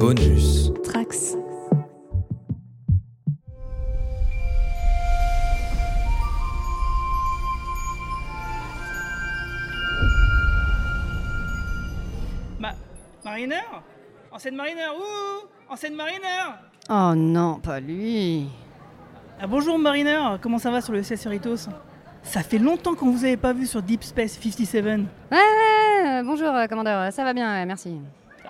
Bonus. Trax. Ma... Mariner? Ancienne Mariner Ouh Ancienne Mariner Oh non, pas lui. ah, Bonjour Mariner, comment ça va sur le SS Cerritos Ça fait longtemps qu'on vous avait pas vu sur Deep Space 57. Ouais, ouais, bonjour, euh, commandeur, ça va bien, merci.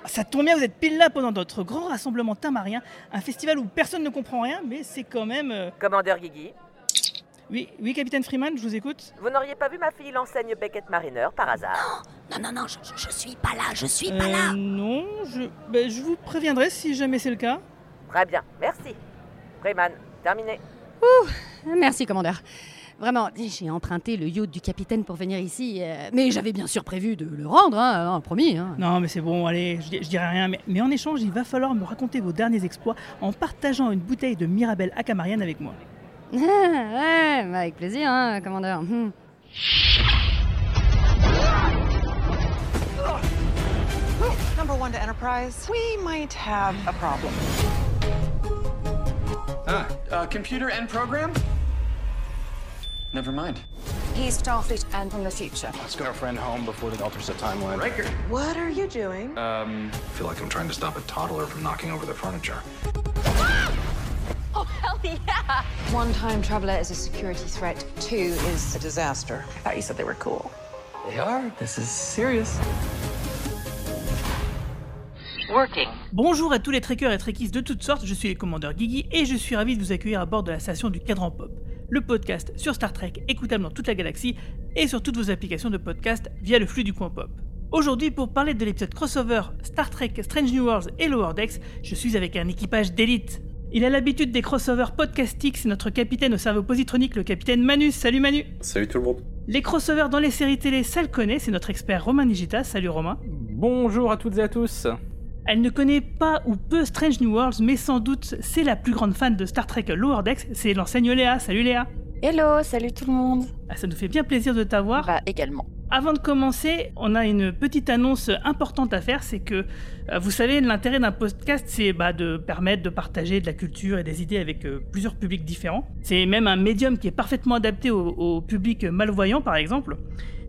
Ça tombe bien, vous êtes pile là pendant notre grand rassemblement tamarien, un festival où personne ne comprend rien, mais c'est quand même... euh, Commandeur Guigui, Oui, oui, capitaine Freeman, je vous écoute. vous n'auriez pas vu ma fille l'enseigne Beckett Mariner par hasard? Non, non, non, je, je- je suis pas là, je suis pas Euh, là. non, je... ben, je vous préviendrai si jamais c'est le cas. Très bien, merci. Freeman, terminé. Merci, commandeur. Vraiment, j'ai emprunté le yacht du capitaine pour venir ici, euh, mais j'avais bien sûr prévu de le rendre, hein, hein, promis. Hein. Non, mais c'est bon, allez, je, di- je dirai rien. Mais, mais en échange, il va falloir me raconter vos derniers exploits en partageant une bouteille de Mirabelle Acamarienne avec moi. ouais, bah, avec plaisir, hein, commandeur. Hmm. Number one to Enterprise, we might have a problem. Ah, uh, computer and program? Never mind. He's Starfleet and from the future. Let's get our friend home before it alters the timeline. Riker! What are you doing? Um, I feel like I'm trying to stop a toddler from knocking over the furniture. One time traveler is a security threat, two is a disaster. I thought you said they were cool. they are? This is serious. Working. Bonjour à tous les trekkers et trekkies de toutes sortes, je suis le commandeur Guigui et je suis ravi de vous accueillir à bord de la station du Cadran Pop, le podcast sur Star Trek écoutable dans toute la galaxie et sur toutes vos applications de podcast via le flux du coin pop. Aujourd'hui, pour parler de l'épisode crossover Star Trek Strange New Worlds et Lower Decks, je suis avec un équipage d'élite. Il a l'habitude des crossovers podcastiques, c'est notre capitaine au cerveau positronique, le capitaine Manus. Salut Manu Salut tout le monde. Les crossovers dans les séries télé, ça le connaît, c'est notre expert Romain Nigita. Salut Romain. Bonjour à toutes et à tous. Elle ne connaît pas ou peu Strange New Worlds, mais sans doute c'est la plus grande fan de Star Trek Lower Decks, c'est l'enseigne Léa. Salut Léa Hello, salut tout le monde. Ah, Ça nous fait bien plaisir de t'avoir. Bah, également. Avant de commencer, on a une petite annonce importante à faire, c'est que euh, vous savez, l'intérêt d'un podcast, c'est bah, de permettre de partager de la culture et des idées avec euh, plusieurs publics différents. C'est même un médium qui est parfaitement adapté au, au public malvoyant, par exemple.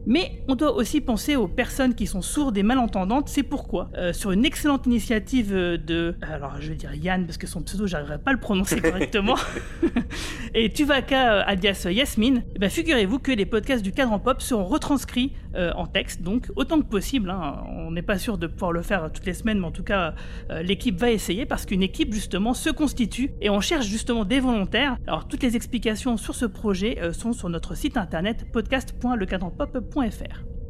Mais on doit aussi penser aux personnes qui sont sourdes et malentendantes, c'est pourquoi, euh, sur une excellente initiative euh, de... Alors je vais dire Yann, parce que son pseudo, j'arriverai pas à le prononcer correctement, et Tuvaka euh, alias Yasmine, eh ben, figurez-vous que les podcasts du cadran pop seront retranscrits euh, en texte, donc autant que possible. hein. On n'est pas sûr de pouvoir le faire toutes les semaines, mais en tout cas, euh, l'équipe va essayer parce qu'une équipe justement se constitue et on cherche justement des volontaires. Alors toutes les explications sur ce projet sont sur notre site internet podcast.lecadranpop.fr.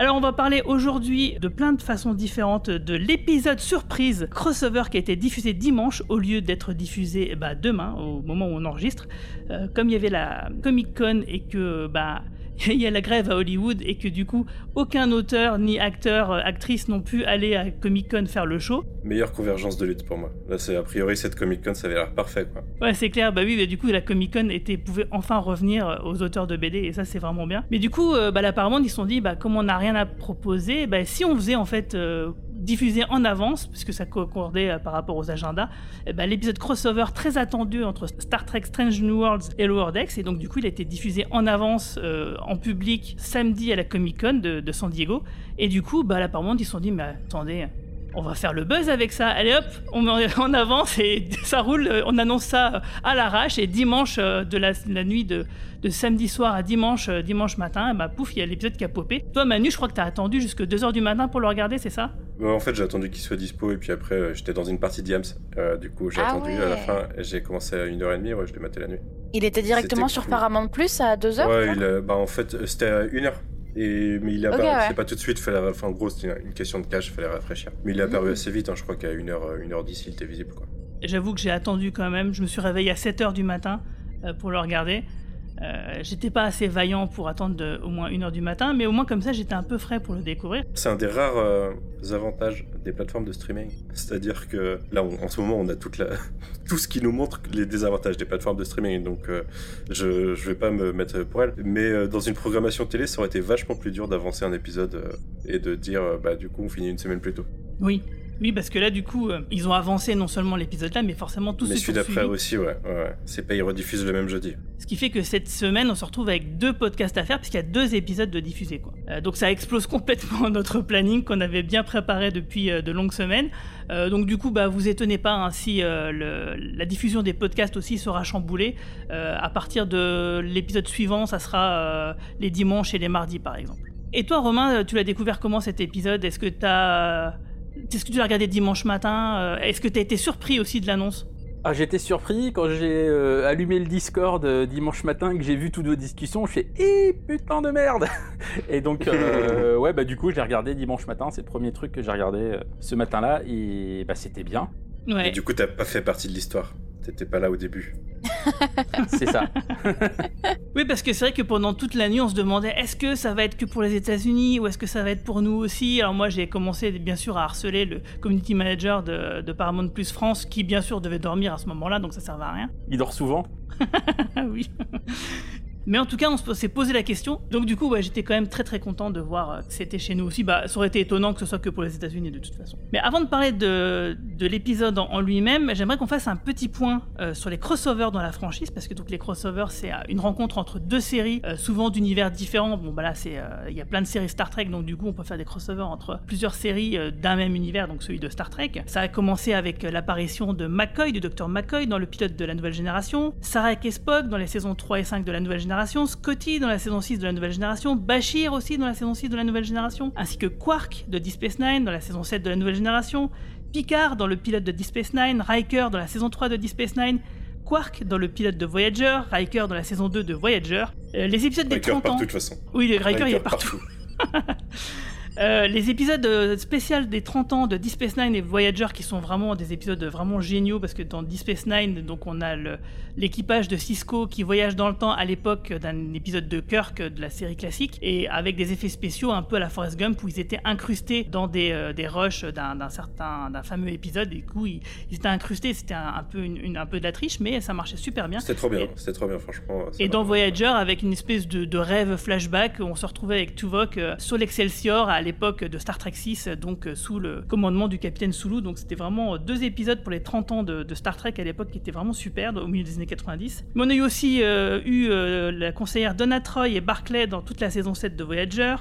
Alors on va parler aujourd'hui de plein de façons différentes de l'épisode surprise crossover qui a été diffusé dimanche au lieu d'être diffusé bah, demain au moment où on enregistre. Euh, comme il y avait la Comic Con et que bah il y a la grève à Hollywood et que du coup aucun auteur ni acteur euh, actrice n'ont pu aller à Comic Con faire le show. Meilleure convergence de lutte pour moi. Là, c'est a priori cette Comic Con, ça avait l'air parfait quoi. Ouais, c'est clair. Bah oui, bah, du coup, la Comic Con était, pouvait enfin revenir euh, aux auteurs de BD et ça, c'est vraiment bien. Mais du coup, euh, bah, là, apparemment, ils se sont dit, bah, comme on n'a rien à proposer, bah, si on faisait en fait euh, diffuser en avance, puisque ça concordait euh, par rapport aux agendas, eh bah, l'épisode crossover très attendu entre Star Trek Strange New Worlds et Lower Decks, et donc du coup, il a été diffusé en avance euh, en public samedi à la Comic Con de, San Diego. Et du coup, bah, là, apparemment, ils se sont dit, mais attendez. On va faire le buzz avec ça. Allez hop, on met en avance et ça roule. On annonce ça euh, à l'arrache et dimanche euh, de la, la nuit de, de samedi soir à dimanche, euh, dimanche matin, bah pouf, il y a l'épisode qui a popé. Toi Manu, je crois que t'as attendu jusque 2h du matin pour le regarder, c'est ça? En fait, j'ai attendu qu'il soit dispo et puis après, j'étais dans une partie d'Iams. Euh, du coup, j'ai Ah attendu à la fin et j'ai commencé à 1h30. Ouais, je l'ai maté la nuit. Il était directement sur cool. Paramount Plus à 2h ouais, il, bah en fait, c'était à 1h. Et, mais il a Ok, pas, ouais. c'est pas tout de suite, fallait, enfin, en gros, c'était une- une question de cash, fallait rafraîchir. Mais il est apparu assez vite, hein, je crois qu'à 1h, 1h10, il était visible quoi. J'avoue que j'ai attendu quand même. Je me suis réveillé à 7h du matin euh, pour le regarder. Euh, j'étais pas assez vaillant pour attendre de- au moins 1h du matin, mais au moins comme ça j'étais un peu frais pour le découvrir. C'est un des rares euh, avantages des plateformes de streaming. C'est-à-dire que là, on- en ce moment, on a toute la... tout ce qui nous montre les désavantages des plateformes de streaming. Donc, euh, je, je vais pas me mettre pour elle. Mais dans une programmation télé, ça aurait été vachement plus dur d'avancer un épisode et de dire, bah, du coup, on finit une semaine plus tôt. Oui. Oui, parce que là, du coup, euh, ils ont avancé non seulement l'épisode là, mais forcément tout Mais ce celui d'après aussi, ouais. ouais, ouais. C'est pas, ils rediffusent le même jeudi. Ce qui fait que cette semaine, on se retrouve avec deux podcasts à faire, puisqu'il y a deux épisodes de diffusés. Quoi. Euh, donc ça explose complètement notre planning qu'on avait bien préparé depuis euh, de longues semaines. Donc du coup, bah, vous étonnez pas hein, si le- la diffusion des podcasts aussi sera chamboulée. À partir de l'épisode suivant, ça sera les dimanches et les mardis, par exemple. Et toi, Romain, tu l'as découvert comment cet épisode? Est-ce que tu as... Est-ce que tu l'as regardé dimanche matin Euh, Est-ce que tu as été surpris aussi de l'annonce? Ah, j'étais surpris quand j'ai euh, allumé le Discord euh, dimanche matin et que j'ai vu toutes vos discussions. Je fais Eh putain de merde Et donc, euh, ouais, bah du coup, je l'ai regardé dimanche matin. C'est le premier truc que j'ai regardé euh, ce matin-là et bah c'était bien. Ouais. Et du coup, t'as pas fait partie de l'histoire? T'étais pas là au début. C'est ça. Oui, parce que c'est vrai que pendant toute la nuit, on se demandait est-ce que ça va être que pour les États-Unis ou est-ce que ça va être pour nous aussi? Alors moi, j'ai commencé bien sûr à harceler le community manager de, de Paramount Plus France, qui bien sûr devait dormir à ce moment-là, donc ça servait à rien. Il dort souvent? Oui. Mais en tout cas, on se- s'est posé la question. Donc du coup, j'étais quand même très très content de voir euh, que c'était chez nous aussi. Bah, ça aurait été étonnant que ce soit que pour les États-Unis de toute façon. Mais avant de parler de, de l'épisode en, lui-même, j'aimerais qu'on fasse un petit point euh, sur les crossovers dans la franchise, parce que donc les crossovers, c'est euh, une rencontre entre deux séries, souvent d'univers différents. Bon, bah là, il y a plein de séries Star Trek, donc du coup, on peut faire des crossovers entre plusieurs séries d'un même univers, donc celui de Star Trek. Ça a commencé avec l'apparition de McCoy, du docteur McCoy, dans le pilote de la nouvelle génération, Sarah et Spock dans les saisons 3 et 5 de la nouvelle génération, Scotty dans la saison 6 de la nouvelle génération, Bashir aussi dans la saison 6 de la nouvelle génération, ainsi que Quark de Deep Space Nine dans la saison 7 de la nouvelle génération, Picard dans le pilote de Deep Space Nine, Riker dans la saison 3 de Deep Space Nine, Quark dans le pilote de Voyager, Riker dans la saison 2 de Voyager. Euh, les épisodes des Riker 30 ans. partout, de toute façon. Oui, le Riker, il est Riker partout. Euh, les épisodes euh, spéciaux des 30 ans de Deep Space Nine et Voyager qui sont vraiment des épisodes vraiment géniaux parce que dans Deep Space Nine donc on a l'équipage de Cisco qui voyage dans le temps à l'époque d'un épisode de Kirk euh, de la série classique et avec des effets spéciaux un peu à la Forrest Gump où ils étaient incrustés dans des, euh, des rushs d'un certain d'un fameux épisode et du coup ils, ils étaient incrustés c'était un, un peu une, une- un peu de la triche mais ça marchait super bien C'était trop bien. C'était trop bien, franchement. et dans Voyager, avec une espèce de, de rêve flashback, on se retrouvait avec Tuvok euh, sur l'Excelsior à l'époque de Star Trek 6, euh, donc euh, sous le commandement du capitaine Sulu. Donc c'était vraiment euh, deux épisodes pour les 30 ans de, Star Trek à l'époque qui étaient vraiment super, au milieu des années 90. Mais on a eu aussi euh, eu la conseillère Donna Troy et Barclay dans toute la saison 7 de Voyager.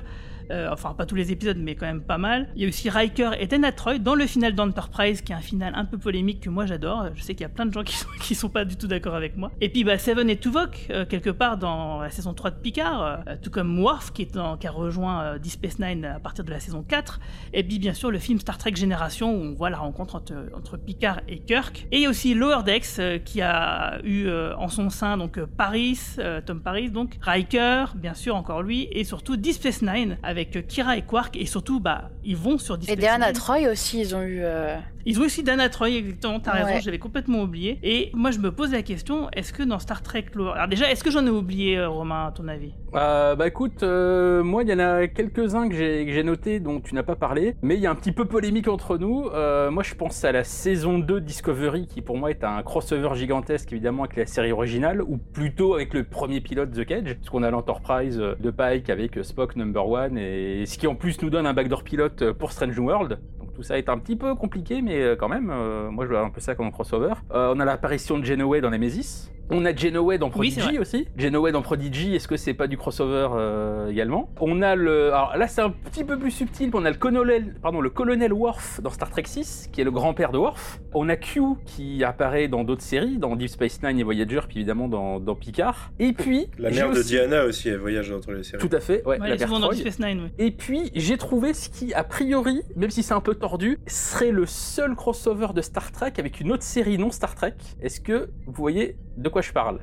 Euh, enfin, pas tous les épisodes, mais quand même pas mal. Il y a aussi Riker et Dana Troy dans le final d'Enterprise, qui est un final un peu polémique que moi j'adore. Je sais qu'il y a plein de gens qui sont, qui sont pas du tout d'accord avec moi. Et puis, bah, Seven et Tuvok, euh, quelque part dans la saison 3 de Picard, euh, tout comme Worf, qui, a rejoint Deep Space Nine à partir de la saison 4. Et puis, bien sûr, le film Star Trek Génération, où on voit la rencontre entre, entre Picard et Kirk. Et il y a aussi Lower Decks, qui a eu en son sein donc Paris, Tom Paris, donc Riker, bien sûr, encore lui, et surtout Deep Space Nine, avec euh, Kira et Quark, et surtout, bah, ils vont sur Deep Et Nine. Troy aussi, ils ont eu. euh, Ils ont aussi Dana Troy, exactement, t'as raison, Ouais. l'avais complètement oublié. Et moi, je me pose la question, est-ce que dans Star Trek Lower... Alors déjà, est-ce que j'en ai oublié, euh, Romain, à ton avis? Euh, bah écoute, euh, moi il y en a quelques-uns que j'ai notés dont tu n'as pas parlé, mais il y a un petit peu polémique entre nous. Euh, moi je pense à la saison 2 Discovery qui pour moi est un crossover gigantesque évidemment avec la série originale, ou plutôt avec le premier pilote The Cage, parce qu'on a l'Enterprise de Pike avec Spock number one, et ce qui en plus nous donne un backdoor pilote euh, pour Strange World. Donc tout ça est un petit peu compliqué, mais euh, quand même, euh, moi je vois un peu ça comme un crossover. On a l'apparition de Genoway dans Nemesis. On a Genoway dans Prodigy aussi. Genoway dans Prodigy, est-ce que c'est pas du crossover euh, également? On a le. Alors là, c'est un petit peu plus subtil. On a le colonel, pardon, le colonel Worf dans Star Trek 6, qui est le grand-père de Worf. On a Q qui apparaît dans d'autres séries, dans Deep Space Nine et Voyager, puis évidemment dans, dans Picard. Et puis. La mère de aussi- Diana aussi, elle voyage entre les séries. Tout à fait, ouais, Ouais, la elle est souvent mère dans. Deep Space Nine, oui. Et puis, j'ai trouvé ce qui, a priori, même si c'est un peu tordu, serait le seul crossover de Star Trek avec une autre série non Star Trek. Est-ce que vous voyez de quoi je parle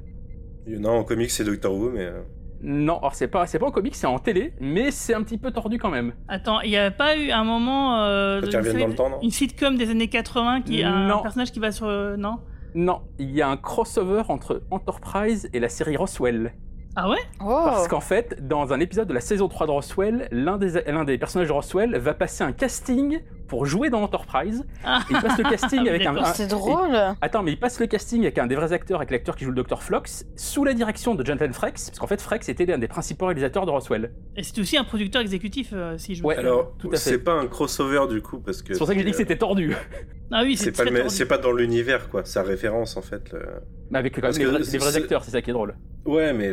Il y en a en comics, c'est Doctor Who, mais. euh, Non, alors c'est pas, c'est pas en comics, c'est en télé, mais c'est un petit peu tordu quand même. Attends, il n'y a pas eu un moment... Euh, de- une dans le temps, non Une sitcom des années 80 qui a un personnage qui va sur... euh, non Non, il y a un crossover entre Enterprise et la série Roswell. Ah ouais? Oh Parce qu'en fait, dans un épisode de la saison 3 de Roswell, l'un des, l'un des personnages de Roswell va passer un casting pour jouer dans l'Enterprise. Ah. Il passe le casting avec un, C'est et- drôle. Attends, mais il passe le casting avec un des vrais acteurs, avec l'acteur qui joue le Dr. Flox, sous la direction de Jonathan Frakes, parce qu'en fait, Frakes était l'un des principaux réalisateurs de Roswell. Et c'est aussi un producteur exécutif, euh, si je me Ouais. souviens. Alors, tout à fait. c'est pas un crossover du coup, parce que. C'est pour ça que j'ai dit que c'était tordu. Ah oui, C'est c'est pas, tordu. c'est pas dans l'univers, quoi. Ça référence, en fait. le- Mais avec quand Parce même les que vrais, c'est- les vrais c'est- acteurs, c'est ça qui est drôle. Ouais, mais.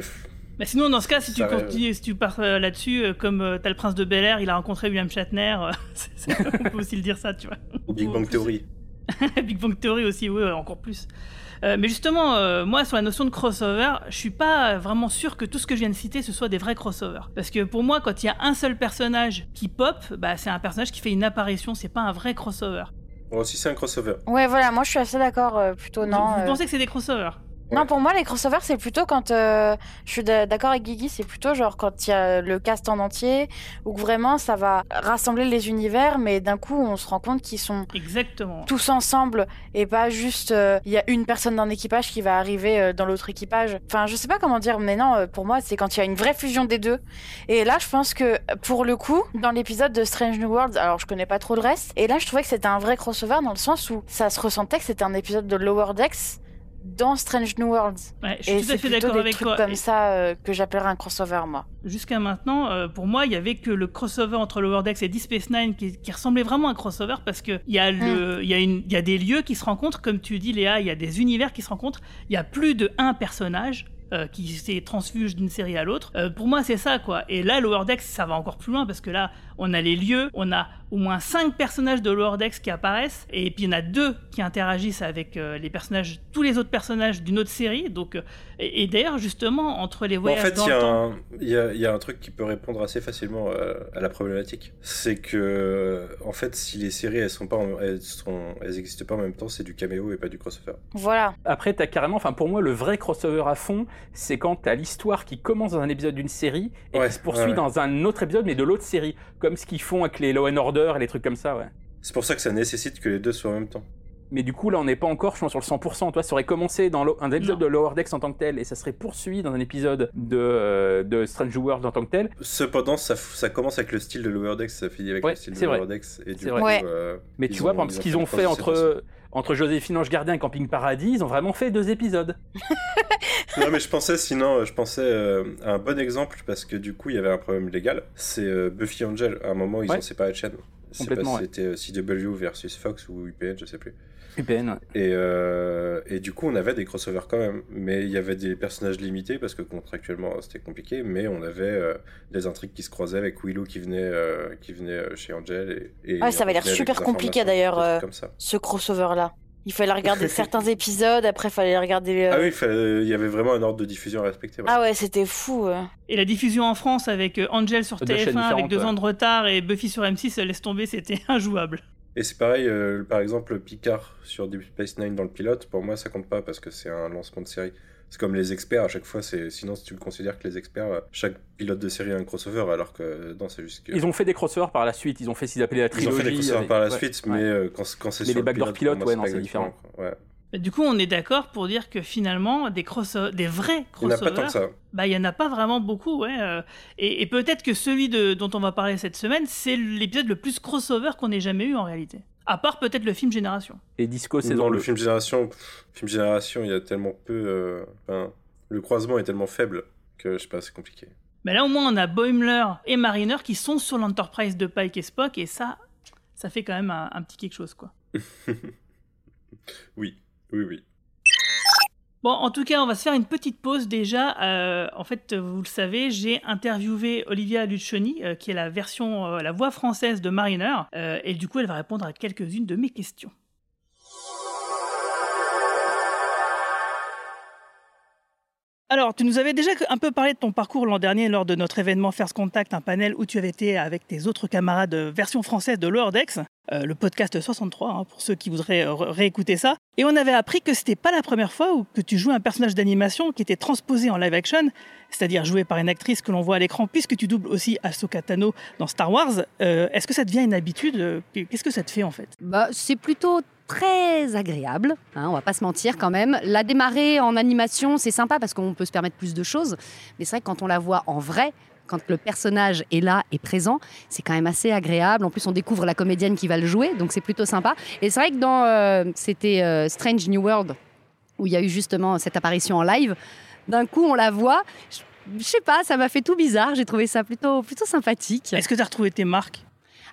Mais sinon, dans ce cas, si tu Ça continues, si tu pars euh, là-dessus, euh, comme euh, t'as le prince de Bel Air, il a rencontré William Shatner, euh, c'est- c'est- on peut aussi le dire ça, tu vois. Au Big Ou Bang Theory. Big Bang Theory aussi, oui, ouais, encore plus. Euh, mais justement, euh, moi, sur la notion de crossover, je suis pas vraiment sûr que tout ce que je viens de citer, ce soit des vrais crossovers. Parce que pour moi, quand il y a un seul personnage qui pop, bah, c'est un personnage qui fait une apparition, c'est pas un vrai crossover. Bon, si c'est un crossover. Ouais, voilà, moi je suis assez d'accord, euh, plutôt non. vous euh. pensez que c'est des crossovers? Non, pour moi, les crossovers, c'est plutôt quand. euh, je suis d'a- d'accord avec Guigui, c'est plutôt genre quand il y a le cast en entier, ou vraiment ça va rassembler les univers, mais d'un coup, on se rend compte qu'ils sont Exactement. tous ensemble et pas juste euh, il y a une personne d'un équipage qui va arriver euh, dans l'autre équipage. Enfin, je sais pas comment dire, mais non, euh, pour moi, c'est quand il y a une vraie fusion des deux. Et là, je pense que pour le coup, dans l'épisode de Strange New Worlds, alors je connais pas trop le reste, et là, je trouvais que c'était un vrai crossover dans le sens où ça se ressentait que c'était un épisode de Lower Decks dans Strange New Worlds. Ouais, je suis Et tout à fait d'accord avec trucs toi. comme Et- ça euh, que j'appellerais un crossover, moi. Jusqu'à maintenant, euh, pour moi, il y avait que le crossover entre Lower Decks et Deep Space Nine qui, qui ressemblait vraiment à un crossover parce que il y a le, il y a une, il y a des lieux qui se rencontrent, comme tu dis, Léa, il y a des univers qui se rencontrent. Il y a plus de un personnage. euh, qui s'est transfuge d'une série à l'autre. Pour moi, c'est ça, quoi. Et là, Lower Decks, ça va encore plus loin parce que là, on a les lieux, on a au moins cinq personnages de Lower Decks qui apparaissent, et puis il y en a deux qui interagissent avec euh, les personnages, tous les autres personnages d'une autre série. Donc, euh, et, et d'ailleurs, justement, entre les Bon, en voyages fait, il y, a temps, un- il y a- il y a un truc qui peut répondre assez facilement euh, à la problématique. C'est que, en fait, si les séries elles sont pas, en- elles sont, elles existent pas en même temps, c'est du caméo et pas du crossover. Voilà. Après, t'as carrément, enfin pour moi, le vrai crossover à fond, c'est quand t'as l'histoire qui commence dans un épisode d'une série et Ouais, qui se poursuit ouais, ouais. dans un autre épisode, mais de l'autre série, comme ce qu'ils font avec les Law and Order et les trucs comme ça, ouais. C'est pour ça que ça nécessite que les deux soient en même temps. Mais du coup, là, on n'est pas encore, je pense, sur le 100%. Toi, ça aurait commencé dans un épisode Non. de Lower Decks en tant que tel, et ça serait poursuivi dans un épisode de, euh, de Strange World en tant que tel. Cependant, ça, commence avec le style de Lower Decks, ça finit avec Ouais, le style de c'est vrai. Lower Decks. Et du C'est coup, vrai. Ouais. euh, Mais tu vois, par exemple, ce qu'ils ont fait entre, entre Joséphine Ange Gardien et Camping Paradis, ils ont vraiment fait deux épisodes. Non, mais je pensais sinon, je pensais euh, à un bon exemple parce que du coup, il y avait un problème légal. C'est euh, Buffy Angel. À un moment, ils Ouais. ont séparé de chaîne. C'est pas Complètement, si ouais. c'était euh, CW versus Fox ou UPN, je sais plus. UPN. Et, euh, et du coup, on avait des crossovers quand même. Mais il y avait des personnages limités parce que contractuellement, c'était compliqué. Mais on avait euh, des intrigues qui se croisaient avec Willow qui venait, euh, qui venait chez Angel. Et, et Ouais, ça avait l'air super compliqué, d'ailleurs. Ce crossover-là. Il fallait regarder certains épisodes, après il fallait regarder... euh, Ah oui, il fallait- il y avait vraiment un ordre de diffusion à respecter. ouais. Ah ouais, c'était fou. euh. Et la diffusion en France avec Angel sur Deux chaînes TF1 avec deux ouais. ans de retard et Buffy sur M6, euh, laisse tomber, c'était injouable. Et c'est pareil, euh, par exemple, Picard sur Deep Space Nine dans le pilote, pour moi ça compte pas parce que c'est un lancement de série. C'est comme les experts, à chaque fois, c'est sinon si tu le considères que les experts, euh, chaque pilote de série a un crossover, alors que euh, non, c'est juste que. Ils ont fait des crossovers par la suite, ils ont fait ce qu'ils appelaient la Ils ont trilogie. fait des crossovers avec- par la ouais, suite, mais quand, quand c'est Mais sur les le backdoor pilote, pilotes, ouais, non, c'est quoi. Ouais. Du coup, on est d'accord pour dire que finalement, des, crosso- des vrais Il n'y en a pas tant crossovers, que ça. bah il y en a pas vraiment beaucoup, ouais. euh, et et peut-être que celui de, dont on va parler cette semaine, c'est l'épisode le plus crossover qu'on ait jamais eu en réalité. À part peut-être le film Génération. Et Disco, c'est Dans le le. film Génération, pff, film Génération, il y a tellement peu. euh, enfin, le croisement est tellement faible que je sais pas, c'est compliqué. Mais là, au moins, on a Boimler et Mariner qui sont sur l'Enterprise de Pike et Spock, et ça, ça fait quand même un, un petit quelque chose, quoi. Oui, oui, oui. Bon, en tout cas, on va se faire une petite pause déjà. Euh, en fait, vous le savez, j'ai interviewé Olivia Lucioni, euh, qui est la version, euh, la voix française de Mariner, et du coup, elle va répondre à quelques-unes de mes questions. Alors, tu nous avais déjà un peu parlé de ton parcours l'an dernier lors de notre événement First Contact, un panel où tu avais été avec tes autres camarades version française de Lower Decks, euh, le podcast 63, hein, pour ceux qui voudraient euh, ré- réécouter ça. Et on avait appris que c'était pas la première fois où que tu jouais un personnage d'animation qui était transposé en live action, c'est-à-dire joué par une actrice que l'on voit à l'écran, puisque tu doubles aussi Ahsoka Tano dans Star Wars. Euh, Est-ce que ça devient une habitude Qu'est-ce que ça te fait en fait? Bah, c'est plutôt très agréable, hein, on va pas se mentir quand même. La démarrer en animation, c'est sympa parce qu'on peut se permettre plus de choses, mais c'est vrai que quand on la voit en vrai, quand le personnage est là et présent, c'est quand même assez agréable. En plus, on découvre la comédienne qui va le jouer, donc c'est plutôt sympa. Et c'est vrai que dans euh, c'était euh, Strange New World où il y a eu justement cette apparition en live, d'un coup on la voit. Je, je sais pas, ça m'a fait tout bizarre. J'ai trouvé ça plutôt plutôt sympathique. Est-ce que tu as retrouvé tes marques?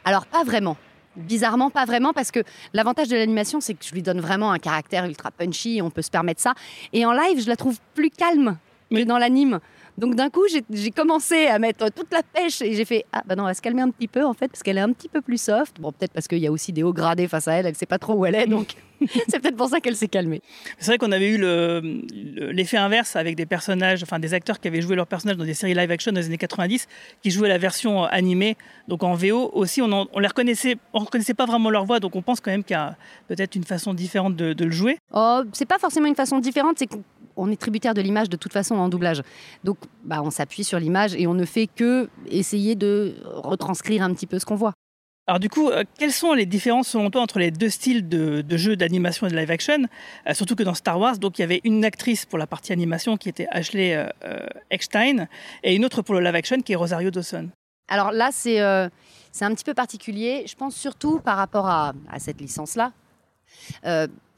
Alors pas vraiment. Bizarrement, pas vraiment, parce que l'avantage de l'animation, c'est que je lui donne vraiment un caractère ultra punchy, on peut se permettre ça. Et en live, je la trouve plus calme que dans l'anime. Donc d'un coup, j'ai- commencé à mettre toute la pêche et j'ai fait ah bah non, on va se calmer un petit peu en fait parce qu'elle est un petit peu plus soft. Bon, peut-être parce qu'il y a aussi des hauts gradés face à elle, elle sait pas trop où elle est, donc c'est peut-être pour ça qu'elle s'est calmée. C'est vrai qu'on avait eu le- le- l'effet inverse avec des personnages, enfin des acteurs qui avaient joué leurs personnages dans des séries live action dans les années 90, qui jouaient la version euh, animée, donc en VO aussi. On, on les reconnaissait, on reconnaissait pas vraiment leur voix, donc on pense quand même qu'il y a peut-être une façon différente de, de le jouer. Oh, c'est pas forcément une façon différente, c'est qu'on est tributaire de l'image de toute façon en doublage. Donc bah, on s'appuie sur l'image et on ne fait que essayer de retranscrire un petit peu ce qu'on voit. Alors du coup, euh, quelles sont les différences selon toi entre les deux styles de, de jeux d'animation et de live action Euh, Surtout que dans Star Wars, donc il y avait une actrice pour la partie animation qui était Ashley euh, Eckstein et une autre pour le live action qui est Rosario Dawson. Alors là, c'est un petit peu particulier. Je pense surtout par rapport à, à cette licence-là.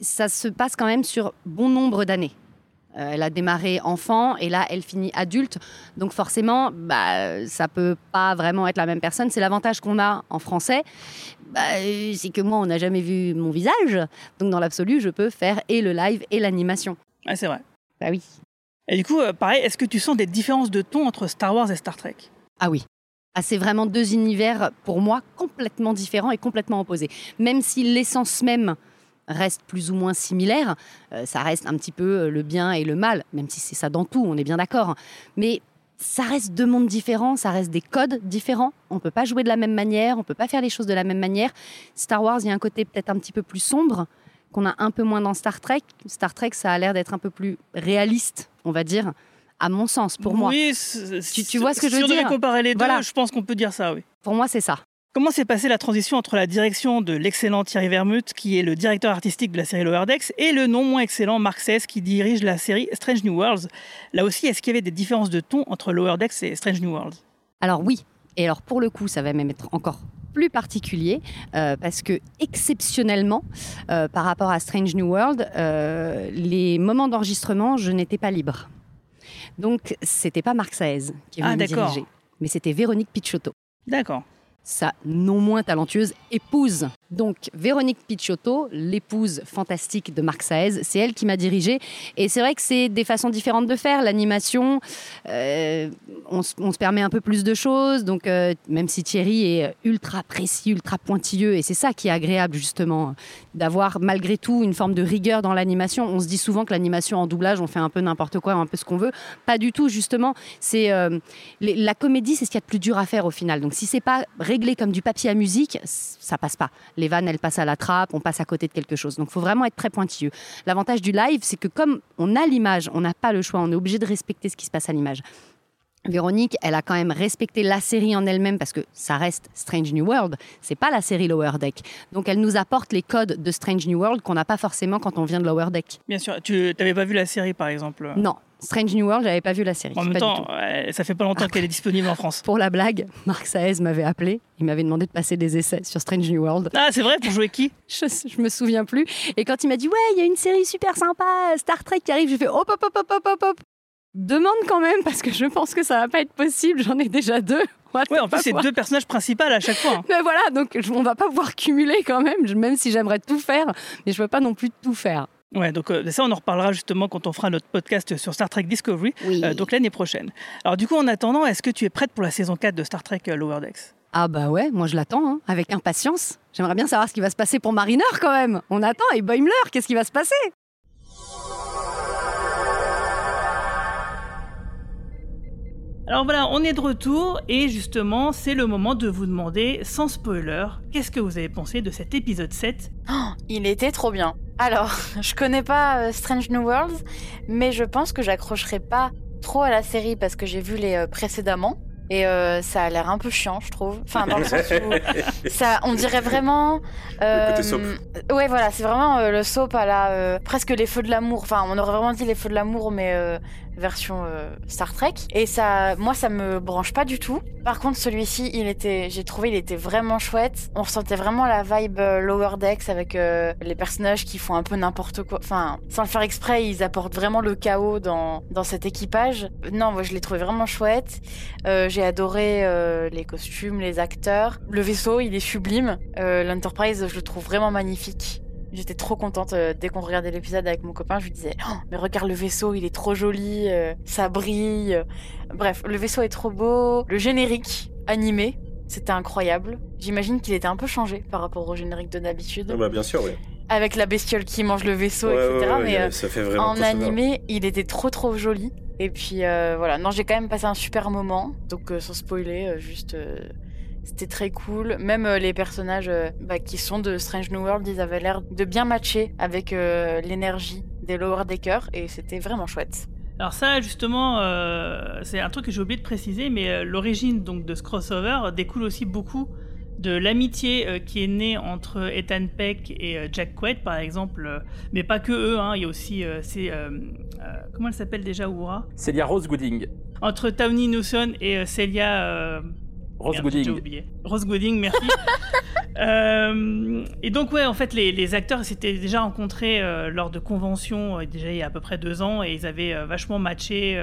Ça se passe quand même sur bon nombre d'années. Euh, elle a démarré enfant et là, elle finit adulte. Donc forcément, bah, ça peut pas vraiment être la même personne. C'est l'avantage qu'on a en français. Bah, c'est que moi, on n'a jamais vu mon visage. Donc dans l'absolu, je peux faire et le live et l'animation. Ah, c'est vrai. Bah oui. Et du coup, euh, pareil, est-ce que tu sens des différences de ton entre Star Wars et Star Trek? Ah oui. Ah, c'est vraiment deux univers, pour moi, complètement différents et complètement opposés. Même si l'essence même reste plus ou moins similaire, euh, ça reste un petit peu euh, le bien et le mal, même si c'est ça dans tout, on est bien d'accord. Mais ça reste deux mondes différents, ça reste des codes différents. On peut pas jouer de la même manière, on peut pas faire les choses de la même manière. Star Wars, il y a un côté peut-être un petit peu plus sombre qu'on a un peu moins dans Star Trek. Star Trek, ça a l'air d'être un peu plus réaliste, on va dire, à mon sens, pour moi. Oui, c'est- Tu- tu vois ce que je si veux on devait dire comparer les deux, Voilà. je pense qu'on peut dire ça, oui. Pour moi, c'est ça. Comment s'est passée la transition entre la direction de l'excellent Thierry Vermouth, qui est le directeur artistique de la série Lower Decks, et le non moins excellent Mark Sess, qui dirige la série Strange New Worlds? Là aussi, est-ce qu'il y avait des différences de ton entre Lower Decks et Strange New Worlds? Alors oui, et alors pour le coup, ça va même être encore plus particulier euh, parce que exceptionnellement, euh, par rapport à Strange New World, euh, les moments d'enregistrement, je n'étais pas libre. Donc c'était pas Marc Saez qui est Ah, me diriger, mais c'était Véronique Picciotto. D'accord. Sa non moins talentueuse épouse. Donc Véronique Picciotto, l'épouse fantastique de Marc Saez, c'est elle qui m'a dirigée. Et c'est vrai que c'est des façons différentes de faire. L'animation, euh, on, se- permet un peu plus de choses. Donc euh, même si Thierry est ultra précis, ultra pointilleux, et c'est ça qui est agréable justement, d'avoir malgré tout une forme de rigueur dans l'animation. On se dit souvent que l'animation en doublage, on fait un peu n'importe quoi, un peu ce qu'on veut. Pas du tout justement. C'est euh, la comédie, c'est ce qu'il y a de plus dur à faire au final. Donc si c'est pas réglé comme du papier à musique, ça passe pas. Les vannes, elles passent à la trappe, on passe à côté de quelque chose. Donc il faut vraiment être très pointilleux. L'avantage du live, c'est que comme on a l'image, on n'a pas le choix, on est obligé de respecter ce qui se passe à l'image. Véronique, elle a quand même respecté la série en elle-même parce que ça reste Strange New World, c'est pas la série Lower Deck. Donc elle nous apporte les codes de Strange New World qu'on n'a pas forcément quand on vient de Lower Deck. Bien sûr. Tu n'avais pas vu la série, par exemple? Non, Strange New World, j'avais pas vu la série. En même pas temps, ça fait pas longtemps qu'elle est disponible en France. Pour la blague, Marc Saez m'avait appelé, il m'avait demandé de passer des essais sur Strange New World. Ah, c'est vrai Pour jouer qui? Je, je me souviens plus. Et quand il m'a dit ouais, il y a une série super sympa, Star Trek qui arrive, j'ai fait hop hop hop hop hop hop hop. Demande quand même parce que je pense que ça va pas être possible. J'en ai déjà deux. Ouais, en plus, c'est deux personnages principaux à chaque fois. hein. Mais voilà, donc on va pas pouvoir cumuler quand même, même si j'aimerais tout faire, mais je peux pas non plus tout faire. Ouais, donc euh, ça, on en reparlera justement quand on fera notre podcast sur Star Trek Discovery, Oui. euh, donc l'année prochaine. Alors, du coup, en attendant, est-ce que tu es prête pour la saison 4 de Star Trek euh, Lower Decks? Ah bah ouais, moi je l'attends, hein, avec impatience. J'aimerais bien savoir ce qui va se passer pour Mariner quand même. On attend et Boimler, qu'est-ce qui va se passer? Alors voilà, on est de retour et justement, c'est le moment de vous demander, sans spoiler, qu'est-ce que vous avez pensé de cet épisode 7 Il était trop bien. Alors, je connais pas euh, Strange New Worlds, mais je pense que j'accrocherai pas trop à la série parce que j'ai vu les euh, précédemment. Et euh, ça a l'air un peu chiant, je trouve. Enfin, dans le sens où ça, on dirait vraiment. Le côté soap. Ouais, voilà, c'est vraiment euh, le soap à la. euh, presque les feux de l'amour. Enfin, on aurait vraiment dit les feux de l'amour, mais euh, version euh, Star Trek. Et ça, moi, ça me branche pas du tout. Par contre, celui-ci, il était, j'ai trouvé, il était vraiment chouette. On ressentait vraiment la vibe euh, Lower Decks avec euh, les personnages qui font un peu n'importe quoi. Enfin, sans le faire exprès, ils apportent vraiment le chaos dans, dans cet équipage. Non, moi, je l'ai trouvé vraiment chouette. J'ai adoré les costumes, les acteurs. Le vaisseau, il est sublime. L'Enterprise, je le trouve vraiment magnifique. J'étais trop contente euh, dès qu'on regardait l'épisode avec mon copain. Je lui disais, Oh, mais regarde le vaisseau, il est trop joli, euh, ça brille. Bref, le vaisseau est trop beau. Le générique animé, c'était incroyable. J'imagine qu'il était un peu changé par rapport au générique de d'habitude. Ah bah bien sûr, oui. Avec la bestiole qui mange le vaisseau, Ouais, etc. ouais, ouais, mais euh, ça fait vraiment en animé, il était trop trop joli. Et puis euh, voilà, non, j'ai quand même passé un super moment. Donc euh, sans spoiler, euh, juste c'était très cool. Même euh, les personnages euh, bah, qui sont de Strange New World, ils avaient l'air de bien matcher avec euh, l'énergie des Lower Decker et c'était vraiment chouette. Alors ça, justement, euh, c'est un truc que j'ai oublié de préciser, mais euh, l'origine donc de ce crossover découle aussi beaucoup de l'amitié euh, qui est née entre Ethan Peck et euh, Jack Quaid, par exemple, euh, mais pas que eux. hein, il y a aussi, euh, c'est euh, euh, comment elle s'appelle déjà, Oura? Célia Rose Gooding. Entre Tawny Newson et euh, Celia. Rose Merde, Gooding. Rose Gooding, merci. Euh, et donc ouais, en fait, les, les acteurs s'étaient déjà rencontrés euh, lors de conventions euh, déjà il y a à peu près deux ans et ils avaient vachement matché.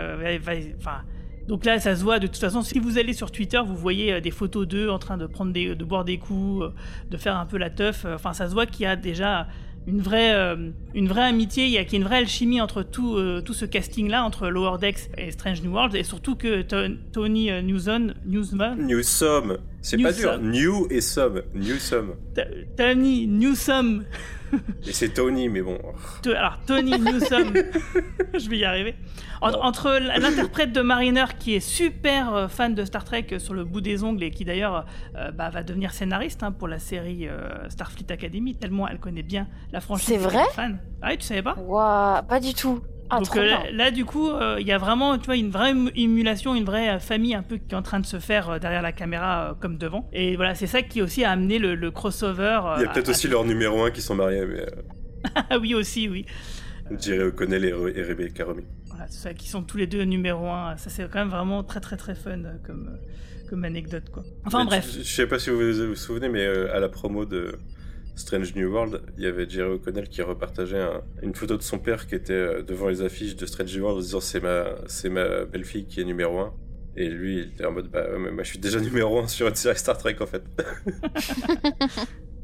Enfin, donc là, ça se voit. De toute façon, si vous allez sur Twitter, vous voyez des photos d'eux en train de prendre des, de boire des coups, de faire un peu la teuf. Enfin, ça se voit qu'il y a déjà une vraie, euh, une vraie amitié, il y a une vraie alchimie entre tout, euh, tout ce casting-là, entre Lower Decks et Strange New World, et surtout que To- Tony euh, Newson, Newsman, Newsom. C'est pas dur. Newsom. New et Som. Newsom. Tony Newsom, Et c'est Tony, mais bon. Alors Tony Newsom, je vais y arriver. En- entre l'interprète de Mariner qui est super euh, fan de Star Trek euh, sur le bout des ongles et qui d'ailleurs euh, bah, va devenir scénariste hein, pour la série euh, Starfleet Academy tellement elle connaît bien la franchise. C'est vrai? Fan. Ah oui, tu savais pas? Waouh, pas du tout. Ah, Donc euh, là, là, du coup, euh, il y a vraiment, tu vois, une vraie ému- émulation, une vraie famille un peu qui est en train de se faire euh, derrière la caméra euh, comme devant. Et voilà, c'est ça qui aussi a amené le, le crossover. euh, Il y a peut-être à- aussi leur numéro 1 qui sont mariés, mais euh, Ah oui, aussi, oui. Jerry O'Connell et, et Rebecca Romy. Voilà, c'est ça, qui sont tous les deux numéro un. Ça, c'est quand même vraiment très, très, très fun euh, comme, euh, comme anecdote, quoi. Enfin, Mais bref. Je, sais pas si vous vous, souvenez, mais euh, à la promo de Strange New World, il y avait Jerry O'Connell qui repartageait un- une photo de son père qui était devant les affiches de Strange New World en disant c'est ma, c'est ma belle-fille qui est numéro 1. Et lui, il était en mode bah ouais, mais moi je suis déjà numéro 1 sur une série Star Trek en fait.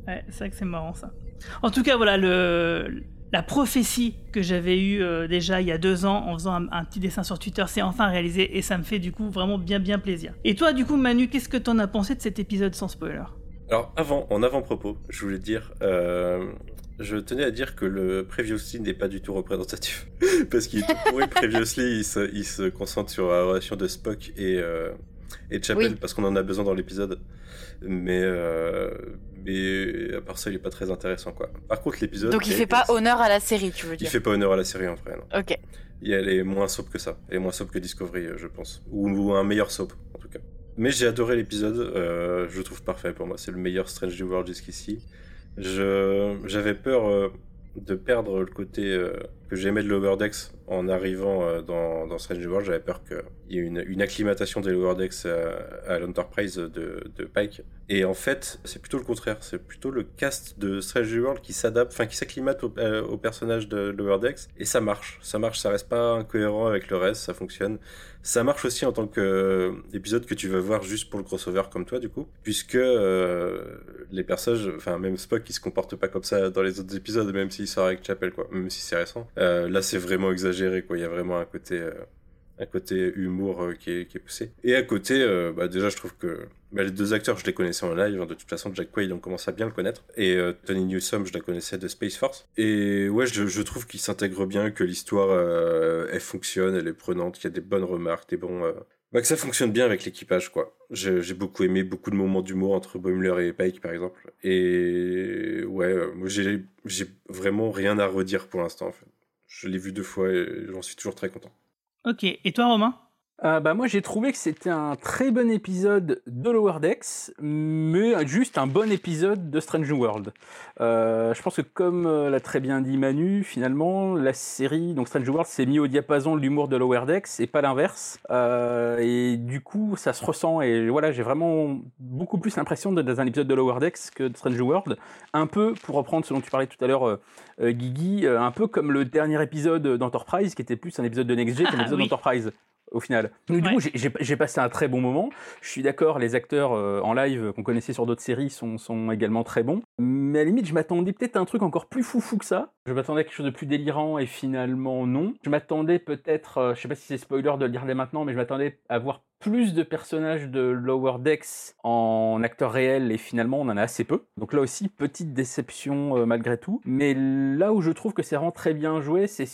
Ouais, c'est vrai que c'est marrant ça. En tout cas, voilà, le, la prophétie que j'avais eue euh, déjà il y a deux ans en faisant un, petit dessin sur Twitter s'est enfin réalisée et ça me fait du coup vraiment bien bien plaisir. Et toi, du coup, Manu, qu'est-ce que t'en as pensé de cet épisode sans spoiler? Alors avant, en avant-propos, je voulais dire, euh, je tenais à dire que le Previously n'est pas du tout représentatif. Parce qu'il est tout pourri, Previously, il se, il se concentre sur la relation de Spock et, euh, et Chapel, Oui. parce qu'on en a besoin dans l'épisode. Mais, euh, mais à part ça, il est pas très intéressant, quoi. Par contre, l'épisode... Donc il fait pas honneur à la série, tu veux Il dire fait pas honneur à la série, en vrai, non. Ok. Et elle est moins soap que ça. Elle est moins soap que Discovery, euh, je pense. Ou, ou un meilleur soap, en tout cas. Mais j'ai adoré l'épisode. euh, je le trouve parfait pour moi. C'est le meilleur Strange New World jusqu'ici. Je, j'avais peur euh, de perdre le côté euh, que j'aimais de Lower Decks en arrivant euh, dans, Strange World. J'avais peur qu'il y ait une, acclimatation des Lower Decks à, l'Enterprise de, de Pike. Et en fait, c'est plutôt le contraire. C'est plutôt le cast de Strange World qui s'adapte, enfin qui s'acclimate au, euh, personnage de Lower Decks. Et ça marche. Ça marche. Ça reste pas incohérent avec le reste. Ça fonctionne. Ça marche aussi en tant que euh, que tu vas voir juste pour le crossover comme toi du coup, puisque euh, les personnages, enfin même Spock, il se comporte pas comme ça dans les autres épisodes, même s'il sort avec Chapel quoi, même si c'est récent. Euh, là c'est vraiment exagéré quoi, il y a vraiment un côté, humour qui, est, qui est poussé. Et à côté, bah, déjà je trouve que les deux acteurs je les connaissais en live, hein, de toute façon Jack Quaid on commence à bien le connaître, et euh, Tony Newsom je la connaissais de Space Force. Et ouais je, trouve qu'il s'intègre bien, que l'histoire euh, elle fonctionne, elle est prenante, qu'il y a des bonnes remarques, des bons... bah, que ça fonctionne bien avec l'équipage, quoi. J'ai beaucoup aimé beaucoup de moments d'humour entre Boimler et Pike, par exemple. Et ouais, moi j'ai vraiment rien à redire pour l'instant, en fait. Je l'ai vu deux fois et j'en suis toujours très content. Ok, et toi, Romain? Euh, bah moi j'ai trouvé que c'était un très bon épisode de Lower Decks, mais juste un bon épisode de Strange World. Euh, je pense que comme euh, l'a très bien dit Manu, finalement la série, donc Strange World, s'est mis au diapason de l'humour de Lower Decks et pas l'inverse. Euh, et du coup ça se ressent et voilà j'ai vraiment beaucoup plus l'impression d'être dans un épisode de Lower Decks que de Strange World. Un peu pour reprendre ce dont tu parlais tout à l'heure, Guigui, un peu comme le dernier épisode d'Enterprise qui était plus un épisode de Next Gen qu'un Ah, épisode oui. d'Enterprise au final. Donc, du Ouais. coup, j'ai- passé un très bon moment. Je suis d'accord, les acteurs euh, en live qu'on connaissait sur d'autres séries sont, sont également très bons. Mais à la limite, je m'attendais peut-être à un truc encore plus foufou que ça. Je m'attendais à quelque chose de plus délirant et finalement non. Je m'attendais peut-être, euh, je sais pas si c'est spoiler de le dire dès maintenant, mais je m'attendais à voir plus de personnages de Lower Decks en acteurs réels et finalement on en a assez peu. Donc là aussi, petite déception euh, malgré tout. Mais là où je trouve que c'est vraiment très bien joué, c'est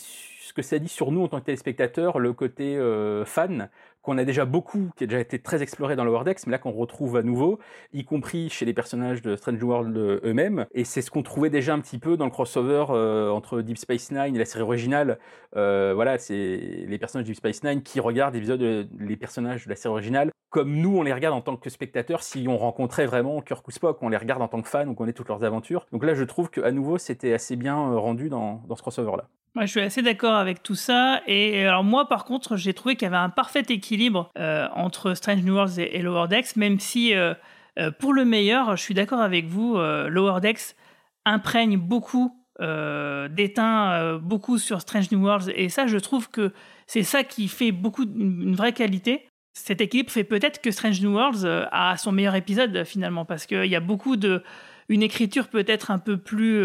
ce que ça dit sur nous en tant que téléspectateurs, le côté euh, fan qu'on a déjà beaucoup, qui a déjà été très exploré dans Lower Decks, mais là qu'on retrouve à nouveau, y compris chez les personnages de Strange World euh, eux-mêmes. Et c'est ce qu'on trouvait déjà un petit peu dans le crossover euh, entre Deep Space Nine et la série originale. Euh, voilà, c'est les personnages de Deep Space Nine qui regardent l'épisode, de- les personnages de la série originale, comme nous on les regarde en tant que spectateurs si on rencontrait vraiment Kirk ou Spock, on les regarde en tant que fans, on connaît toutes leurs aventures. Donc là je trouve qu'à nouveau c'était assez bien rendu dans, dans ce crossover-là. Moi, je suis assez d'accord avec tout ça. Et alors moi, par contre, j'ai trouvé qu'il y avait un parfait équilibre euh, entre Strange New Worlds et, et Lower Decks, même si, euh, euh, pour le meilleur, je suis d'accord avec vous, Lower Decks imprègne beaucoup, euh, déteint beaucoup sur Strange New Worlds. Et ça, je trouve que c'est ça qui fait beaucoup une vraie qualité. Cet équilibre fait peut-être que Strange New Worlds a son meilleur épisode finalement, parce qu'il y a beaucoup de une écriture peut-être un peu plus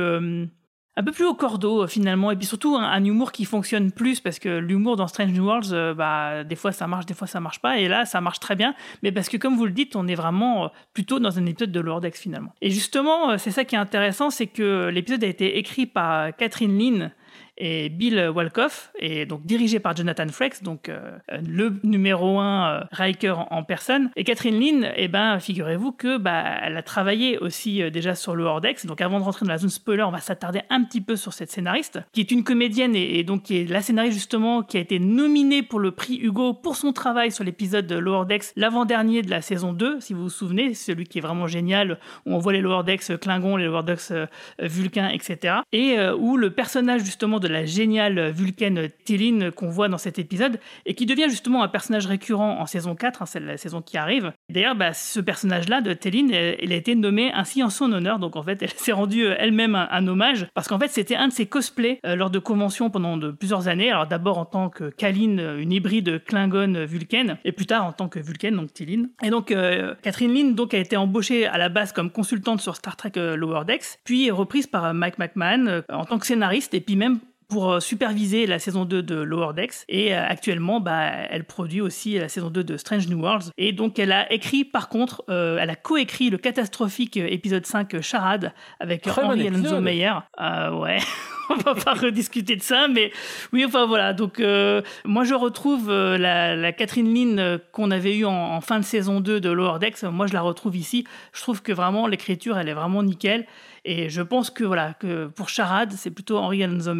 un peu plus au cordeau euh, finalement. Et puis surtout un, humour qui fonctionne plus parce que l'humour dans Strange New Worlds euh, bah des fois ça marche des fois ça marche pas. Et là ça marche très bien. Mais parce que comme vous le dites on est vraiment euh, plutôt dans un épisode de Lordex finalement. Et justement c'est ça qui est intéressant c'est que l'épisode a été écrit par Catherine Lynn et Bill Walkoff, et donc dirigé par Jonathan Frakes, donc euh, le numéro un euh, Riker en, personne. Et Catherine Lynn, eh ben, figurez-vous que bah, elle a travaillé aussi euh, déjà sur le Hordex. Donc avant de rentrer dans la zone spoiler, on va s'attarder un petit peu sur cette scénariste, qui est une comédienne et, donc qui est la scénariste justement qui a été nominée pour le prix Hugo pour son travail sur l'épisode de Lower Decks, l'avant-dernier de la saison 2, si vous vous souvenez, celui qui est vraiment génial, où on voit les Lower Decks Klingons, les Lower Decks euh, Vulcains, etc. Et euh, où le personnage justement la géniale Vulcaine Téline qu'on voit dans cet épisode, et qui devient justement un personnage récurrent en saison 4, hein, c'est la saison qui arrive. D'ailleurs, bah, ce personnage-là de Téline, elle, elle a été nommée ainsi en son honneur, donc en fait, elle s'est rendue euh, elle-même un, hommage, parce qu'en fait, c'était un de ses cosplays euh, lors de conventions pendant de plusieurs années. Alors d'abord en tant que Kaline, euh, une hybride Klingon Vulcaine, et plus tard en tant que Vulcaine, donc Téline. Et donc, euh, Catherine Lynn donc, a été embauchée à la base comme consultante sur Star Trek euh, Lower Decks, puis reprise par euh, Mike McMahon euh, en tant que scénariste, et puis même pour euh, superviser la saison 2 de Lower Decks. Et euh, actuellement, bah, elle produit aussi la saison 2 de Strange New Worlds. Et donc, elle a écrit, par contre, euh, elle a coécrit le catastrophique épisode 5 euh, Charade avec Très bon Henry épisode. Alonso Meyer. Euh, ouais. On va pas rediscuter de ça, mais oui, enfin voilà. Donc, euh, moi, je retrouve euh, la, la Catherine Lynn euh, qu'on avait eue en, fin de saison 2 de Lower Decks. Moi, je la retrouve ici. Je trouve que vraiment, l'écriture, elle est vraiment nickel. Et je pense que voilà, que pour Charade, c'est plutôt Henry Alonso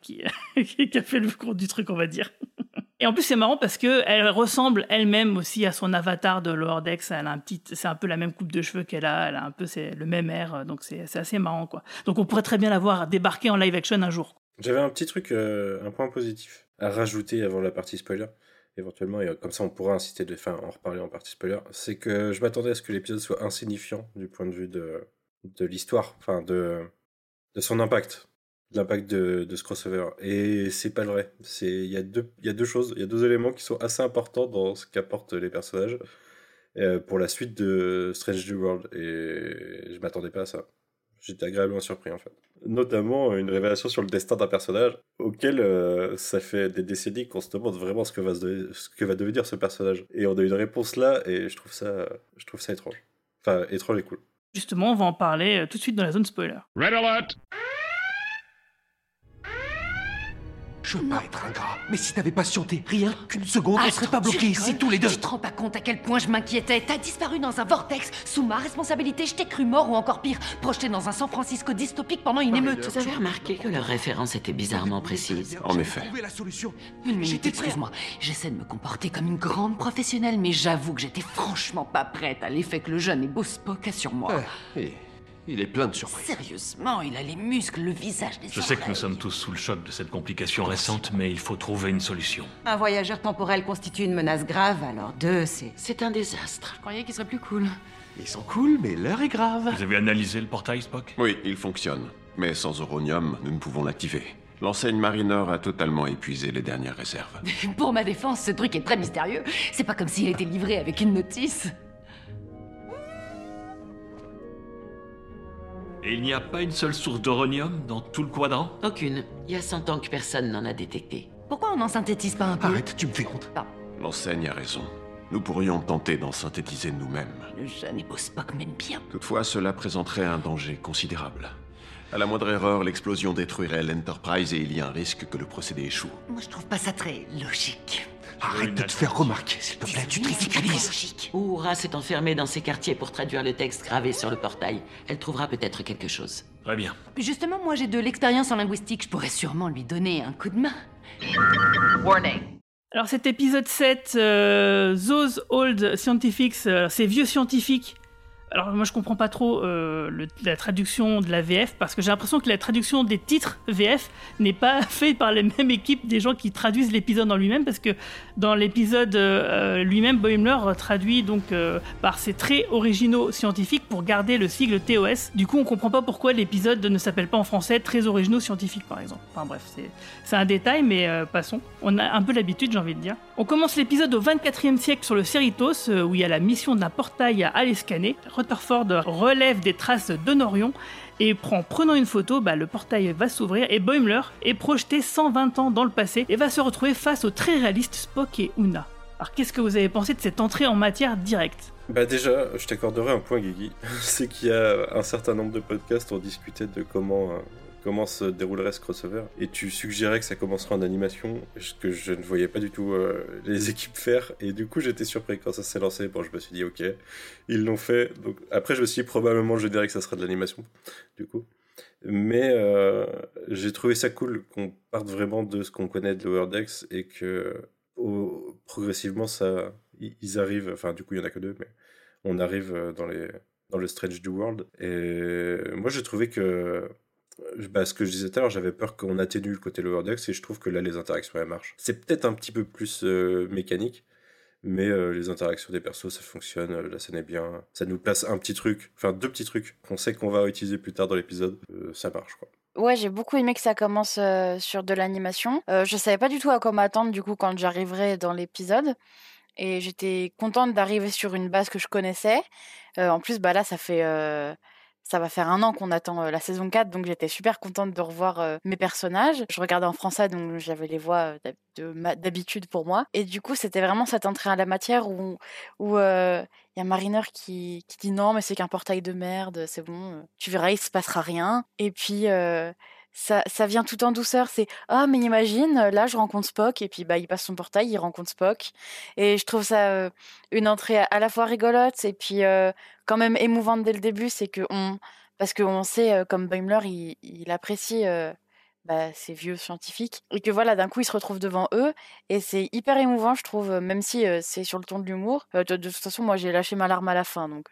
qui, qui a fait le gros du truc, on va dire. Et en plus, c'est marrant parce que elle ressemble elle-même aussi à son avatar de Lower Decks. C'est un peu la même coupe de cheveux qu'elle a. Elle a un peu c'est le même air. Donc c'est assez marrant, quoi. Donc on pourrait très bien la voir débarquer en live action un jour. J'avais un petit truc, euh, un point positif à rajouter avant la partie spoiler, éventuellement, et euh, comme ça on pourra inciter de, enfin, en reparler en partie spoiler, c'est que je m'attendais à ce que l'épisode soit insignifiant du point de vue de, de l'histoire, enfin de, de son impact, l'impact de, de ce crossover. Et c'est pas le vrai. C'est, il y a deux, il y a deux choses, il y a deux éléments qui sont assez importants dans ce qu'apportent les personnages euh, pour la suite de Strange New World. Et je m'attendais pas à ça. J'étais agréablement surpris en fait. Notamment une révélation sur le destin d'un personnage auquel euh, ça fait des décennies qu'on se demande vraiment ce que, va se ce que va devenir ce personnage. Et on a une réponse là et je trouve ça, je trouve ça étrange. Enfin, étrange et cool. Justement, on va en parler euh, tout de suite dans la zone spoiler. Red alert! Je veux pas être ingrat, mais si t'avais patienté rien qu'une seconde, on Attends, serait pas tu bloqués ici tous les deux. Tu te rends pas compte à quel point je m'inquiétais T'as disparu dans un vortex sous ma responsabilité. Je t'ai cru mort ou encore pire, projeté dans un San Francisco dystopique pendant une émeute. Vous avez remarqué que leur référence était bizarrement précise En effet. Trouver la solution. Une minute, excuse-moi. J'essaie de me comporter comme une grande professionnelle, mais j'avoue que j'étais franchement pas prête à l'effet que le jeune et beau Spock a sur moi. Et il est plein de surprises. Sérieusement, il a les muscles, le visage des Je sais que nous sommes tous sous le choc de cette complication récente, mais il faut trouver une solution. Un voyageur temporel constitue une menace grave, alors deux, c'est... C'est un désastre. Je croyais qu'il serait plus cool. Ils sont cool, mais l'heure est grave. Vous avez analysé le portail, Spock? Oui, il fonctionne. Mais sans uranium, nous ne pouvons l'activer. L'enseigne Mariner a totalement épuisé les dernières réserves. Pour ma défense, ce truc est très mystérieux. C'est pas comme s'il était livré avec une notice. Et il n'y a pas une seule source d'uranium dans tout le quadrant? Aucune. Il y a 100 ans que personne n'en a détecté. Pourquoi on n'en synthétise pas un peu? Arrête, tu me fais honte. L'enseigne a raison. Nous pourrions tenter d'en synthétiser nous-mêmes. Le jeune beau Spock m'aime bien. Toutefois, cela présenterait un danger considérable. À la moindre erreur, l'explosion détruirait l'Enterprise et il y a un risque que le procédé échoue. Moi, je trouve pas ça très logique. Arrête de te faire remarquer, s'il te plaît, tu te ridiculises. Uhura s'est enfermée dans ses quartiers pour traduire le texte gravé sur le portail. Elle trouvera peut-être quelque chose. Très bien. Justement, moi, j'ai de l'expérience en linguistique. Je pourrais sûrement lui donner un coup de main. Warning. Alors cet épisode 7, euh, Those Old Scientifics, euh, ces vieux scientifiques. Alors moi je comprends pas trop euh, la traduction de la VF parce que j'ai l'impression que la traduction des titres VF n'est pas faite par les mêmes équipes des gens qui traduisent l'épisode en lui-même parce que dans l'épisode euh, lui-même Boimler traduit donc euh, par ses traits originaux scientifiques pour garder le sigle TOS. Du coup on comprend pas pourquoi l'épisode ne s'appelle pas en français Traits originaux scientifiques par exemple. Enfin bref c'est un détail, mais euh, passons. On a un peu l'habitude, j'ai envie de dire. On commence l'épisode au 24e siècle sur le Cerritos, euh, où il y a la mission d'un portail à aller scanner. Rutherford relève des traces d'Honorion et prend, prenant une photo, bah, le portail va s'ouvrir et Boimler est projeté 120 ans dans le passé et va se retrouver face aux très réalistes Spock et Una. Alors qu'est-ce que vous avez pensé de cette entrée en matière directe? Bah déjà, je t'accorderai un point, Guigui. C'est qu'il y a un certain nombre de podcasts, on discutait de comment, euh, comment se déroulerait ce crossover. Et tu suggérais que ça commencerait en animation, ce que je ne voyais pas du tout euh, les équipes faire. Et du coup, j'étais surpris quand ça s'est lancé. Bon, je me suis dit, ok, ils l'ont fait. Donc après, je me suis dit, probablement, je dirais que ça sera de l'animation, du coup. Mais euh, j'ai trouvé ça cool qu'on parte vraiment de ce qu'on connaît de Lower et que progressivement, ça, ils arrivent, enfin du coup il y en a que deux, mais on arrive euh, dans, les, dans le Strange New World. Et moi j'ai trouvé que, bah, ce que je disais tout à l'heure, j'avais peur qu'on atténue le côté Lower Decks et je trouve que là les interactions elles marchent. C'est peut-être un petit peu plus euh, mécanique, mais euh, les interactions des persos ça fonctionne, euh, la scène est bien, ça nous place un petit truc, enfin deux petits trucs qu'on sait qu'on va utiliser plus tard dans l'épisode, ça marche quoi. Ouais, j'ai beaucoup aimé que ça commence sur de l'animation. Je savais pas du tout à quoi m'attendre du coup quand j'arriverai dans l'épisode. Et j'étais contente d'arriver sur une base que je connaissais. En plus, bah là, ça fait, ça va faire un an qu'on attend euh, la saison 4, donc j'étais super contente de revoir euh, mes personnages. Je regardais en français, donc j'avais les voix euh, d'habitude pour moi. Et du coup, c'était vraiment cette entrée à la matière où il y a Mariner qui, qui dit non, mais c'est qu'un portail de merde, c'est bon, tu verras, il se passera rien. Et puis, ça, ça vient tout en douceur, c'est ah, mais imagine, euh, là, je rencontre Spock, et puis bah, il passe son portail, il rencontre Spock. Et je trouve ça euh, une entrée à, la fois rigolote, et puis euh, quand même émouvante dès le début, c'est que on. Parce qu'on sait, comme Boimler, il, apprécie. bah, ces vieux scientifiques et que voilà d'un coup ils se retrouvent devant eux et c'est hyper émouvant je trouve même si c'est sur le ton de l'humour de, toute façon moi j'ai lâché ma larme à la fin donc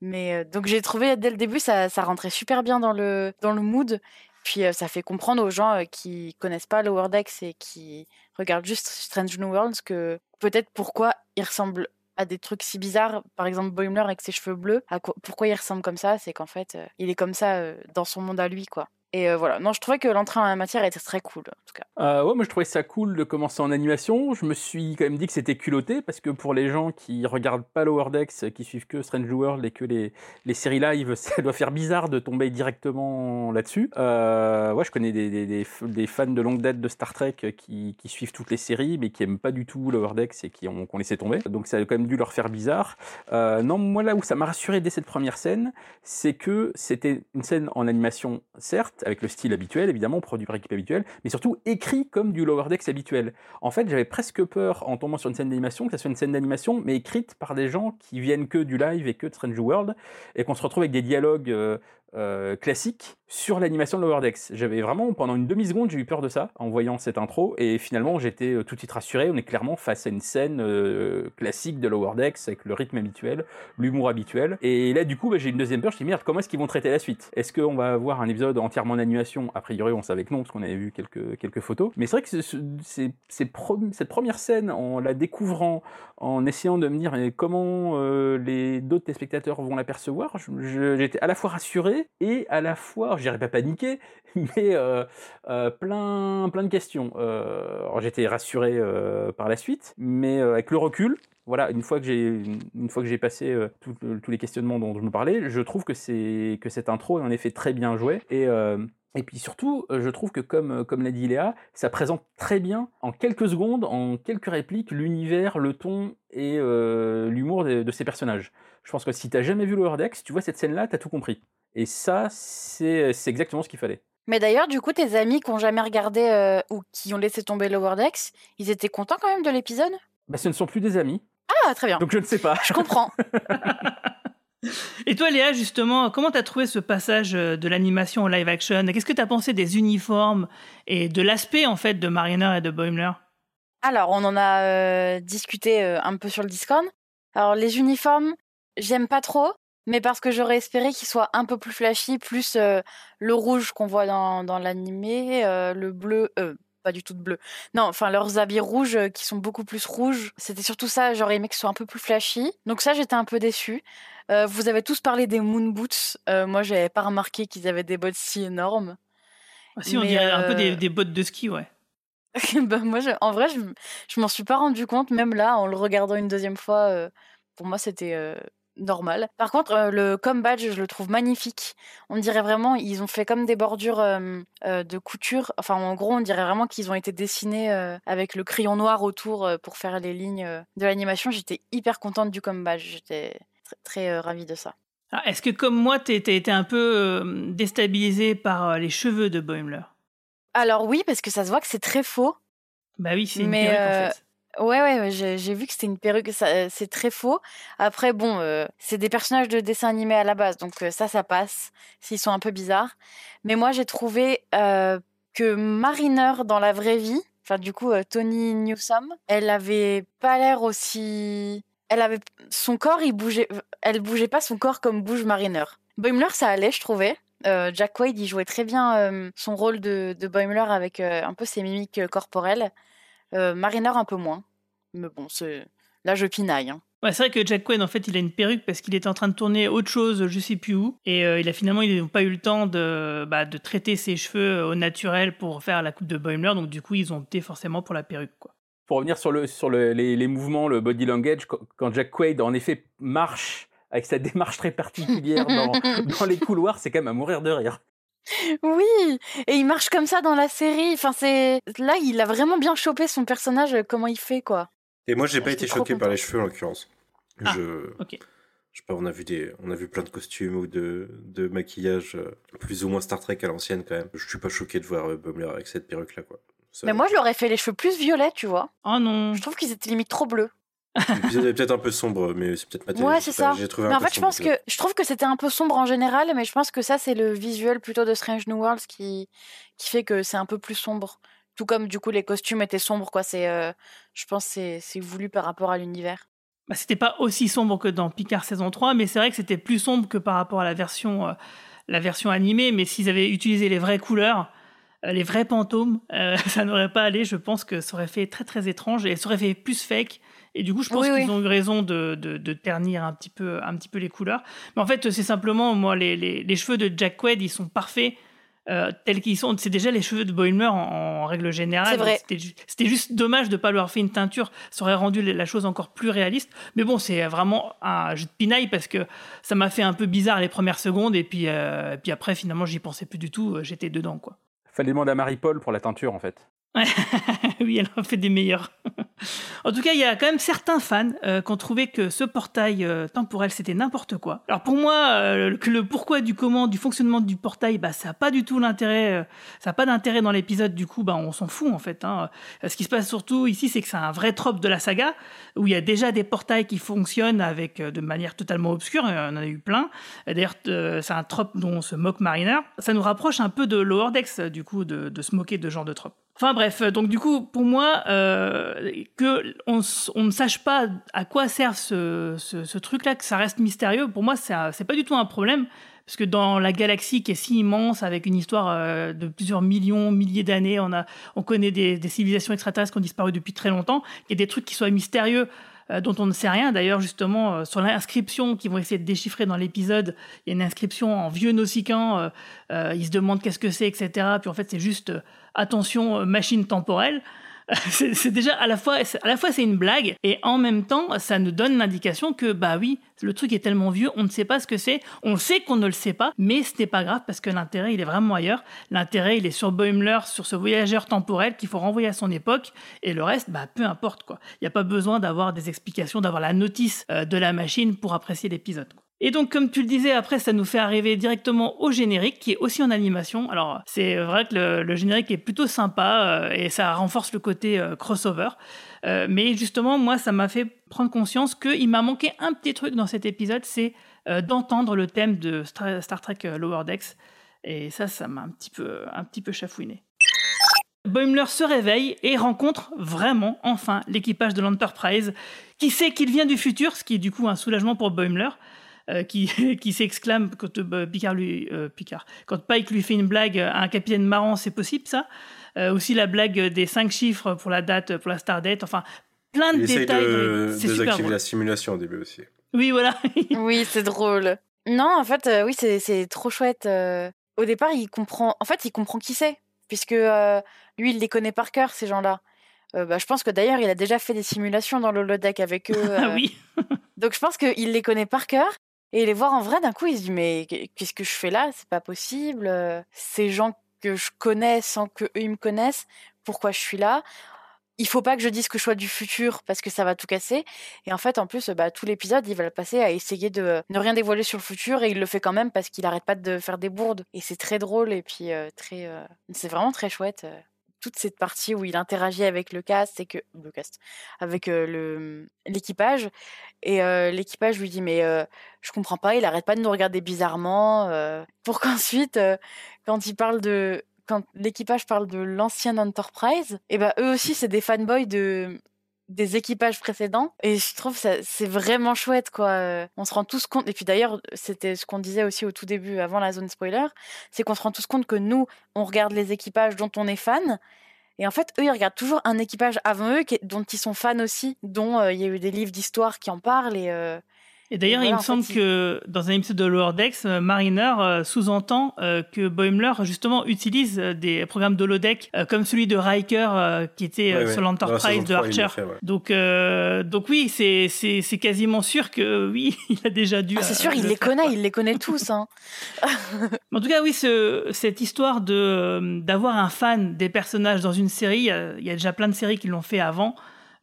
mais donc j'ai trouvé dès le début ça, ça rentrait super bien dans le dans le mood puis ça fait comprendre aux gens qui connaissent pas Lower Decks et qui regardent juste Strange New Worlds que peut-être pourquoi il ressemble à des trucs si bizarres, par exemple Boimler avec ses cheveux bleus, pourquoi il ressemble comme ça, c'est qu'en fait, il est comme ça dans son monde à lui, quoi. Et euh, voilà, non, je trouvais que l'entrée en la matière était très cool, en tout cas. Euh, ouais, moi je trouvais ça cool de commencer en animation. Je me suis quand même dit que c'était culotté parce que pour les gens qui regardent pas Lower Decks, qui suivent que Strange World et que les, les séries live, ça doit faire bizarre de tomber directement là-dessus. Euh, ouais, je connais des, des, fans de longue date de Star Trek qui, qui suivent toutes les séries mais qui aiment pas du tout Lower Decks et qui ont, qui ont laissé tomber. Donc ça a quand même dû leur faire bizarre. Non, moi là où ça m'a rassuré dès cette première scène, c'est que c'était une scène en animation, certes, avec le style habituel, évidemment, produit par équipe habituelle, mais surtout écrit comme du Lower Decks habituel. En fait, j'avais presque peur, en tombant sur une scène d'animation, que ça soit une scène d'animation, mais écrite par des gens qui viennent que du live et que de Strange World, et qu'on se retrouve avec des dialogues euh, euh, classique sur l'animation de Lower Decks. J'avais vraiment, pendant une demi-seconde, j'ai eu peur de ça en voyant cette intro, et finalement j'étais euh, tout de suite rassuré. On est clairement face à une scène euh, classique de Lower Decks avec le rythme habituel, l'humour habituel. Et là, du coup, bah, j'ai une deuxième peur. Je me suis dit, merde, comment est-ce qu'ils vont traiter la suite? Est-ce qu'on va avoir un épisode entièrement en animation A priori, on savait que non, parce qu'on avait vu quelques, quelques photos. Mais c'est vrai que cette première scène, en la découvrant, en essayant de me dire comment euh, les d'autres téléspectateurs vont l'apercevoir, j'étais à la fois rassuré et à la fois, je dirais pas paniqué, mais euh, euh, plein, plein de questions. Euh, alors j'étais rassuré par la suite, mais avec le recul, voilà, une fois que j'ai une fois que j'ai passé tous les questionnements dont je me parlais, je trouve que c'est que cette intro est en effet très bien jouée et et puis surtout, je trouve que comme, comme l'a dit Léa, ça présente très bien, en quelques secondes, en quelques répliques, l'univers, le ton et l'humour de, de ces personnages. Je pense que si t'as jamais vu Lower Decks, tu vois cette scène-là, t'as tout compris. Et ça, c'est c'est exactement ce qu'il fallait. Mais d'ailleurs, du coup, tes amis qui ont jamais regardé euh, ou qui ont laissé tomber Lower Decks, ils étaient contents quand même de l'épisode? Bah, ce ne sont plus des amis, Ah, très bien. donc je ne sais pas. Je comprends. Et toi, Léa, justement, comment t'as trouvé ce passage euh, de l'animation au live action? Qu'est-ce que t'as pensé des uniformes et de l'aspect, en fait, de Mariner et de Boimler? Alors, on en a euh, discuté euh, un peu sur le Discord. Alors, les uniformes, j'aime pas trop, mais parce que j'aurais espéré qu'ils soient un peu plus flashy, plus euh, le rouge qu'on voit dans, dans l'animé, euh, le bleu, euh, pas du tout de bleu. Non, enfin, leurs habits rouges euh, qui sont beaucoup plus rouges. C'était surtout ça, j'aurais aimé qu'ils soient un peu plus flashy. Donc, ça, j'étais un peu déçue. Vous avez tous parlé des moon boots. Moi, j'avais pas remarqué qu'ils avaient des bottes si énormes. Ah, Si, on Mais, dirait un peu des, des bottes de ski, ouais. bah, moi, je- en vrai, je, je m'en suis pas rendu compte, même là, en le regardant une deuxième fois. euh, pour moi, c'était euh, normal. Par contre, euh, le com badge, je le trouve magnifique. On dirait vraiment, ils ont fait comme des bordures euh, euh, de couture. Enfin, en gros, on dirait vraiment qu'ils ont été dessinés avec le crayon noir autour pour faire les lignes de l'animation. J'étais hyper contente du com badge. J'étais très, très ravie de ça. Est-ce que, comme moi, t'as été un peu déstabilisé par les cheveux de Boimler? Alors oui, parce que ça se voit que c'est très faux. Bah oui, c'est une Mais, perruque, en fait. Ouais, ouais, j'ai vu que c'était une perruque, euh, c'est très faux. Après, bon, euh, c'est des personnages de dessin animé à la base, donc euh, ça, ça passe, s'ils sont un peu bizarres. Mais moi, j'ai trouvé que Mariner, dans la vraie vie, enfin, du coup, Tony Newsom, elle avait pas l'air aussi... Elle avait... Son corps, il bougeait... Elle bougeait pas son corps comme bouge Mariner. Boimler, ça allait, je trouvais. Jack Quaid, il jouait très bien son rôle de, Boimler avec un peu ses mimiques corporelles. Euh, Mariner un peu moins. Mais bon, c'est là je pinaille. hein. Ouais, c'est vrai que Jack Quaid, en fait, il a une perruque parce qu'il était en train de tourner autre chose, je sais plus où. Et euh, il a finalement, ils n'ont pas eu le temps de, bah, de traiter ses cheveux au naturel pour faire la coupe de Boimler. Donc, du coup, ils ont opté forcément pour la perruque, quoi. Pour revenir sur, le, sur le- les, les mouvements, le body language, quand, quand Jack Quaid en effet marche avec sa démarche très particulière dans, dans les couloirs, c'est quand même à mourir de rire. Oui, et il marche comme ça dans la série. Enfin, c'est là, il a vraiment bien chopé son personnage. euh, Comment il fait quoi Et moi, j'ai pas été choqué par les cheveux en l'occurrence. Ah, je, ok. je sais pas, on a vu des, on a vu plein de costumes ou de, de maquillage euh, plus ou moins Star Trek à l'ancienne quand même. Je suis pas choqué de voir euh, Baumler avec cette perruque là quoi. Ça- Mais moi, je leur ai fait les cheveux plus violets, tu vois. Oh non. Je trouve qu'ils étaient limite trop bleus. L'épisode est peut-être un peu sombre, mais c'est peut-être ma Ouais, c'est ça. J'ai trouvé Mais un en peu fait, je sombre, pense que je trouve que c'était un peu sombre en général, mais je pense que ça, c'est le visuel plutôt de Strange New Worlds qui qui fait que c'est un peu plus sombre. Tout comme du coup les costumes étaient sombres, quoi. C'est, euh, je pense, que c'est c'est voulu par rapport à l'univers. Bah, c'était pas aussi sombre que dans Picard saison 3, mais c'est vrai que c'était plus sombre que par rapport à la version, euh, la version animée. Mais s'ils avaient utilisé les vraies couleurs, euh, les vrais fantômes, euh, ça n'aurait pas allé. Je pense que ça aurait fait très très étrange et ça aurait fait plus fake. Et du coup, je pense Oui, qu'ils oui. ont eu raison de, de, de ternir un petit, peu, un petit peu les couleurs. Mais en fait, c'est simplement, moi, les, les, les cheveux de Jack Quaid, ils sont parfaits. euh, tels qu'ils sont, c'est déjà les cheveux de Boimler en, en règle générale. C'est vrai. Donc, C'était ju- c'était juste dommage de ne pas lui avoir fait une teinture. Ça aurait rendu la chose encore plus réaliste. Mais bon, c'est vraiment un jeu de pinaille parce que ça m'a fait un peu bizarre les premières secondes. Et puis, euh, puis après, finalement, j'y pensais plus du tout. J'étais dedans, quoi. Fallait demander à Marie-Paul pour la teinture en fait. oui, elle en fait des meilleurs. En tout cas, il y a quand même certains fans euh, qui ont trouvé que ce portail euh, temporel c'était n'importe quoi. Alors pour moi, euh, le pourquoi du comment, du fonctionnement du portail, bah ça n'a pas du tout l'intérêt, ça n'a pas d'intérêt dans l'épisode. Du coup, bah on s'en fout en fait. Hein. Ce qui se passe surtout ici, c'est que c'est un vrai trope de la saga où il y a déjà des portails qui fonctionnent avec de manière totalement obscure. Y en a eu plein. D'ailleurs, c'est un trope dont se moque Mariner. Ça nous rapproche un peu de Lower du coup, de, de se moquer de ce genre de trope. Enfin bref, euh, donc du coup, pour moi, euh, que on, on ne sache pas à quoi sert ce, ce, ce truc-là, que ça reste mystérieux, pour moi, c'est pas du tout un problème. Parce que dans la galaxie qui est si immense, avec une histoire euh, de plusieurs millions, milliers d'années, on, a, on connaît des, des civilisations extraterrestres qui ont disparu depuis très longtemps, et des trucs qui soient mystérieux dont on ne sait rien. D'ailleurs, justement, euh, sur l'inscription qu'ils vont essayer de déchiffrer dans l'épisode, il y a une inscription en vieux nausicaan, euh, euh, ils se demandent qu'est-ce que c'est, etc. Puis en fait, c'est juste euh, attention, euh, machine temporelle. c'est déjà à la fois à la fois c'est une blague et en même temps ça nous donne l'indication que bah oui le truc est tellement vieux on ne sait pas ce que c'est. On sait qu'on ne le sait pas mais ce n'est pas grave parce que l'intérêt il est vraiment ailleurs. L'intérêt il est sur Boimler sur ce voyageur temporel qu'il faut renvoyer à son époque et le reste bah peu importe quoi. Il n'y a pas besoin d'avoir des explications d'avoir la notice euh, de la machine pour apprécier l'épisode. Et donc, comme tu le disais, après, ça nous fait arriver directement au générique, qui est aussi en animation. Alors, c'est vrai que le, générique est plutôt sympa euh, et ça renforce le côté euh, crossover. Euh, mais justement, moi, ça m'a fait prendre conscience qu'il m'a manqué un petit truc dans cet épisode, c'est d'entendre le thème de Star, Trek Lower Decks. Et ça, ça m'a un petit peu, un petit peu chafouiné. Boimler se réveille et rencontre vraiment, enfin, l'équipage de l'Enterprise, qui sait qu'il vient du futur, ce qui est du coup un soulagement pour Boimler, euh, qui, qui s'exclame quand euh, Picard lui, euh, Picard, quand Pike lui fait une blague à un capitaine marrant, c'est possible ça? Euh, aussi la blague des cinq chiffres pour la date, pour la stardate, enfin plein de Il essaye détails. de C'est super désactiver la simulation au début aussi. Oui, voilà. oui, c'est drôle. Non, en fait, euh, oui, c'est c'est trop chouette. euh. Au départ, il comprend. En fait, il comprend qui c'est, puisque euh, lui, il les connaît par cœur ces gens-là. Euh, bah, je pense que d'ailleurs, il a déjà fait des simulations dans le holodeck avec eux. Ah euh. oui. Donc, je pense qu'il les connaît par cœur. Et les voir en vrai, d'un coup, il se dit mais qu'est-ce que je fais là? C'est pas possible. euh, Ces gens que je connais sans que eux ils me connaissent, pourquoi je suis là? Il faut pas que je dise que je sois du futur parce que ça va tout casser. Et en fait, en plus, bah, tout l'épisode, il va le passer à essayer de ne rien dévoiler sur le futur et il le fait quand même parce qu'il arrête pas de faire des bourdes. Et c'est très drôle et puis euh, très, euh, c'est vraiment très chouette. Toute cette partie où il interagit avec le cast, c'est que le cast, avec le l'équipage et l'équipage lui dit mais je comprends pas, il arrête pas de nous regarder bizarrement. pour qu'ensuite, quand il parle de quand l'équipage parle de l'ancienne Enterprise, et ben eux aussi c'est des fanboys de des équipages précédents. Et je trouve ça c'est vraiment chouette quoi. Euh, on se rend tous compte et puis d'ailleurs c'était ce qu'on disait aussi au tout début avant la zone spoiler c'est qu'on se rend tous compte que nous on regarde les équipages dont on est fan. Et en fait eux ils regardent toujours un équipage avant eux dont ils sont fans aussi dont euh, il y a eu des livres d'histoire qui en parlent et euh, Et d'ailleurs, il me semble fait, que dans un épisode de Lower Decks, euh, Mariner euh, sous-entend euh, que Boimler justement utilise euh, des programmes d'holodeck euh, comme celui de Riker euh, qui était Ouais, sur l'Enterprise de 3, il l'a Archer. fait, ouais. Donc, euh, donc oui, c'est c'est c'est quasiment sûr que oui, il a déjà dû. ah, c'est euh, sûr il le les faire, connaît il les connaît tous hein. En tout cas, oui, ce- cette histoire de d'avoir un fan des personnages dans une série, euh, il y a déjà plein de séries qui l'ont fait avant.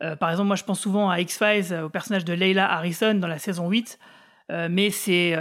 Euh, par exemple, moi, je pense souvent à X-Files, euh, au personnage de Leila Harrison dans la saison 8. Euh, mais c'est,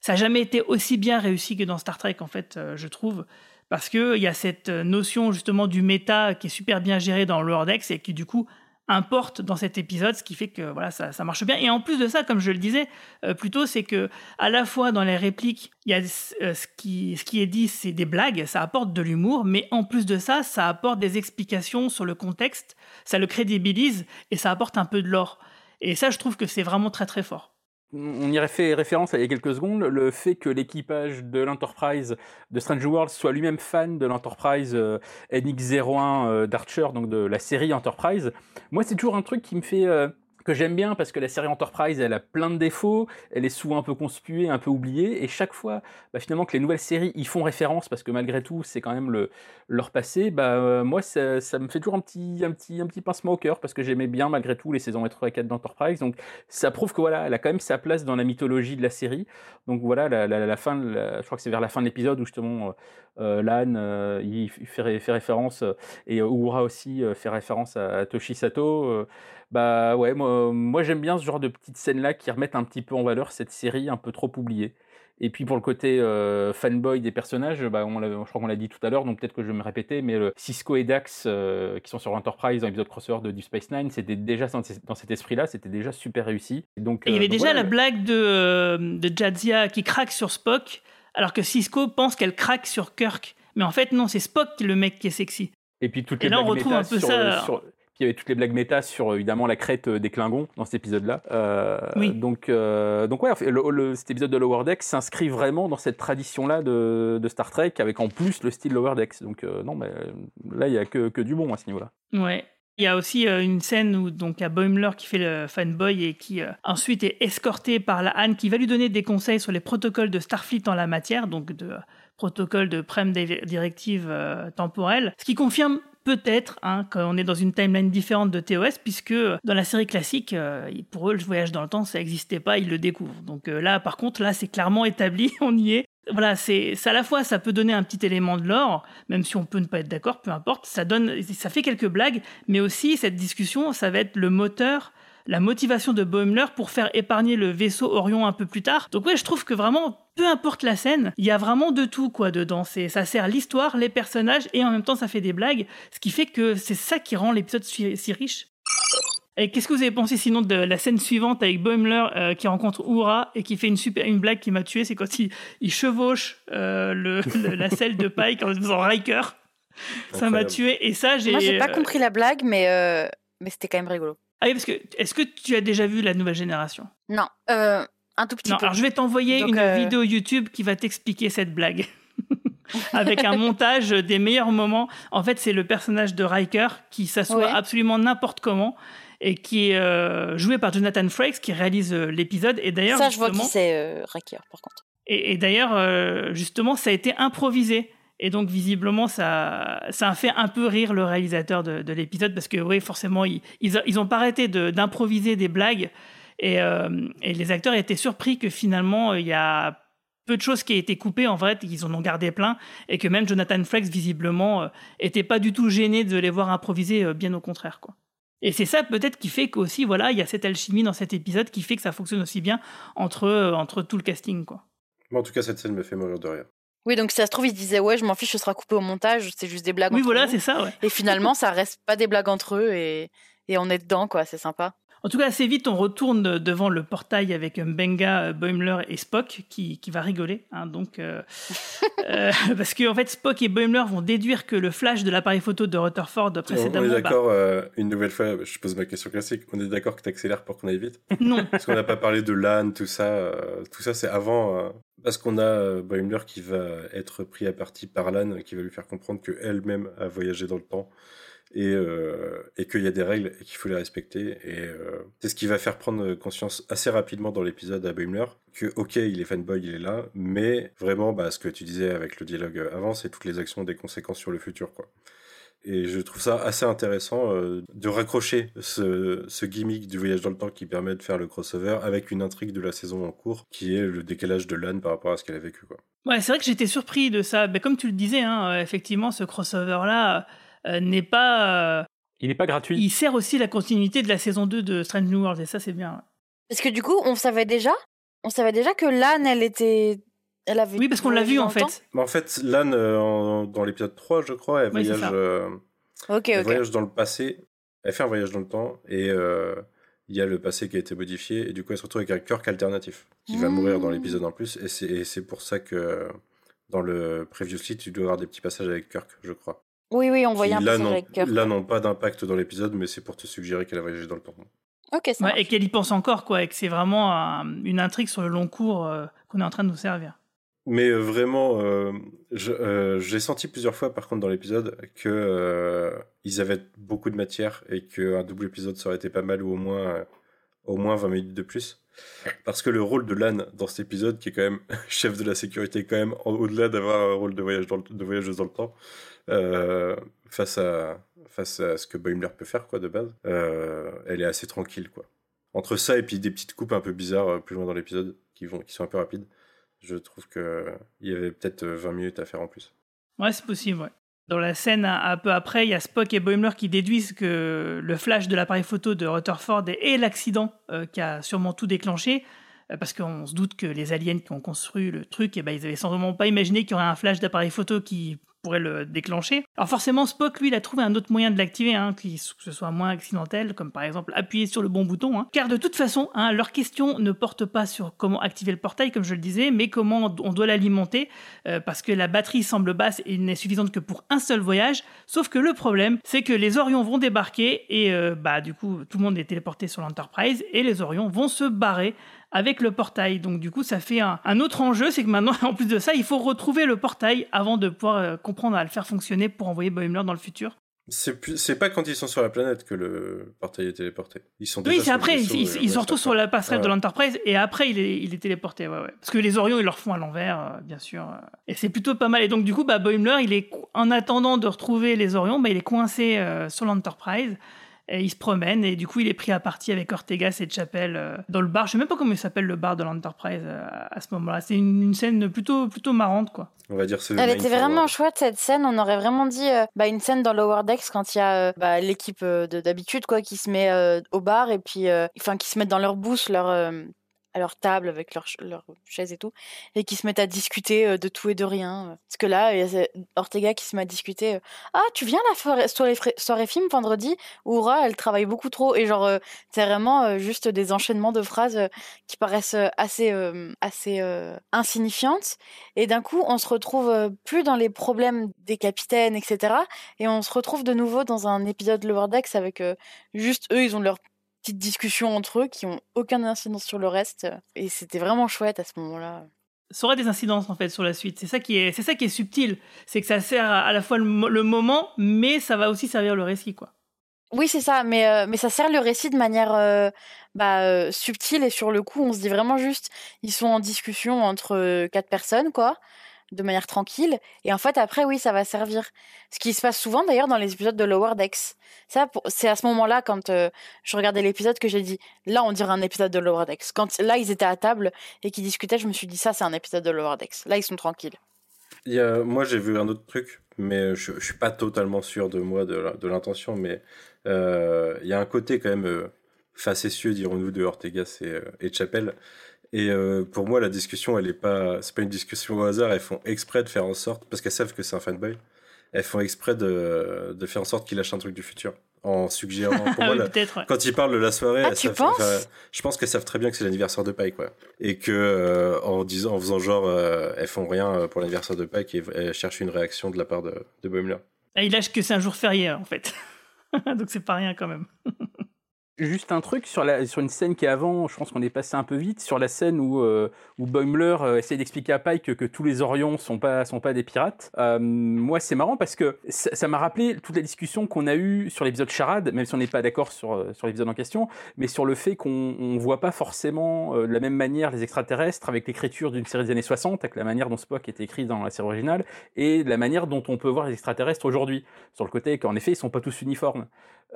ça n'a jamais été aussi bien réussi que dans Star Trek, en fait, je trouve. Parce qu'il y a cette notion justement du méta qui est super bien gérée dans Lower Decks et qui du coup importe dans cet épisode, ce qui fait que voilà, ça, ça marche bien. Et en plus de ça, comme je le disais euh, plus tôt, c'est que à la fois dans les répliques, il y a euh, ce, qui, ce qui est dit, c'est des blagues, ça apporte de l'humour, mais en plus de ça, ça apporte des explications sur le contexte, ça le crédibilise et ça apporte un peu de l'or. Et ça, je trouve que c'est vraiment très très fort. On y fait référence il y a quelques secondes, le fait que l'équipage de l'Enterprise de Strange World soit lui-même fan de l'Enterprise euh, NX-01 euh, d'Archer, donc de la série Enterprise. Moi, c'est toujours un truc qui me fait, euh, que j'aime bien parce que la série Enterprise, elle a plein de défauts, elle est souvent un peu conspuée, un peu oubliée, et chaque fois, bah, finalement, que les nouvelles séries y font référence, parce que malgré tout, c'est quand même le, leur passé, bah, euh, moi, ça, me fait toujours un petit, un, petit, un petit pincement au cœur, parce que j'aimais bien, malgré tout, les saisons 3 et 4 d'Enterprise, donc ça prouve que voilà, elle a quand même sa place dans la mythologie de la série, donc voilà, la, fin, je crois que c'est vers la fin de l'épisode où justement, euh, Lan, euh, il fait, référence, et Uhura aussi fait référence à Toshi Sato, bah ouais, moi, moi j'aime bien ce genre de petites scènes-là qui remettent un petit peu en valeur cette série un peu trop oubliée. Et puis pour le côté euh, fanboy des personnages, bah on je crois qu'on l'a dit tout à l'heure, donc peut-être que je vais me répéter, mais le Cisco et Dax euh, qui sont sur Enterprise dans l'épisode crossover de Deep Space Nine, c'était déjà dans, cet esprit-là, c'était déjà super réussi. Donc, et il y avait euh, déjà la blague de, de Jadzia qui craque sur Spock, alors que Cisco pense qu'elle craque sur Kirk. Mais en fait, non, c'est Spock le mec qui est sexy. Et puis toutes et les là, on retrouve un peu sur, ça. Sur, puis il y avait toutes les blagues méta sur évidemment la crête des Klingons dans cet épisode-là. Euh, oui. Donc, euh, donc ouais, le, le, cet épisode de Lower Decks s'inscrit vraiment dans cette tradition-là de, de, Star Trek, avec en plus le style Lower Decks. Donc euh, non, mais là il y a que, que du bon à ce niveau-là. Ouais. Il y a aussi euh, une scène où donc il y a Boimler qui fait le fanboy et qui euh, ensuite est escorté par la Anne qui va lui donner des conseils sur les protocoles de Starfleet en la matière, donc de euh, protocole de prem directive temporelle, ce qui confirme peut-être hein, qu'on est dans une timeline différente de TOS, puisque dans la série classique, euh, pour eux, le voyage dans le temps, ça n'existait pas, ils le découvrent. Donc euh, là, par contre, là, c'est clairement établi, on y est. Voilà, c'est à la fois ça peut donner un petit élément de l'or, même si on peut ne pas être d'accord, peu importe. Ça donne, ça fait quelques blagues, mais aussi cette discussion, ça va être le moteur la motivation de Boimler pour faire épargner le vaisseau Orion un peu plus tard. Donc ouais, je trouve que vraiment, peu importe la scène, il y a vraiment de tout quoi dedans. C'est, ça sert l'histoire, les personnages et en même temps ça fait des blagues, ce qui fait que c'est ça qui rend l'épisode si, si riche. Et qu'est-ce que vous avez pensé sinon de la scène suivante avec Boimler euh, qui rencontre Oura et qui fait une super une blague qui m'a tué, c'est quand il, il chevauche euh, le, le, la selle de Pike en faisant Riker. Ça m'a tué et ça j'ai. Moi j'ai pas compris la blague, mais euh, mais c'était quand même rigolo. Ah oui, parce que est-ce que tu as déjà vu la nouvelle génération? Non, euh, un tout petit non, peu. Alors je vais t'envoyer une euh... vidéo YouTube qui va t'expliquer cette blague. avec un montage des meilleurs moments. En fait, c'est le personnage de Riker qui s'assoit Ouais. absolument n'importe comment et qui est euh, joué par Jonathan Frakes qui réalise l'épisode. Et d'ailleurs, Ça, je vois qui c'est, Riker, par contre. et, et d'ailleurs, justement, ça a été improvisé. Et donc, visiblement, ça, a fait un peu rire le réalisateur de, de l'épisode parce que, oui, forcément, ils, ils, pas arrêté d'improviser des blagues. Et, euh, et les acteurs étaient surpris que finalement, il y a peu de choses qui aient été coupées, en vrai, ils en ont gardé plein. Et que même Jonathan Frakes, visiblement, euh, pas du tout gêné de les voir improviser, euh, bien au contraire, quoi. Et c'est ça peut-être qui fait qu'aussi, voilà, il y a cette alchimie dans cet épisode qui fait que ça fonctionne aussi bien entre, euh, entre tout le casting, quoi. En tout cas, cette scène me fait mourir de rire. Oui, donc si ça se trouve, il se disait ouais, je m'en fiche, ce sera coupé au montage, c'est juste des blagues. Oui, entre voilà, c'est ça, ouais. Et finalement, ça reste pas des blagues entre eux et, et on est dedans, quoi, c'est sympa. En tout cas, assez vite, on retourne devant le portail avec Benga, euh, Boimler et Spock qui, qui va rigoler. hein, donc, euh, euh, parce qu'en en fait, Spock et Boimler vont déduire que le flash de l'appareil photo de Rutherford On, on précédemment. est bah, d'accord, euh, une nouvelle fois, je pose ma question classique, on est d'accord que tu accélères pour qu'on aille vite? Non. Parce qu'on n'a pas parlé de LAN, tout ça, euh, tout ça c'est avant, euh, parce qu'on a euh, Boimler qui va être pris à partie par LAN, qui va lui faire comprendre qu'elle-même a voyagé dans le temps, et, euh, qu'il y a des règles et qu'il faut les respecter. Et euh, c'est ce qui va faire prendre conscience assez rapidement dans l'épisode à Boimler que, ok, il est fanboy, il est là, mais vraiment, bah, ce que tu disais avec le dialogue avant, c'est toutes les actions ont des conséquences sur le futur, quoi. Et je trouve ça assez intéressant euh, de raccrocher ce, ce gimmick du voyage dans le temps qui permet de faire le crossover avec une intrigue de la saison en cours qui est le décalage de Lan par rapport à ce qu'elle a vécu. Quoi. Ouais, c'est vrai que j'étais surpris de ça. Mais comme tu le disais, hein, euh, effectivement, ce crossover-là euh, n'est pas. euh, Il n'est pas gratuit. Il sert aussi la continuité de la saison 2 de Strange New Worlds, et ça, c'est bien. Parce que du coup, on savait déjà, on savait déjà que Lan, elle était, elle avait. Oui, parce qu'on l'a vu, en fait. Mais en fait, Lan, euh, en- dans l'épisode 3, je crois, elle Oui, voyage, euh, elle voyage dans le passé. Elle fait un voyage dans le temps et euh, il y a le passé qui a été modifié et du coup, elle se retrouve avec un Kirk alternatif qui va mourir dans l'épisode en plus. Et c'est- pour ça que dans le Previously, tu dois avoir des petits passages avec Kirk, je crois. Oui, oui, on voyait un n'ont- avec Kirk. là, n'ont pas d'impact dans l'épisode, mais c'est pour te suggérer qu'elle a voyagé dans le temps. Ok, ça Ouais, et qu'elle y pense encore, quoi, et que c'est vraiment un- une intrigue sur le long cours euh, qu'on est en train de nous servir. Mais euh, vraiment, euh, euh, j'ai senti plusieurs fois, par contre, dans l'épisode, que ils avaient beaucoup de matière et qu'un double épisode ça aurait été pas mal, ou au moins au moins 20 minutes de plus. Parce que le rôle de Lan dans cet épisode, qui est quand même chef de la sécurité, quand même au-delà d'avoir un rôle de, voyage de voyageuse dans le temps, face, à, face à ce que Boimler peut faire quoi, de base, elle est assez tranquille. quoi. Entre ça et puis des petites coupes un peu bizarres plus loin dans l'épisode, qui, vont, qui sont un peu rapides, je trouve qu'il y avait peut-être 20 minutes à faire en plus. Ouais, c'est possible. Dans la scène un peu après, il y a Spock et Boimler qui déduisent que le flash de l'appareil photo de Rutherford est l'accident qui a sûrement tout déclenché. Euh, parce qu'on se doute que les aliens qui ont construit le truc, eh ben, ils avaient sans pas imaginé qu'il y aurait un flash d'appareil photo qui le déclencher. Alors forcément, Spock, lui, il a trouvé un autre moyen de l'activer, hein, que ce soit moins accidentel, comme par exemple appuyer sur le bon bouton. Hein. Car de toute façon, hein, leur question ne porte pas sur comment activer le portail, comme je le disais, mais comment on doit l'alimenter, euh, parce que la batterie semble basse et n'est suffisante que pour un seul voyage. Sauf que le problème, c'est que les Orions vont débarquer et euh, bah du coup, tout le monde est téléporté sur l'Enterprise et les Orions vont se barrer avec le portail. Donc du coup, ça fait un, autre enjeu, c'est que maintenant, en plus de ça, il faut retrouver le portail avant de pouvoir euh, comprendre à le faire fonctionner pour envoyer Boimler dans le futur. C'est pas quand ils sont sur la planète que le portail est téléporté. Ils sont oui, c'est après. ils, ils, se retrouvent sur la passerelle de l'Enterprise et après il est, il est téléporté. Ouais, ouais. Parce que les Orions ils leur font à l'envers, euh, bien sûr. Euh. Et c'est plutôt pas mal. Et donc du coup, bah, Boimler, il est en attendant de retrouver les Orions, bah, il est coincé sur l'Enterprise. Et il se promène et du coup il est pris à partie avec Ortegas et Chapelle euh, dans le bar. Je sais même pas comment il s'appelle le bar de l'Enterprise euh, à ce moment-là. C'est une, scène plutôt plutôt marrante quoi. On va dire Elle était vraiment chouette cette scène. On aurait vraiment dit euh, bah, une scène dans Lower Decks quand il y a bah, l'équipe d'habitude quoi qui se met au bar et puis enfin qui se mettent dans leur boost leur à leur table avec leurs leur chaises et tout, et qui se mettent à discuter euh, de tout et de rien. Euh. Parce que là, il y a Ortega qui se met à discuter. Euh, ah, tu viens la soirée, soirée film vendredi? Oura, elle travaille beaucoup trop. Et genre, c'est vraiment juste des enchaînements de phrases qui paraissent assez, assez insignifiantes. Et d'un coup, on se retrouve plus dans les problèmes des capitaines, etc. Et on se retrouve de nouveau dans un épisode Lower Decks avec juste eux, ils ont leur petites discussions entre eux qui ont aucun incidence sur le reste. Et c'était vraiment chouette à ce moment-là. Ça aura des incidences en fait sur la suite. C'est ça qui est, c'est ça qui est subtil. C'est que ça sert à, la fois le, moment, mais ça va aussi servir le récit, quoi. Oui, c'est ça, mais, euh, mais ça sert le récit de manière euh, bah, euh, subtile et sur le coup, on se dit vraiment juste, ils sont en discussion entre quatre personnes, quoi de manière tranquille. Et en fait, après, oui, ça va servir. Ce qui se passe souvent d'ailleurs dans les épisodes de Lower Decks. Ça, c'est à ce moment-là, quand euh, je regardais l'épisode, que j'ai dit, là, on dirait un épisode de Lower Decks. Quand là, ils étaient à table et qu'ils discutaient, je me suis dit, ça, c'est un épisode de Lower Decks. Là, ils sont tranquilles. Moi, j'ai vu un autre truc, mais je, je suis pas totalement sûr de moi, de l'intention, mais euh, il y a un côté quand même euh, facétieux, dirons-nous, de Ortegas et, et Chapelle et euh, pour moi, la discussion, elle est pas, c'est pas une discussion au hasard. Elles font exprès de faire en sorte, parce qu'elles savent que c'est un fanboy, elles font exprès de, de faire en sorte qu'il lâche un truc du futur en suggérant. Pour moi, quand ils parlent de la soirée, ah, je pense qu'elles savent très bien que c'est l'anniversaire de Pike, quoi. Et que euh, en disant, en faisant genre, euh, elles font rien pour l'anniversaire de Pike et elles cherchent une réaction de la part de, de Boimler. Ah, il lâche que c'est un jour férié, en fait. Donc c'est pas rien quand même. Juste un truc sur, la, sur une scène qui est avant, je pense qu'on est passé un peu vite, sur la scène où, euh, où Boimler euh, essaie d'expliquer à Pike que, que, tous les Orions sont pas, sont pas des pirates. Euh, moi, c'est marrant parce que ça m'a rappelé toute la discussion qu'on a eue sur l'épisode Charade, même si on n'est pas d'accord sur, sur l'épisode en question, mais sur le fait qu'on ne voit pas forcément de la même manière les extraterrestres avec l'écriture d'une série des années 60, avec la manière dont Spock était écrit dans la série originale, et la manière dont on peut voir les extraterrestres aujourd'hui, sur le côté qu'en effet, ils sont pas tous uniformes.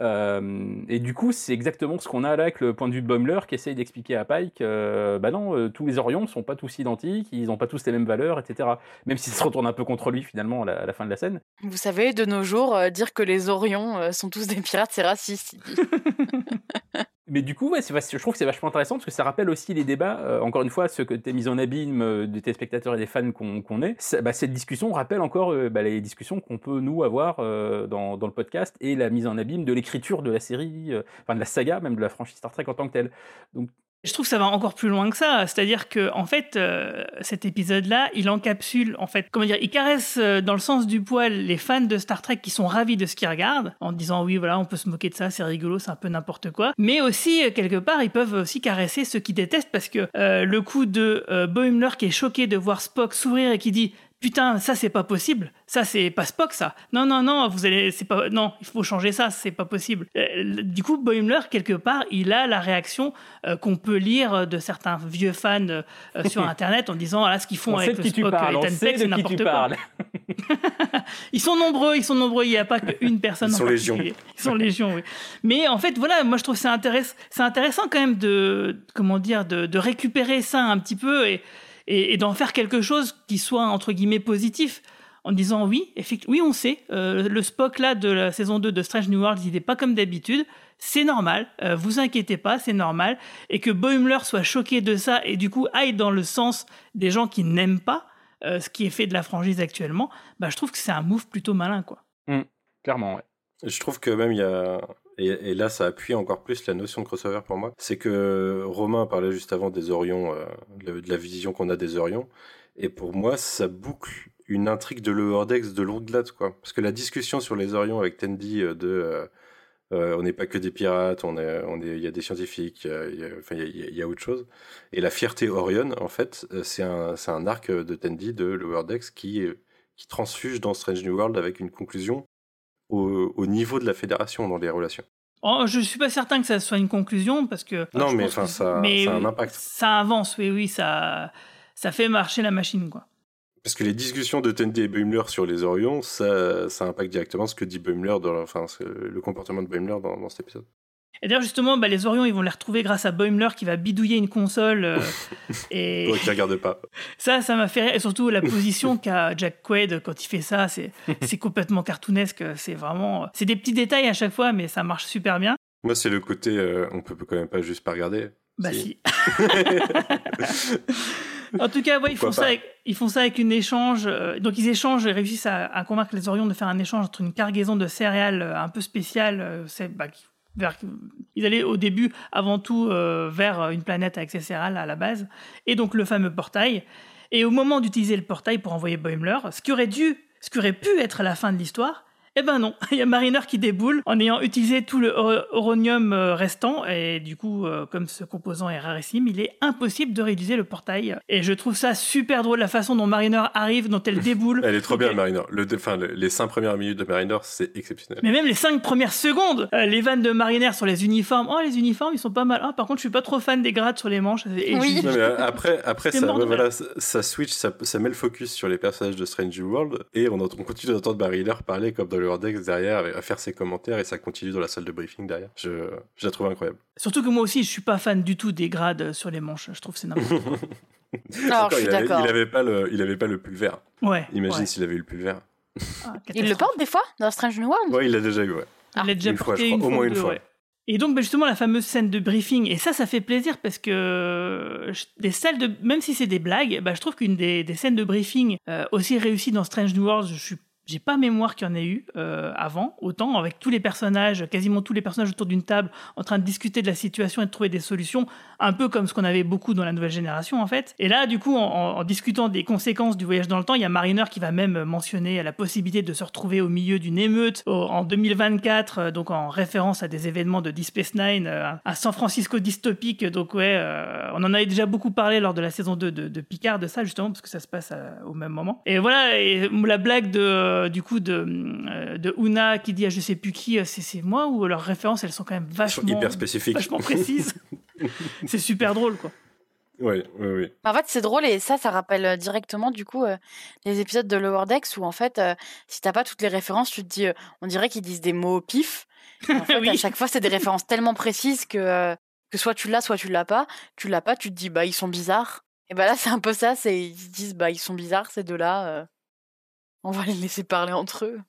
Euh, et du coup, c'est exactement ce qu'on a là avec le point de vue de Boimler qui essaye d'expliquer à Pike euh, bah non, euh, tous les Orions sont pas tous identiques, ils n'ont pas tous les mêmes valeurs, etc. Même si ça se retourne un peu contre lui finalement à la, fin de la scène. Vous savez, de nos jours, dire que les Orions sont tous des pirates, c'est raciste. mais du coup, ouais, je trouve que c'est vachement intéressant parce que ça rappelle aussi les débats. Euh, encore une fois, ce que tu mis en abîme euh, des téléspectateurs et des fans qu'on est. Bah, cette discussion rappelle encore euh, bah, les discussions qu'on peut nous avoir dans, dans, le podcast et la mise en abîme de l'écriture de la série, enfin de la saga, même de la franchise Star Trek en tant que telle. Donc je trouve que ça va encore plus loin que ça. C'est-à-dire que, en fait, euh, cet épisode-là, il encapsule, en fait, comment dire, il caresse euh, dans le sens du poil les fans de Star Trek qui sont ravis de ce qu'ils regardent, en disant oui, voilà, on peut se moquer de ça, c'est rigolo, c'est un peu n'importe quoi. Mais aussi, euh, quelque part, ils peuvent aussi caresser ceux qui détestent parce que le coup de Boimler qui est choqué de voir Spock sourire et qui dit putain, ça c'est pas possible, ça c'est pas Spock ça. Non non non, vous allez, c'est pas, non, il faut changer ça, c'est pas possible. Euh, du coup, Boimler quelque part, il a la réaction euh, qu'on peut lire de certains vieux fans euh, sur internet en disant ah, ce qu'ils font On avec sait de le qui tu Spock parles, Ethan Peck, c'est qui tu n'importe quoi. parles. Ils sont nombreux, ils sont nombreux. Il n'y a pas qu'une personne Ils sont légion. Ils sont légion, oui. Mais en fait, voilà, moi je trouve que c'est intéress- c'est intéressant quand même de, comment dire, de, de récupérer ça un petit peu et, et, et d'en faire quelque chose qui soit entre guillemets positif. En disant oui, effectivement, oui, on sait, euh, le Spock là de la saison 2 de Strange New World, il n'est pas comme d'habitude. C'est normal, euh, vous inquiétez pas, c'est normal. Et que Boimler soit choqué de ça et du coup aille dans le sens des gens qui n'aiment pas euh, ce qui est fait de la franchise actuellement, bah, je trouve que c'est un move plutôt malin, quoi. Hmm, clairement, ouais. Je trouve que même il y a. Et, là, ça appuie encore plus la notion de crossover pour moi. C'est que Romain parlait juste avant des Orions, euh, de la vision qu'on a des Orions. Et pour moi, ça boucle une intrigue de Lower Decks de longue date, quoi. Parce que la discussion sur les Orions avec Tandy euh, de. euh, on n'est pas que des pirates, on est, on est, il y a des scientifiques, il y a, autre chose. Et la fierté Orion, en fait, c'est un, c'est un arc de Tandy de Lower Decks qui, qui transfuge dans Strange New World avec une conclusion au, au niveau de la fédération dans les relations. Oh, je suis pas certain que ça soit une conclusion parce que. Non, mais enfin, ça- mais ça a un impact. Ça avance, oui, oui, ça, ça fait marcher la machine, quoi. Parce que les discussions de Tandy et Boimler sur les Orions, ça, ça impacte directement ce que dit Boimler, dans, enfin, le comportement de Boimler dans, dans cet épisode. Et d'ailleurs, justement, bah, les Orions, ils vont les retrouver grâce à Boimler qui va bidouiller une console. euh, et regarde pas. ça, ça m'a fait rire. Et surtout, la position qu'a Jack Quaid quand il fait ça, c'est c'est complètement cartoonesque. C'est vraiment. C'est des petits détails à chaque fois, mais ça marche super bien. Moi, c'est le côté, euh, on peut quand même pas juste pas regarder. Bah si. En tout cas, ouais, ils, font ça avec, ils font ça avec une échange. euh, donc, ils échangent et réussissent à, à convaincre les Orions de faire un échange entre une cargaison de céréales euh, un peu spéciale. euh, c'est, bah, qui- ils allaient au début, avant tout, euh, vers une planète céréales à la base. Et donc, le fameux portail. Et au moment d'utiliser le portail pour envoyer Boimler, ce qui aurait dû, ce qui aurait pu être la fin de l'histoire, eh ben non, il y a Mariner qui déboule en ayant utilisé tout le uranium euh, restant et du coup, euh, comme ce composant est rarissime, il est impossible de réutiliser le portail. Et je trouve ça super drôle la façon dont Mariner arrive, dont elle déboule. Elle est trop bien, Mariner. Le, enfin, le- les cinq premières minutes de Mariner, c'est exceptionnel. Mais même les cinq premières secondes, euh, les vannes de Mariner sur les uniformes. Oh, les uniformes, ils sont pas mal. Ah, par contre, je suis pas trop fan des grades sur les manches. Et Oui. Non, mais après, après ça, voilà, ça, ça switch, ça, ça met le focus sur les personnages de Strange World et on, on continue d'entendre Mariner parler comme dans le Wordex derrière, à faire ses commentaires et ça continue dans la salle de briefing derrière. Je, je la trouve incroyable. Surtout que moi aussi, je suis pas fan du tout des grades sur les manches. Je trouve que c'est n'importe quoi. Alors, Encore, je suis il, avait, d'accord. il avait pas le, il avait pas le pull vert. Ouais. Imagine ouais. s'il avait eu le pull vert. Ah, Il le porte des fois dans Strange New World? Ouais, il l'a déjà eu, ouais. Il l'a déjà Une porté au moins une fois. ouais. Et donc, bah, justement, la fameuse scène de briefing, et ça, ça fait plaisir parce que je- des salles de, même si c'est des blagues, bah, je trouve qu'une des, des scènes de briefing euh, aussi réussies dans Strange New World, je suis j'ai pas mémoire qu'il y en ait eu euh, avant, autant avec tous les personnages, quasiment tous les personnages autour d'une table, en train de discuter de la situation et de trouver des solutions, un peu comme ce qu'on avait beaucoup dans la nouvelle génération en fait. Et là, du coup, en, discutant des conséquences du voyage dans le temps, il y a Mariner qui va même mentionner la possibilité de se retrouver au milieu d'une émeute en 2024, euh, donc en référence à des événements de Deep Space Nine, euh, à San Francisco dystopique. Donc ouais, on en avait déjà beaucoup parlé lors de la saison 2 de, Picard de ça justement parce que ça se passe au même moment. Et voilà, la blague de euh, du coup de euh, de Una qui dit à je sais plus qui, euh, c'est moi ou leurs références elles sont quand même Ils sont vachement hyper spécifiques. vachement précises. c'est super drôle quoi. Ouais, ouais, ouais. En fait, c'est drôle et ça, ça rappelle directement du coup euh, les épisodes de Lower Decks où en fait, euh, si t'as pas toutes les références, tu te dis, euh, on dirait qu'ils disent des mots au pif. En fait, Oui. à chaque fois, c'est des références tellement précises que euh, que soit tu l'as, soit tu l'as pas. Tu l'as pas, tu te dis, bah ils sont bizarres. Et bah là, c'est un peu ça. C'est ils se disent, bah ils sont bizarres ces deux-là. On va les laisser parler entre eux.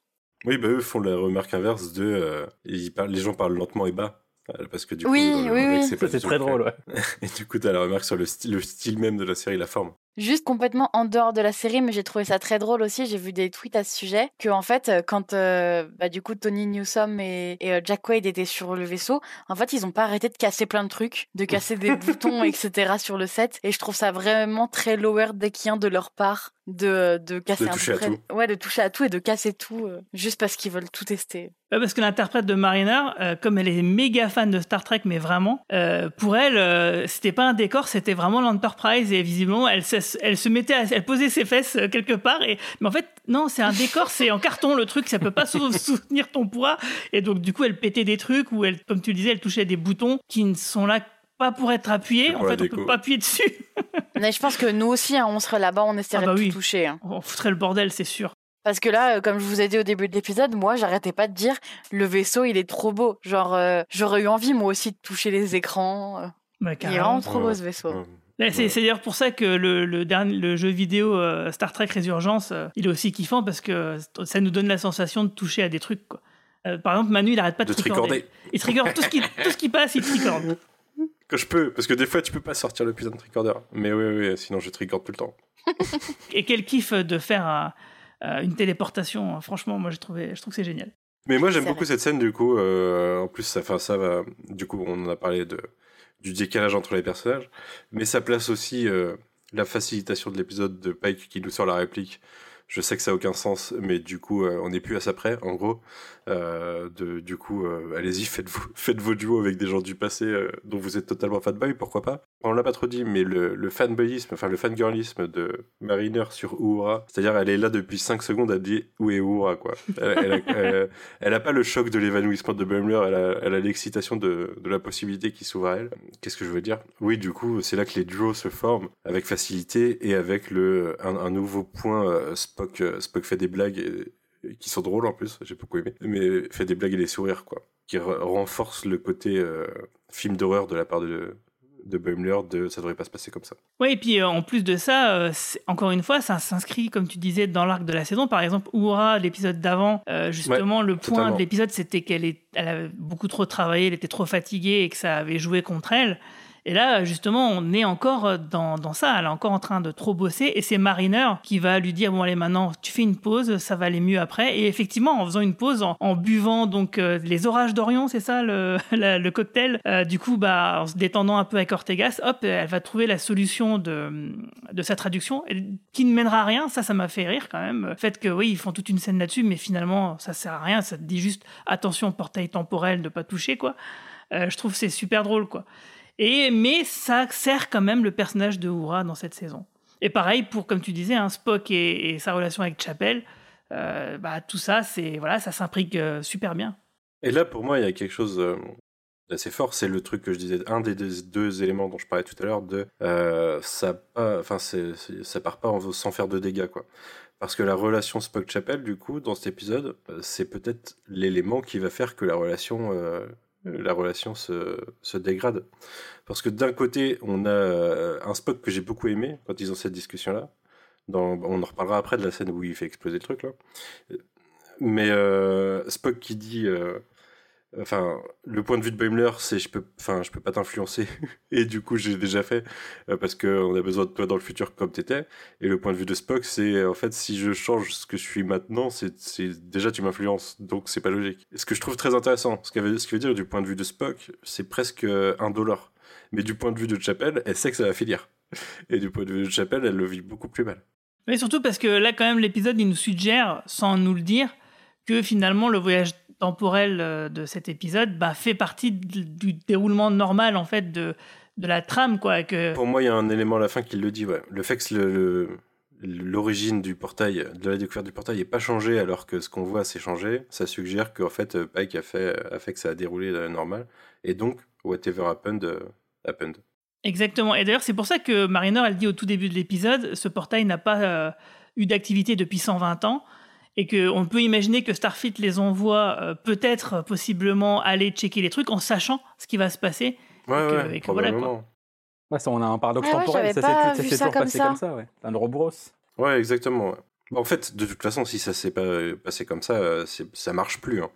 Oui, bah eux font la remarque inverse de. euh, ils parlent, les gens parlent lentement et bas. euh, Parce que du coup, Oui, oui, oui. c'est très drôle, ouais. Et du coup, t'as la remarque sur le style, le style même de la série, la forme. Juste complètement en dehors de la série, mais j'ai trouvé ça très drôle aussi. J'ai vu des tweets à ce sujet que en fait, euh, quand euh, bah, du coup Tony Newsom et, et, euh, Jack Quaid étaient sur le vaisseau, en fait, ils ont pas arrêté de casser plein de trucs, de casser des boutons, etc. sur le set. Et je trouve ça vraiment très lower deckien de leur part de de casser De un toucher à ouais, de toucher à tout et de casser tout euh, juste parce qu'ils veulent tout tester. Parce que l'interprète de Mariner, euh, comme elle est méga fan de Star Trek, mais vraiment, euh, pour elle, euh, c'était pas un décor, c'était vraiment l'Enterprise. Et visiblement, elle, ça, elle, se- elle se mettait, à- elle posait ses fesses euh, quelque part. Et, mais en fait, non, c'est un décor, c'est en carton le truc, ça peut pas sou- soutenir ton poids. Et donc, du coup, elle pétait des trucs où elle, comme tu le disais, elle touchait des boutons qui ne sont là pas pour être appuyés. C'est pour En fait, on déco. peut pas appuyer dessus. Mais je pense que nous aussi, hein, on serait là-bas, on essaierait Ah bah de tout oui. toucher. hein. On foutrait le bordel, c'est sûr. Parce que là, euh, comme je vous ai dit au début de l'épisode, moi, j'arrêtais pas de dire le vaisseau, il est trop beau. Genre, euh, j'aurais eu envie, moi aussi, de toucher les écrans. Bah, Il est vraiment trop beau, ce vaisseau. C'est c'est d'ailleurs pour ça que le, le dernier, le jeu vidéo euh, Star Trek Résurgence, euh, il est aussi kiffant parce que ça nous donne la sensation de toucher à des trucs. Quoi. Euh, par exemple, Manu, il arrête pas de, De tricorder. Il tricorde tout ce qui, tout ce qui passe, il tricorde. Que je peux, parce que des fois tu peux pas sortir le putain de tricorder. Mais oui, oui, sinon je tricorde tout le temps. Et quel kiff de faire un- une téléportation. hein. Franchement, moi, j'ai trouvé, je trouve que c'est génial. Mais moi j'aime beaucoup cette scène du coup. euh, en plus, ça, enfin, ça va. Du coup, on en a parlé de, du décalage entre les personnages. Mais ça place aussi euh, la facilitation de l'épisode de Pike qui nous sort la réplique. Je sais que ça a aucun sens, mais du coup, euh, on n'est plus à ça près, en gros. Euh, du coup, euh, allez-y, faites, vos- faites vos duos avec des gens du passé dont vous êtes totalement fanboy, pourquoi pas. On l'a pas trop dit, mais le, le fanboyisme, enfin le fangirlisme de Mariner sur Uhura, c'est-à-dire elle est là depuis 5 secondes, elle dit où est Uhura, quoi. Elle, elle, a, pas le choc de l'évanouissement de Bumler, elle a, l'excitation de, la possibilité qui s'ouvre à elle. Qu'est-ce que je veux dire? Oui, du coup, c'est là que les duos se forment avec facilité et avec le, un, nouveau point. euh, Spock, euh, Spock fait des blagues qui sont drôles en plus, j'ai beaucoup aimé, mais fait des blagues et des sourires, quoi, qui re- renforcent le côté euh, film d'horreur de la part de, de Bumler de ça devrait pas se passer comme ça. Ouais, et puis euh, en plus de ça, euh, encore une fois, ça s'inscrit, comme tu disais, dans l'arc de la saison. Par exemple, Uhura, l'épisode d'avant, euh, justement, Ouais, le point totalement. de l'épisode, c'était qu'elle elle avait beaucoup trop travaillé, elle était trop fatiguée et que ça avait joué contre elle. Et là, justement, on est encore dans, dans ça. Elle est encore en train de trop bosser. Et c'est Mariner qui va lui dire Bon, allez, maintenant, tu fais une pause, ça va aller mieux après. Et effectivement, en faisant une pause, en, buvant donc euh, les orages d'Orion, c'est ça le, cocktail, euh, du coup, bah, en se détendant un peu avec Ortegas, hop, elle va trouver la solution de, sa traduction, qui ne mènera à rien. Ça, ça m'a fait rire quand même. Le fait que, oui, ils font toute une scène là-dessus, mais finalement, ça sert à rien. Ça te dit juste attention, portail temporel, de pas toucher, quoi. Euh, je trouve c'est super drôle, quoi. Et, mais ça sert quand même le personnage de Uhura dans cette saison. Et pareil pour, comme tu disais, hein, Spock et, sa relation avec Chapel, euh, bah, tout ça, c'est voilà, ça s'imbrique euh, super bien. Et là, pour moi, il y a quelque chose euh, d'assez fort. C'est le truc que je disais, un des deux, éléments dont je parlais tout à l'heure, de ça, enfin, ça part pas sans faire de dégâts, quoi. Parce que la relation Spock-Chapel, du coup, dans cet épisode, c'est peut-être l'élément qui va faire que la relation, la relation se, dégrade. Parce que d'un côté, on a euh, un Spock que j'ai beaucoup aimé quand ils ont cette discussion-là. On en reparlera après de la scène où il fait exploser le truc, là. Mais euh, Spock qui dit, euh, enfin, le point de vue de Boimler, c'est je peux, enfin, je peux pas t'influencer. Et du coup, j'ai déjà fait euh, parce que on a besoin de toi dans le futur comme t'étais. Et le point de vue de Spock, c'est en fait, si je change ce que je suis maintenant, c'est déjà tu m'influences, donc c'est pas logique. Ce que je trouve très intéressant, ce, qui veut, dire du point de vue de Spock, c'est presque un dollar. Mais du point de vue de Chapel, elle sait que ça va finir. Et du point de vue de Chapel, elle le vit beaucoup plus mal. Mais surtout parce que là, quand même, l'épisode, il nous suggère, sans nous le dire, que finalement, le voyage temporel euh, de cet épisode bah, fait partie du, déroulement normal, en fait, de, de la trame, quoi. Que... Pour moi, il y a un élément à la fin qui le dit, ouais. Le fait que le- l'origine du portail, de la découverte du portail, n'est pas changée alors que ce qu'on voit s'est changé, ça suggère qu'en fait, euh, Pike a fait, a fait que ça a déroulé euh, normal. Et donc, whatever happened, happened. Exactement. Et d'ailleurs, c'est pour ça que Mariner, elle dit au tout début de l'épisode, ce portail n'a pas euh, eu d'activité depuis 120 ans. Et qu'on peut imaginer que Starfleet les envoie euh, peut-être, possiblement, aller checker les trucs en sachant ce qui va se passer. Ouais, et que, ouais, et que voilà, quoi. probablement. Ouais, ça, on a un paradoxe Ah ouais, temporel, ça pas s'est toujours comme passé ça. comme ça, ouais. C'est un rebrosse. Ouais, exactement. ouais. Bah, En fait, de toute façon, si ça s'est pas euh, passé comme ça, euh, c'est- ça marche plus. hein.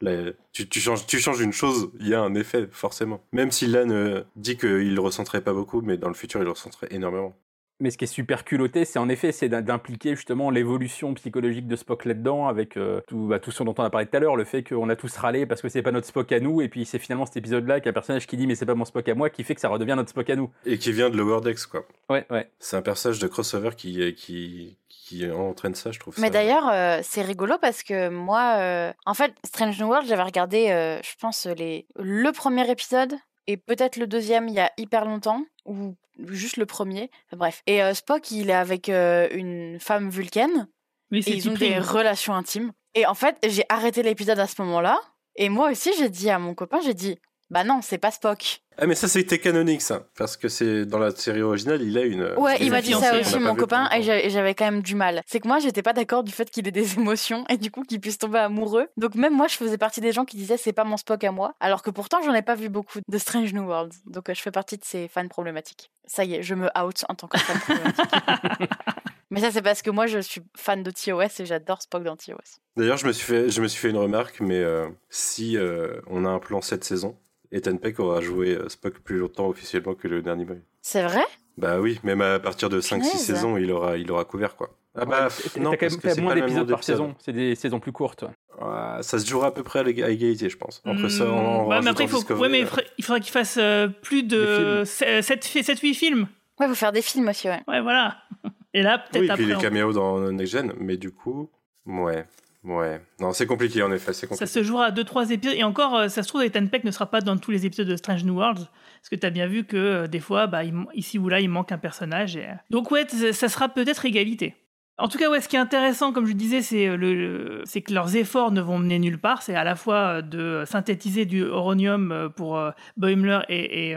Là, tu, tu changes, tu changes une chose, il y a un effet, forcément. Même si Lan euh, dit qu'il le ressentirait pas beaucoup, mais dans le futur, il le ressentirait énormément. Mais ce qui est super culotté, c'est en effet, c'est d'im- d'impliquer justement l'évolution psychologique de Spock là-dedans, avec euh, tout, bah, tout ce dont on a parlé tout à l'heure, le fait qu'on a tous râlé parce que c'est pas notre Spock à nous, et puis c'est finalement cet épisode-là qu'un personnage qui dit mais c'est pas mon Spock à moi, qui fait que ça redevient notre Spock à nous. Et qui vient de Lower Decks, quoi. Ouais, ouais. C'est un personnage de crossover qui, qui, qui entraîne ça, je trouve. Mais ça. d'ailleurs, euh, c'est rigolo parce que moi, euh, en fait, Strange New World, j'avais regardé, euh, je pense, les... le premier épisode et peut-être le deuxième il y a hyper longtemps, ou juste le premier. Bref. Et euh, Spock, il est avec euh, une femme vulcaine. Oui, et c'est ils ont des relations intimes. Et en fait, j'ai arrêté l'épisode à ce moment-là. Et moi aussi, j'ai dit à mon copain, j'ai dit, bah non, c'est pas Spock. Ah, mais ça, c'était canonique, ça. Parce que c'est dans la série originale, il a une. Ouais, il m'a dit ça aussi, mon copain, et j'a- et j'avais quand même du mal. C'est que moi, j'étais pas d'accord du fait qu'il ait des émotions et du coup qu'il puisse tomber amoureux. Donc même moi, je faisais partie des gens qui disaient c'est pas mon Spock à moi, alors que pourtant, j'en ai pas vu beaucoup de Strange New Worlds. Donc euh, je fais partie de ces fans problématiques. Ça y est, je me out en tant que fan problématique. Mais ça, c'est parce que moi, je suis fan de TOS et j'adore Spock dans TOS. D'ailleurs, je me suis fait, je me suis fait une remarque, mais euh, si euh, on a un plan cette saison, Ethan Peck aura joué euh, Spock plus longtemps officiellement que le dernier Boy. C'est vrai? Bah oui, même à partir de 5-6 Punaise. saisons, il aura, il aura couvert quoi. Ah bah t'as non, quand parce même que moins d'épisodes par saison. C'est des saisons plus courtes. Ah, ça se jouera à peu près à égalité, je pense. Entre ça, en, Hmm, ouais, mais après, il faut, ouais, mais il il faudrait qu'il fasse euh, plus de 7-8 films. Ouais, faut faire des films aussi, ouais. Ouais, voilà. Et là, peut-être Oui, après. puis les on- caméos dans Next Gen, mais du coup, ouais, ouais. Non, c'est compliqué en effet, c'est Ça compliqué. se jouera à 2-3 épisodes. Et encore, euh, ça se trouve, Ethan Peck ne sera pas dans tous les épisodes de Strange New Worlds. Parce que tu as bien vu que euh, des fois, bah, il ici ou là, il manque un personnage. et, euh, Donc, ouais, ça sera peut-être égalité. En tout cas, ouais, ce qui est intéressant, comme je disais, c'est le, c'est que leurs efforts ne vont mener nulle part. C'est à la fois de synthétiser du uranium euh, pour Boimler et, et,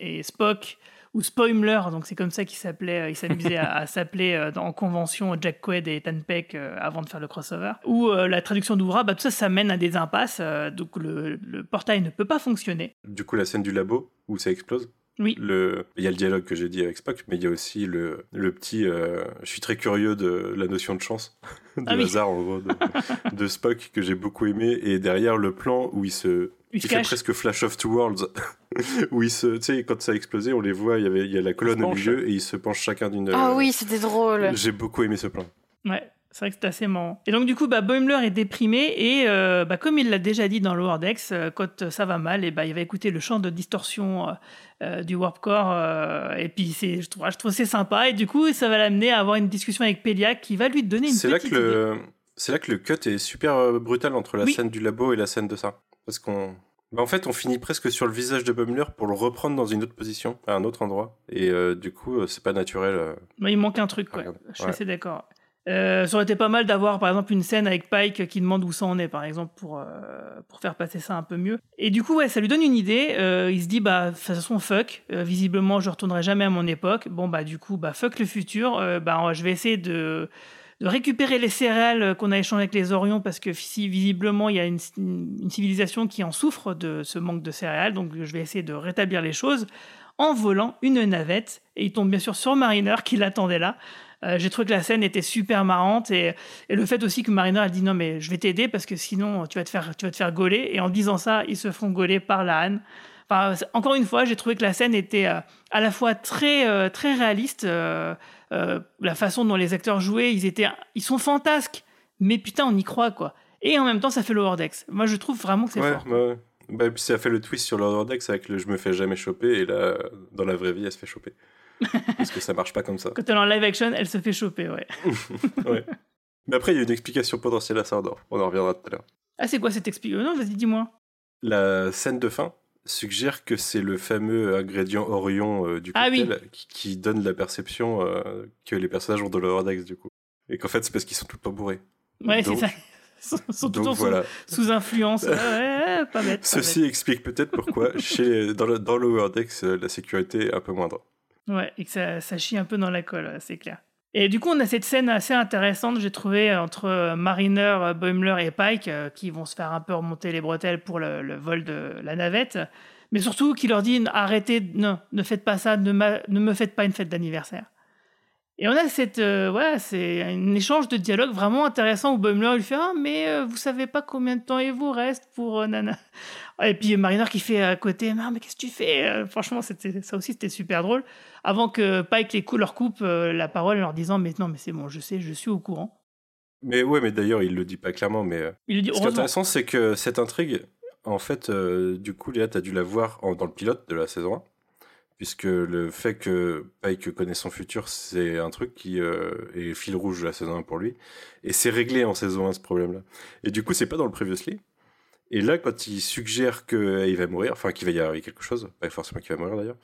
et Spock, ou Spoimler, donc c'est comme ça qu'il s'appelait, euh, il s'amusait à, à s'appeler euh, en convention Jack Quaid et Ethan Peck euh, avant de faire le crossover. Ou euh, la traduction d'Ouvra, bah, tout ça, ça mène à des impasses. euh, donc le, le portail ne peut pas fonctionner. Du coup, la scène du labo où ça explose. Oui. Le... Il y a le dialogue que j'ai dit avec Spock, mais il y a aussi le, le petit. euh, Je suis très curieux de la notion de chance, de Ah oui. hasard en gros, de, de Spock que j'ai beaucoup aimé. Et derrière le plan où il se. Il fait cache. presque Flash of Two Worlds, où il se, tu sais, quand ça a explosé, on les voit, il y avait, il y a la colonne au milieu et ils se penchent chacun d'une. Ah euh, oui, c'était drôle. J'ai beaucoup aimé ce plan. Ouais, c'est vrai que c'est assez marrant. Et donc, du coup, bah, Boimler est déprimé et euh, bah, comme il l'a déjà dit dans Lower Decks, euh, quand ça va mal, et bah, il va écouter le chant de distorsion euh, euh, du Warp Core. euh, et puis, c'est, je trouve, je trouve c'est sympa. Et du coup, ça va l'amener à avoir une discussion avec Peliac qui va lui donner une C'est là petite que idée. le, c'est là que le cut est super euh, brutal entre la Oui. scène du labo et la scène de ça, parce qu'on, bah, en fait, on finit presque sur le visage de Bumler pour le reprendre dans une autre position, à un autre endroit, et euh, du coup, euh, c'est pas naturel. euh. Ouais, il manque un truc, quoi. Regarde. Je suis Ouais. assez d'accord. Euh, ça aurait été pas mal d'avoir par exemple une scène avec Pike qui demande où ça en est par exemple pour, euh, pour faire passer ça un peu mieux. Et du coup ouais ça lui donne une idée, Euh, il se dit bah de toute façon fuck, Euh, visiblement je retournerai jamais à mon époque, bon bah du coup bah fuck le futur, Euh, bah je vais essayer de, de récupérer les céréales qu'on a échangées avec les Orions parce que si visiblement il y a une, civilisation qui en souffre de ce manque de céréales, donc je vais essayer de rétablir les choses en volant une navette et il tombe bien sûr sur Mariner qui l'attendait là. Euh, j'ai trouvé que la scène était super marrante et, le fait aussi que Mariner a dit non mais je vais t'aider parce que sinon tu vas te faire tu vas te faire gauler et en disant ça ils se font gauler par la Han. Enfin, encore une fois, j'ai trouvé que la scène était euh, à la fois très euh, très réaliste, euh, euh, la façon dont les acteurs jouaient, ils étaient ils sont fantasques, mais putain on y croit quoi. Et en même temps ça fait Lower Decks. Moi je trouve vraiment que c'est Ouais, fort. Bah, puis ça fait le twist sur l'Order Dex avec le je me fais jamais choper, et là, dans la vraie vie, elle se fait choper. Parce que ça marche pas comme ça. Quand elle est en live action, elle se fait choper, ouais. ouais. Mais après, il y a une explication potentielle à ça, on en- on en reviendra tout à l'heure. Ah c'est quoi cette explication Non vas-y dis-moi. La scène de fin suggère que c'est le fameux ingrédient Orion euh, du Ah oui. cocktail qui, qui donne la perception euh, que les personnages ont de leur index du coup. Et qu'en fait c'est parce qu'ils sont tout le temps bourrés. Ouais c'est ça. Ils sont, sont tout le donc temps sous- voilà. sous, influence. Ouais, pas bête. pas Ceci explique peut-être pourquoi chez, dans, le, dans euh, la sécurité est un peu moindre. Ouais, et que ça, ça chie un peu dans la colle, c'est clair. Et du coup, on a cette scène assez intéressante, j'ai trouvé, entre Mariner, Boimler et Pike, euh, qui vont se faire un peu remonter les bretelles pour le, vol de la navette. Mais surtout, qui leur dit arrêtez, non, ne faites pas ça, ne me faites pas une fête d'anniversaire. Et on a cette, euh, c'est un échange de dialogue vraiment intéressant où Boimler lui fait ah mais euh, vous savez pas combien de temps il vous reste pour euh, nana. Et puis Mariner qui fait à côté ah mais qu'est-ce que tu fais Euh, Franchement c'était ça aussi c'était super drôle. Avant que Pike les cou- leur coupe euh, la parole en leur disant mais non mais c'est bon je sais je suis au courant. Mais ouais, mais d'ailleurs il le dit pas clairement. Mais euh, Il le dit ce qui est intéressant c'est que cette intrigue, en fait, euh, du coup Léa, t'as dû la voir en- dans le pilote de la saison 1. Puisque le fait que Pike connaît son futur, c'est un truc qui euh, est fil rouge de la saison 1 pour lui. Et c'est réglé en saison 1 ce problème-là. Et du coup, c'est pas dans le Previously. Et là, quand il suggère qu'il va mourir, enfin qu'il va y arriver quelque chose, pas forcément qu'il va mourir d'ailleurs,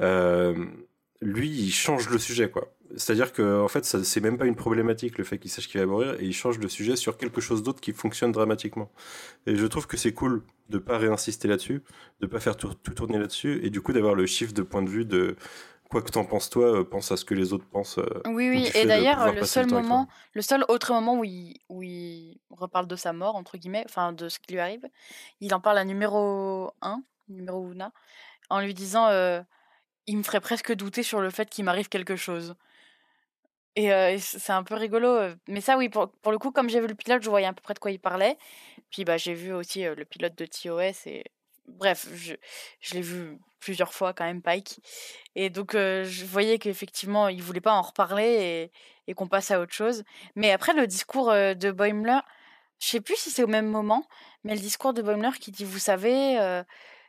euh, lui, il change le sujet, quoi. C'est-à-dire que en fait, c'est même pas une problématique le fait qu'il sache qu'il va mourir, et il change le sujet sur quelque chose d'autre qui fonctionne dramatiquement. Et je trouve que c'est cool de pas réinsister là-dessus, de pas faire tout, tout tourner là-dessus, et du coup d'avoir le chiffre de point de vue de quoi que t'en penses toi, euh, pense à ce que les autres pensent. euh, Oui, oui. Et de d'ailleurs, le seul moment, le seul autre moment où il, où il reparle de sa mort, entre guillemets, enfin de ce qui lui arrive, il en parle à numéro 1, numéro Una, en lui disant euh, Il me ferait presque douter sur le fait qu'il m'arrive quelque chose. Et c'est un peu rigolo. Mais ça, oui, pour, pour le coup, comme j'ai vu le pilote, je voyais à peu près de quoi il parlait. Puis bah, j'ai vu aussi le pilote de TOS. Et... Bref, je, je l'ai vu plusieurs fois quand même, Pike. Et donc, je voyais qu'effectivement, il voulait pas en reparler et, et qu'on passe à autre chose. Mais après, le discours de Boimler, je sais plus si c'est au même moment, mais le discours de Boimler qui dit, vous savez,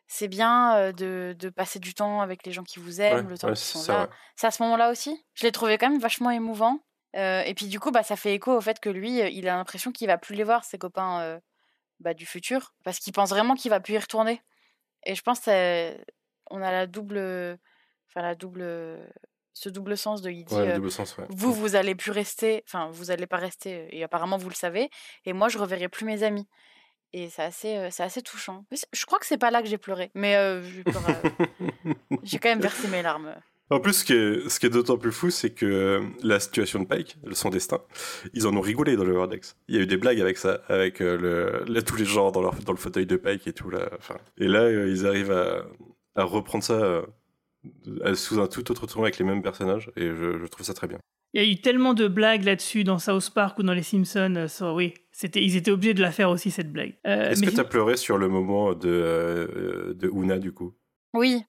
c'est bien de, de passer du temps avec les gens qui vous aiment, Ouais, le temps ouais, qu'ils sont c'est là. C'est à ce moment-là aussi? Je l'ai trouvé quand même vachement émouvant. Euh, et puis du coup, bah, ça fait écho au fait que lui, il a l'impression qu'il va plus les voir, ses copains euh, bah, du futur, parce qu'il pense vraiment qu'il va plus y retourner. Et je pense qu'on a la double, enfin la double, ce double sens de il dit, euh, double sens, vous vous allez plus rester, enfin vous allez pas rester, et apparemment vous le savez, et moi je reverrai plus mes amis. Et c'est assez, euh, c'est assez touchant. Je crois que c'est pas là que j'ai pleuré, mais euh, j'ai pleuré, euh, j'ai quand même versé mes larmes. En plus, ce qui est, ce qui est d'autant plus fou, c'est que la situation de Pike, son destin, ils en ont rigolé dans le Vortex. Il y a eu des blagues avec ça, avec le, là, tous les gens dans, leur, dans le fauteuil de Pike et tout. Là, enfin. Et là, ils arrivent à, à reprendre ça sous un tout autre ton avec les mêmes personnages, et je, je trouve ça très bien. Il y a eu tellement de blagues là-dessus dans South Park ou dans Les Simpsons. euh, ça, oui, c'était, ils étaient obligés de la faire aussi cette blague. Euh, Est-ce mais que tu as pleuré sur le moment de, euh, de Una, du coup? Oui,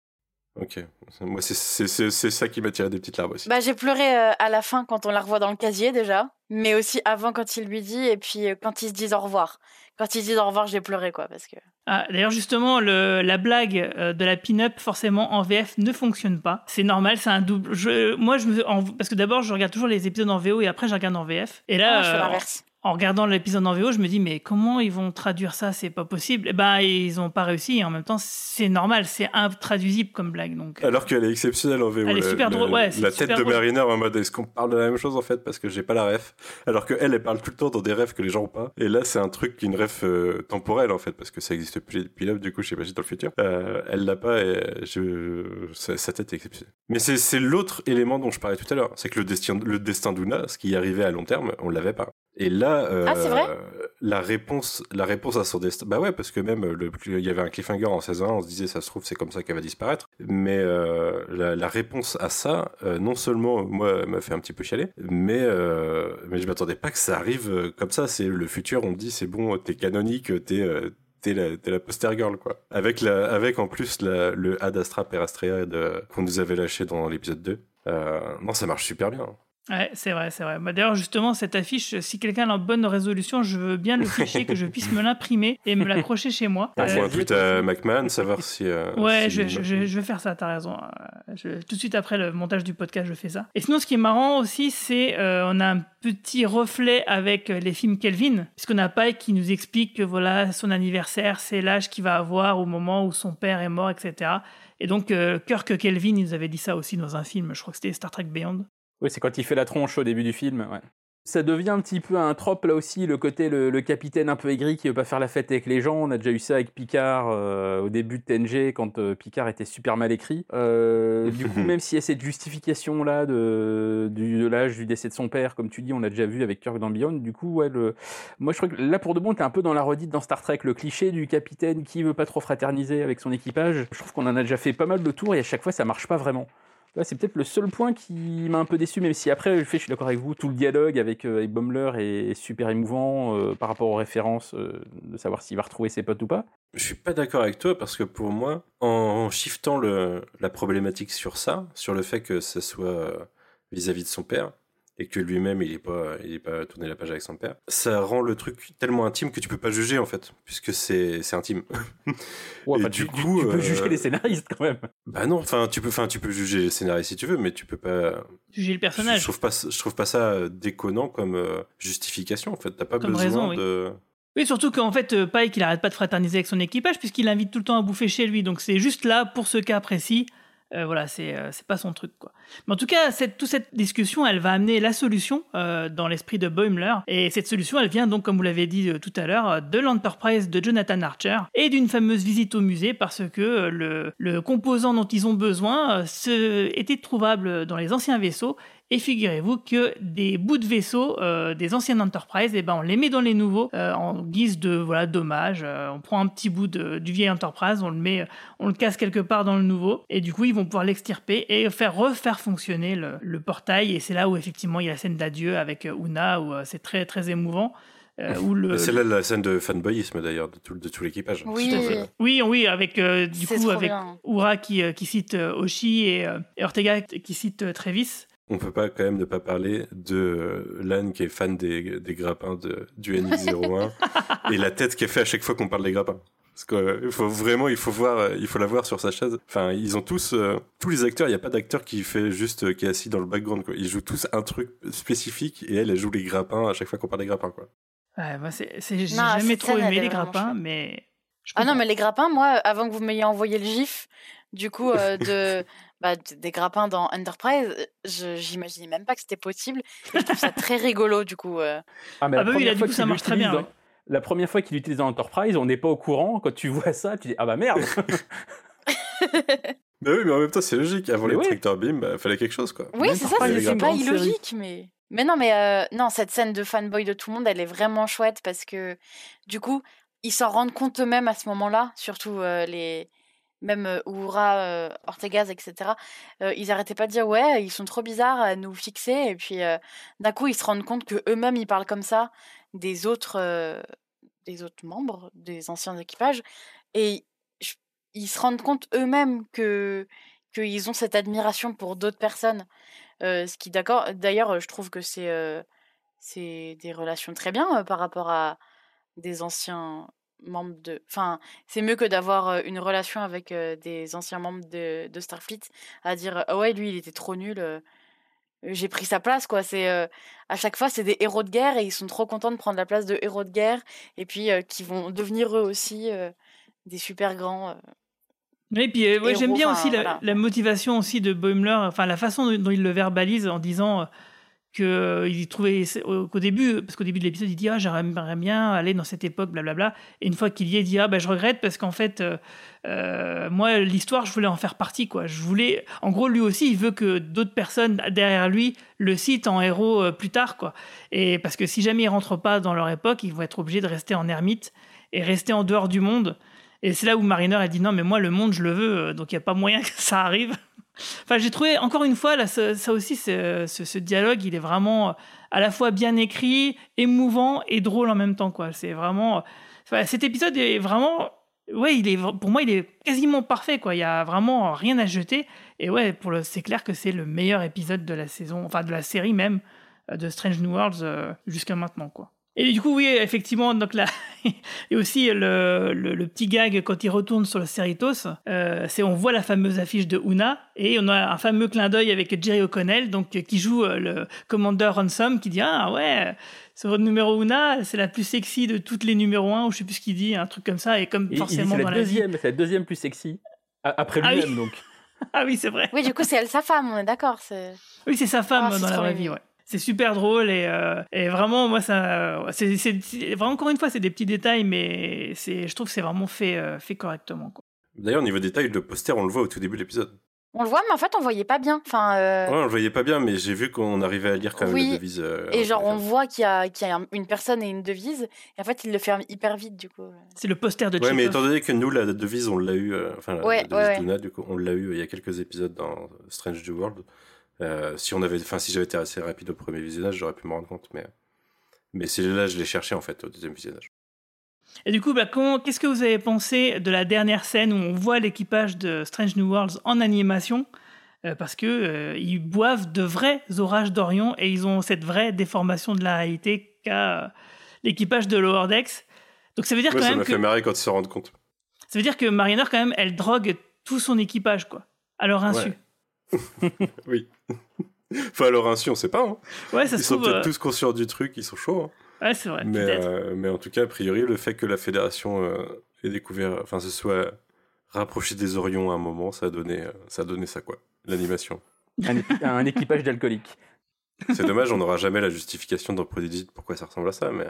Ok. Moi, c'est- c'est c'est- c'est ça qui m'a tiré des petites larmes aussi. bah j'ai pleuré euh, à la fin quand on la revoit dans le casier déjà, mais aussi avant quand il lui dit, et puis euh, quand ils se disent au revoir. Quand ils se disent au revoir, j'ai pleuré quoi, parce que. Ah, D'ailleurs, justement, le, la blague euh, de la pin-up, forcément, en VF, ne fonctionne pas. C'est normal, c'est un double. Je, moi, je me, en- parce que d'abord, je regarde toujours les épisodes en VO et après, je regarde en VF. Et là, Ah, je fais euh, l'inverse. En regardant l'épisode en VO, je me dis, mais comment ils vont traduire ça? C'est pas possible. Et ben, ils ont pas réussi. Et en même temps, c'est normal, c'est intraduisible comme blague. Donc, Alors qu'elle est exceptionnelle en VO. Elle est super la- drôle, ouais, La tête de drôle. Mariner en mode est-ce qu'on parle de la même chose en fait? Parce que j'ai pas la ref. Alors que elle, elle parle tout le temps dans des rêves que les gens ont pas. Et là, c'est un truc une ref euh, temporelle en fait parce que ça existe plus depuis là. Du coup, je sais pas si dans le futur. Euh, elle l'a pas et je... sa, sa tête est exceptionnelle. Mais c'est l'autre élément dont je parlais tout à l'heure. C'est que le destin, le destin d'Una, ce qui y arrivait à long terme, on l'avait pas. Et là, euh, Ah, vrai la réponse, la réponse à son destin, bah ouais, parce que même le, il y avait un cliffhanger en saison 1, on se disait ça se trouve c'est comme ça qu'elle va disparaître. Mais euh, la, la réponse à ça, euh, non seulement moi m'a fait un petit peu chialer, mais euh, mais je m'attendais pas que ça arrive euh, comme ça. C'est le futur, on me dit c'est bon, t'es canonique, t'es euh, T'es la, la poster girl, quoi. Avec, la, avec en plus la, le Ad Astra per Astrea qu'on nous avait lâché dans l'épisode 2. Euh, non, ça marche super bien. Ouais, c'est vrai, c'est vrai. Bah, D'ailleurs, justement, cette affiche, si quelqu'un a en bonne résolution, je veux bien le fichier, que je puisse me l'imprimer et me l'accrocher chez moi. On faut Euh, un tweet à McMahon, savoir si. euh, Ouais, si- je, je- je- je vais faire ça, t'as raison. Euh, je- tout de suite après le montage du podcast, je fais ça. Et sinon, ce qui est marrant aussi, c'est euh, on a un petit reflet avec les films Kelvin, puisqu'on a Pike qui nous explique que voilà, son anniversaire, c'est l'âge qu'il va avoir au moment où son père est mort, etc. Et donc, euh, Kirk Kelvin, il nous avait dit ça aussi dans un film, je crois que c'était Star Trek Beyond. Oui, c'est quand il fait la tronche au début du film. ouais. Ça devient un petit peu un trope là aussi, le côté le, le capitaine un peu aigri qui veut pas faire la fête avec les gens. On a déjà eu ça avec Picard euh, au début de TNG quand euh, Picard était super mal écrit. Euh, du coup, même s'il y a cette justification là de, l'âge du décès de son père, comme tu dis, on l'a déjà vu avec Kirk dans Beyond. Du coup, ouais, le... moi je crois que là pour de bon, t'es un peu dans la redite dans Star Trek, le cliché du capitaine qui veut pas trop fraterniser avec son équipage. Je trouve qu'on en a déjà fait pas mal de tours et à chaque fois ça marche pas vraiment. C'est peut-être le seul point qui m'a un peu déçu, même si après, je, je suis d'accord avec vous, tout le dialogue avec, euh, est super émouvant euh, par rapport aux références, euh, de savoir s'il va retrouver ses potes ou pas. Je suis pas d'accord avec toi parce que pour moi, en shiftant la problématique sur ça, sur le fait que ça soit euh, vis-à-vis de son père et que lui-même il est pas il est pas tourné la page avec son père, ça rend le truc tellement intime que tu peux pas juger en fait puisque c'est c'est intime. Ouais, et tu, du tu- coup, tu peux euh, juger les scénaristes quand même. Bah non, enfin tu peux enfin tu peux juger les scénaristes si tu veux mais tu peux pas Juger le personnage. Je trouve pas je trouve pas ça déconnant comme euh, justification en fait, t'as pas Comme besoin raison, oui. de Oui, surtout qu'en fait, euh, Pike, il arrête pas de fraterniser avec son équipage puisqu'il invite tout le temps à bouffer chez lui. Donc c'est juste là pour ce cas précis. Euh, voilà, c'est euh, c'est pas son truc quoi. Mais en tout cas, cette, toute cette discussion, elle va amener la solution euh, dans l'esprit de Boimler. Et cette solution, elle vient donc, comme vous l'avez dit euh, tout à l'heure, euh, de l'Enterprise de Jonathan Archer et d'une fameuse visite au musée parce que le, composant dont ils ont besoin était trouvable dans les anciens vaisseaux. Et figurez-vous que des bouts de vaisseaux des anciennes Enterprise, eh ben, on les met dans les nouveaux en guise de voilà dommage. On prend un petit bout de- du vieil Enterprise, on le met, on le casse quelque part dans le nouveau, et du coup ils vont pouvoir l'extirper et faire refaire fonctionner le, le portail. Et c'est là où effectivement il y a la scène d'adieu avec euh, Una, où euh, c'est très très émouvant. euh, où le, C'est là la scène de fanboyisme d'ailleurs de tout, de tout l'équipage. Oui. À fait. oui, oui, avec euh, du coup avec bien. Ura qui, euh, qui cite euh, Oshi et, euh, et Ortega qui cite euh, Travis. On peut pas quand même ne pas parler de euh, Lan qui est fan des, des grappins de, du NX01 et la tête qu'elle fait à chaque fois qu'on parle des grappins. Parce que euh, il faut vraiment, il faut voir, euh, il faut la voir sur sa chaise. Enfin, ils ont tous, euh, tous les acteurs. Il n'y a pas d'acteur qui fait juste, euh, qui est assis dans le background. Quoi. Ils jouent tous un truc spécifique et elle, elle joue les grappins à chaque fois qu'on parle des grappins. Quoi. Ouais, moi, c'est, j'ai Non, jamais trop aimé les grappins, mais. Ah non, mais les grappins, moi, avant que vous m'ayez envoyé le gif, du coup, euh, de, bah, des grappins dans Enterprise, j'imaginais même pas que c'était possible. Et je trouve ça très rigolo, du coup. euh. Ah, mais Ah la bah oui, là, première du fois coup, ça qu'il marche très bien, dans- La première fois qu'il l'utilise dans Enterprise, on n'est pas au courant. Quand tu vois ça, tu dis Ah bah merde Mais oui, mais en même temps, c'est logique. Avant Mais les oui. tracteurs beam, bah, fallait quelque chose. Quoi. Oui, c'est ça, c'est pas illogique, mais. Mais non, mais euh, non, cette scène de fanboy de tout le monde, elle est vraiment chouette parce que, du coup, ils s'en rendent compte eux-mêmes à ce moment-là, surtout euh, les. Même euh, Uhura, euh, Ortegas, etc. euh, ils arrêtaient pas de dire ouais, ils sont trop bizarres à nous fixer. Et puis euh, d'un coup, ils se rendent compte que eux-mêmes ils parlent comme ça des autres, des autres membres des anciens équipages. Et ils se rendent compte eux-mêmes que qu'ils ont cette admiration pour d'autres personnes. Ce qui, d'accord, d'ailleurs, je trouve que c'est des relations très bien par rapport à des anciens membres de. Enfin, c'est mieux que d'avoir une relation avec des anciens membres de, de Starfleet à dire ah ouais, lui, il était trop nul. J'ai pris sa place, quoi. C'est euh, à chaque fois, c'est des héros de guerre et ils sont trop contents de prendre la place de héros de guerre et puis euh, qui vont devenir eux aussi euh, des super grands. Oui, puis ouais, j'aime bien aussi la, voilà. la motivation aussi de Boimler, enfin la façon dont, il le verbalise en disant que euh, il trouvait au- qu'au début, parce qu'au début de l'épisode, il dit ah j'aimerais bien aller dans cette époque, blablabla, et une fois qu'il y est, il dit ah bah je regrette parce qu'en fait euh, euh, moi l'histoire je voulais en faire partie quoi, je voulais, en gros lui aussi il veut que d'autres personnes derrière lui le citent en héros euh, plus tard quoi, et parce que si jamais ils rentrent pas dans leur époque, ils vont être obligés de rester en ermite et rester en dehors du monde. Et c'est là où Mariner a dit non, mais moi le monde je le veux, euh, donc il n'y a pas moyen que ça arrive. Enfin, j'ai trouvé encore une fois là, ça, aussi, ce, dialogue, il est vraiment euh, à la fois bien écrit, émouvant et drôle en même temps. quoi. C'est vraiment, euh, cet épisode est vraiment, ouais, il est pour moi il est quasiment parfait. quoi. Il y a vraiment rien à jeter. Et ouais, pour le, c'est clair que c'est le meilleur épisode de la saison, enfin de la série même euh, de Strange New Worlds jusqu'à maintenant. quoi. Et du coup, oui, effectivement, donc là, et aussi le, le, le petit gag quand il retourne sur le Cerritos, euh, c'est on voit la fameuse affiche de Una et on a un fameux clin d'œil avec Jerry O'Connell, donc euh, qui joue euh, le commandeur Ransom, qui dit ah ouais, ce numéro Una, c'est la plus sexy de toutes les numéros 1 ou je sais plus ce qu'il dit, un truc comme ça et comme il dit, forcément C'est dans la la deuxième, c'est la deuxième plus sexy. Après Ah oui. lui-même, donc. Ah oui, c'est vrai. Oui, du coup, c'est elle sa femme, on est d'accord. Oui, c'est sa femme Ah, dans la vraie vie, ouais. C'est super drôle et, euh, et vraiment, moi, ça. C'est, c'est- c'est- vraiment, encore une fois, c'est des petits détails, mais c'est, je trouve que c'est vraiment fait, euh, fait correctement. Quoi. D'ailleurs, au niveau détail, le poster, on le voit au tout début de l'épisode. On le voit, mais en fait, on voyait pas bien. Enfin, euh, Ouais, on le voyait pas bien, mais j'ai vu qu'on arrivait à lire quand même Oui, les devises. euh, et en genre, on voit qu'il y a, qu'il y a un- une personne et une devise, et en fait, il le ferme hyper vite, du coup. C'est le poster de Ouais, mais étant donné que nous, la devise, on l'a eu, euh, enfin, la Ouais, devise ouais, ouais. d'Una, du coup, on l'a eu il y a quelques épisodes dans Strange New World. Euh, si on avait, enfin, si j'avais été assez rapide au premier visionnage, j'aurais pu me rendre compte, mais, mais c'est là, je l'ai cherché, en fait, au deuxième visionnage. Et du coup, bah, qu'est-ce que vous avez pensé de la dernière scène où on voit l'équipage de Strange New Worlds en animation? Euh, Parce que euh, ils boivent de vrais orages d'Orion et ils ont cette vraie déformation de la réalité qu'a l'équipage de Lower Decks. Donc ça veut dire Ouais, quand ça même m'a que fait marrer quand ils se rendent compte. ça veut dire que Mariner quand même elle drogue tout son équipage quoi, à leur insu. Ouais. oui. Enfin, leur insu, on sait pas. Hein. Ouais, ça ils se sont trouve, peut-être euh, tous conscients du truc, ils sont chauds. hein. Ouais, c'est vrai. Mais, euh, mais en tout cas, a priori, le fait que la fédération euh, ait découvert, enfin, se soit rapproché des Orions à un moment, ça a donné, euh, ça, a donné ça, quoi. L'animation. Un, équi- un équipage d'alcooliques. C'est dommage, on n'aura jamais la justification dans Prodigy de pourquoi ça ressemble à ça, mais.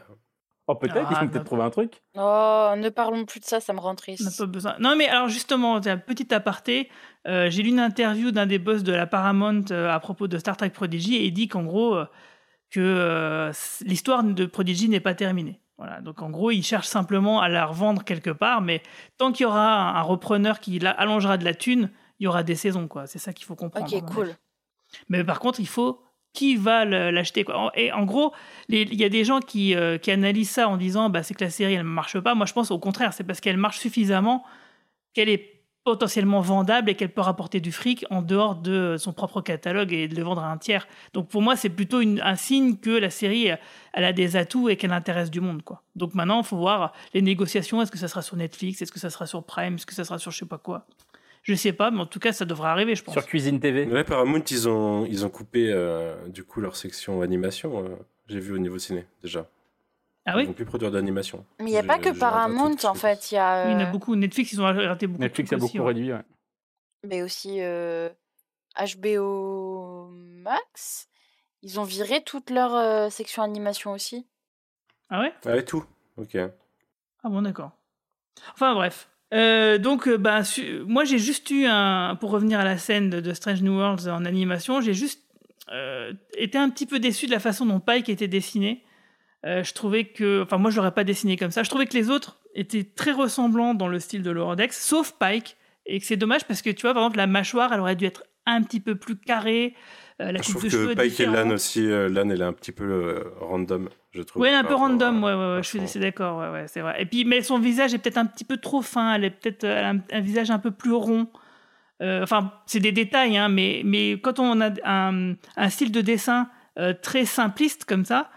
Oh, peut-être, Ah, ils vont bah, peut-être trouver un truc. Oh, ne parlons plus de ça, ça me rend On n'a triste. pas besoin. Non, mais alors justement, un petit aparté. euh, J'ai lu une interview d'un des boss de la Paramount euh, à propos de Star Trek Prodigy et il dit qu'en gros, euh, que euh, l'histoire de Prodigy n'est pas terminée. Voilà, donc en gros, il cherche simplement à la revendre quelque part, mais tant qu'il y aura un, un repreneur qui la- allongera de la thune, il y aura des saisons, quoi. C'est ça qu'il faut comprendre. Ok, cool. Mais par contre, il faut qui va l'acheter. Et en gros, il y a des gens qui, euh, qui analysent ça en disant bah, c'est que la série, elle marche pas. Moi, je pense au contraire, c'est parce qu'elle marche suffisamment qu'elle est potentiellement vendable et qu'elle peut rapporter du fric en dehors de son propre catalogue et de le vendre à un tiers. Donc pour moi, c'est plutôt un signe que la série, elle a des atouts et qu'elle intéresse du monde. Quoi. Donc maintenant, il faut voir les négociations. Est-ce que ça sera sur Netflix? Est-ce que ça sera sur Prime? Est-ce que ça sera sur je sais pas quoi? Je sais pas, mais en tout cas, ça devrait arriver, je pense. Sur Cuisine TV. Ouais, Paramount, ils ont, ils ont coupé euh, du coup leur section animation. euh, J'ai vu au niveau ciné déjà. Ah Ils oui? vont plus produire d'animation. Mais il n'y a pas que Paramount, en fait. Il y a. Oui, Il y en a euh, beaucoup. Netflix, ils ont raté beaucoup. Netflix a aussi, beaucoup ouais. réduit. ouais. mais aussi euh, HBO Max. Ils ont viré toute leur euh, section animation aussi. Ah ouais? Ah, et tout. Ok. Ah bon, d'accord. Enfin bref. Euh, donc, euh, bah, moi j'ai juste eu un. Pour revenir à la scène de, Strange New Worlds en animation, j'ai juste euh, été un petit peu déçu de la façon dont Pike était dessiné. Je trouvais que. Enfin, moi je l'aurais pas dessiné comme ça. Je trouvais que les autres étaient très ressemblants dans le style de Lorodex, sauf Pike. Et que c'est dommage parce que tu vois, par exemple, la mâchoire, elle aurait dû être un petit peu plus carrée. Euh, la Je coupe trouve de que cheveux Pike et. Lan aussi, euh, Lan elle est un petit peu euh, random, je trouve. Ouais, un peu random, ouais, ouais, ouais, je suis d'accord, ouais, ouais, c'est vrai. Et puis, mais son visage est peut-être un petit peu trop fin, elle est peut-être un, un visage un peu plus rond. Euh, enfin, c'est des détails, hein, mais, mais quand on a un, un style de dessin euh, très simpliste comme ça,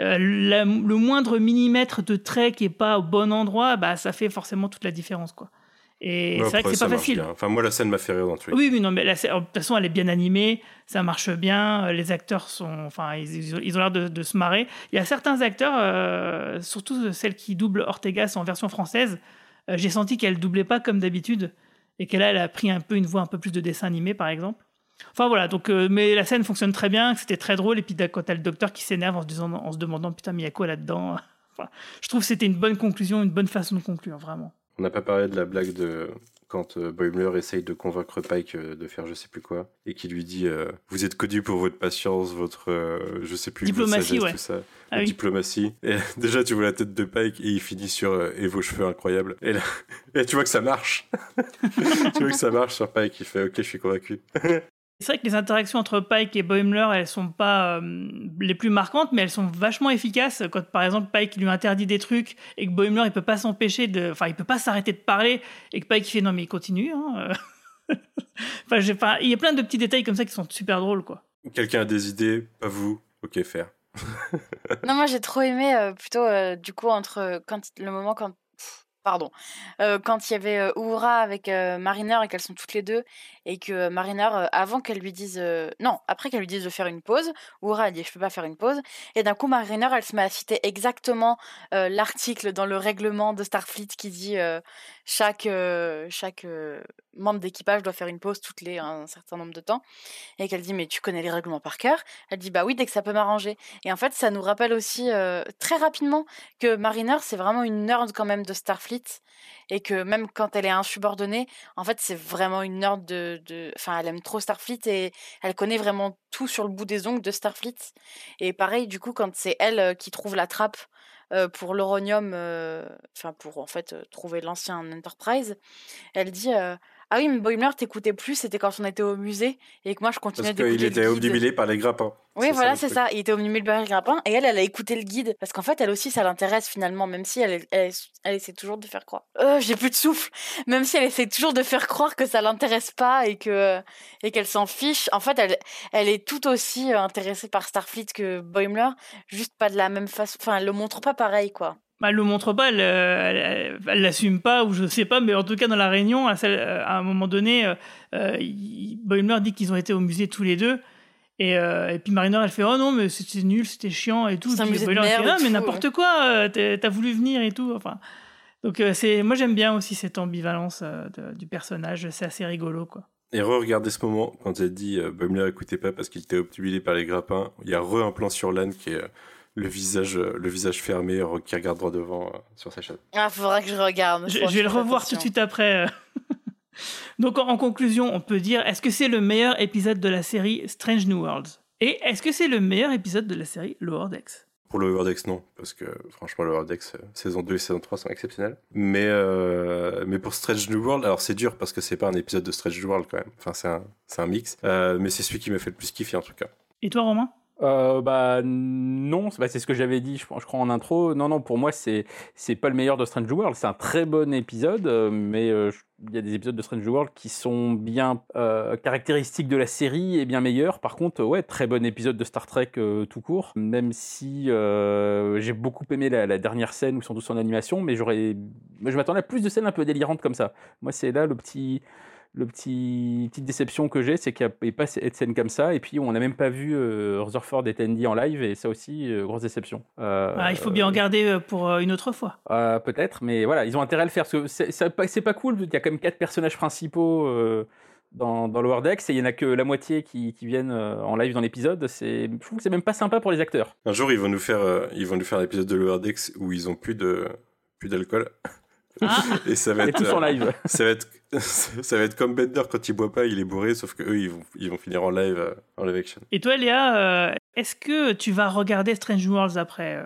euh, la- le moindre millimètre de trait qui est pas au bon endroit, bah, ça fait forcément toute la différence, quoi. Et Ouais, c'est vrai que c'est pas facile. bien. Enfin, moi, la scène m'a fait rire dans Oui, oui, non, mais la scè- de toute façon, elle est bien animée, ça marche bien, euh, les acteurs sont, enfin, ils, ils ont- l'air de, de se marrer. Il y a certains acteurs, euh, surtout celle qui double Ortegas en version française, euh, j'ai senti qu'elle doublait pas comme d'habitude et qu'elle elle a pris un peu une voix un peu plus de dessin animé, par exemple. Enfin voilà, donc, euh, mais la scène fonctionne très bien, c'était très drôle, et puis quand t'as le docteur qui s'énerve en se, disant, en se demandant putain, mais il y a quoi là-dedans? Enfin, Je trouve que c'était une bonne conclusion, une bonne façon de conclure, vraiment. On n'a pas parlé de la blague de quand euh, Boimler essaye de convaincre Pike euh, de faire je sais plus quoi et qui lui dit euh, vous êtes connu pour votre patience, votre euh, je sais plus Diplomatie, sagesse, ouais. tout ça, Ah oui. diplomatie. Et déjà tu vois la tête de Pike et il finit sur euh, et vos cheveux incroyables. Et là, et tu vois que ça marche. tu vois que ça marche sur Pike. Il fait ok je suis convaincu. C'est vrai que les interactions entre Pike et Boimler, elles sont pas euh, les plus marquantes, mais elles sont vachement efficaces. Quand par exemple Pike lui interdit des trucs et que Boimler il peut pas s'empêcher de, enfin il peut pas s'arrêter de parler et que Pike il fait non mais il continue. hein, euh. enfin, j'ai- enfin, il y a plein de petits détails comme ça qui sont super drôles quoi. Quelqu'un a des idées, pas vous. Ok faire. Non, moi j'ai trop aimé euh, plutôt euh, du coup entre quand le moment quand pardon euh, quand il y avait euh, Uhura avec euh, Mariner et qu'elles sont toutes les deux et que euh, Mariner euh, avant qu'elle lui dise euh, non après qu'elle lui dise de faire une pause Uhura elle dit je peux pas faire une pause et d'un coup Mariner elle se met à citer exactement l'article dans le règlement de Starfleet qui dit chaque chaque membre d'équipage doit faire une pause toutes les un certain nombre de temps et qu'elle dit mais tu connais les règlements par cœur? Elle dit bah oui dès que ça peut m'arranger. Et en fait ça nous rappelle aussi très rapidement que Mariner c'est vraiment une nerd quand même de Starfleet et que même quand elle est insubordonnée en fait c'est vraiment une nerd de enfin elle aime trop Starfleet et elle connaît vraiment tout sur le bout des ongles de Starfleet. Et pareil du coup quand c'est elle euh, qui trouve la trappe euh, pour l'uranium, euh, enfin pour en fait trouver l'ancien Enterprise, elle dit ah oui mais Boimler t'écoutais plus, c'était quand on était au musée et que moi je Parce continuais qu'il d'écouter était le guide. obnubilé par les grappins. Oui, voilà, c'est ça. Il était omnibulé par le grappin et elle, elle a écouté le guide parce qu'en fait, elle aussi, ça l'intéresse finalement, même si elle, elle, elle essaie toujours de faire croire. Euh, j'ai plus de souffle. Même si elle essaie toujours de faire croire que ça l'intéresse pas et que et qu'elle s'en fiche. En fait, elle, elle est tout aussi euh, intéressée par Starfleet que Boimler, juste pas de la même façon. Enfin, elle le montre pas pareil, quoi. Bah, elle le montre pas, elle, euh, l'assume pas, ou je sais pas, mais en tout cas dans la réunion, à, celle- à un moment donné, euh, euh, il- Boimler dit qu'ils ont été au musée tous les deux, Et, euh, et puis Mariner, elle fait Oh non, mais c'était nul, c'était chiant et tout. C'est un musée de fait, Ah, mais n'importe quoi, euh, t'as voulu venir et tout. Enfin, donc, euh, c'est, moi, j'aime bien aussi cette ambivalence euh, de- du personnage. C'est assez rigolo, quoi. Et re-regardez ce moment quand elle dit euh, Bumler écoutait pas parce qu'il était obnubilé par les grappins. Il y a re un plan sur l'âne qui est euh, le visage, euh, le visage fermé, re- qui regarde droit devant euh, sur sa chatte. Ah, faudra que je regarde. Je, vais le revoir tout de suite après. euh. Donc, en, en conclusion, on peut dire est-ce que c'est le meilleur épisode de la série Strange New Worlds? Et est-ce que c'est le meilleur épisode de la série Lower Decks? Pour le Wordex, non, parce que franchement, le Wordex, euh, saison 2 et saison 3 sont exceptionnels. Mais, euh, mais pour Strange New World, alors c'est dur parce que c'est pas un épisode de Strange New World quand même. Enfin, c'est un, c'est un mix. Euh, mais c'est celui qui m'a fait le plus kiffer en tout cas. Et toi, Romain? Euh, bah non, c'est bah, c'est ce que j'avais dit, je, crois en intro. Non, non, pour moi c'est c'est pas le meilleur de Strange World. C'est un très bon épisode, euh, mais euh, il y a des épisodes de Strange World qui sont bien euh, caractéristiques de la série et bien meilleurs. Par contre, ouais, très bon épisode de Star Trek tout court. Même si j'ai beaucoup aimé la, dernière scène où sont tous en animation, mais j'aurais, je m'attendais à plus de scènes un peu délirantes comme ça. Moi, c'est là le petit le petit petite déception que j'ai, c'est qu'il n'y a pas de scène comme ça. Et puis, on n'a même pas vu euh, Rutherford et Tandy en live, et ça aussi, euh, grosse déception. Euh, Ah, Il faut bien en garder euh, pour euh, une autre fois. euh, Peut-être, mais voilà, ils ont intérêt à le faire. Parce que c'est- pas, cool, il y a quand même quatre personnages principaux euh, dans, dans Lower Decks, et il y en a que la moitié qui, qui viennent en live dans l'épisode. C'est- Je trouve que c'est même pas sympa pour les acteurs. Un jour, ils vont nous faire, euh, ils vont nous faire un épisode de Lowerdex où ils ont plus de, plus d'alcool. Et ça va Et être. tous en euh, live. Ça va être, ça va être comme Bender quand il boit pas, il est bourré, sauf que eux, ils vont, ils vont finir en live, euh, en live action. Et toi, Léa, euh, est-ce que tu vas regarder Strange Worlds après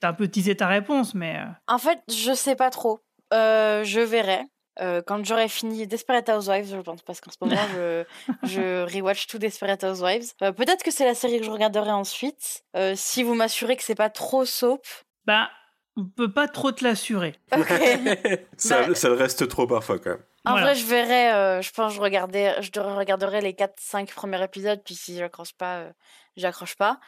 T'as un peu teasé ta réponse, mais. En fait, je sais pas trop. Euh, je verrai. Euh, quand j'aurai fini Desperate Housewives, je pense, parce qu'en ce moment, je, je rewatch tout Desperate Housewives. Euh, Peut-être que c'est la série que je regarderai ensuite. Euh, si vous m'assurez que c'est pas trop soap. Bah, on peut pas trop te l'assurer. Ça, Bah- ça le reste trop parfois quand même. En Voilà. vrai, je verrai. euh, je pense je, regardais, je devrais- regarderai les 4-5 premiers épisodes, puis si j'accroche pas, euh, j'accroche pas.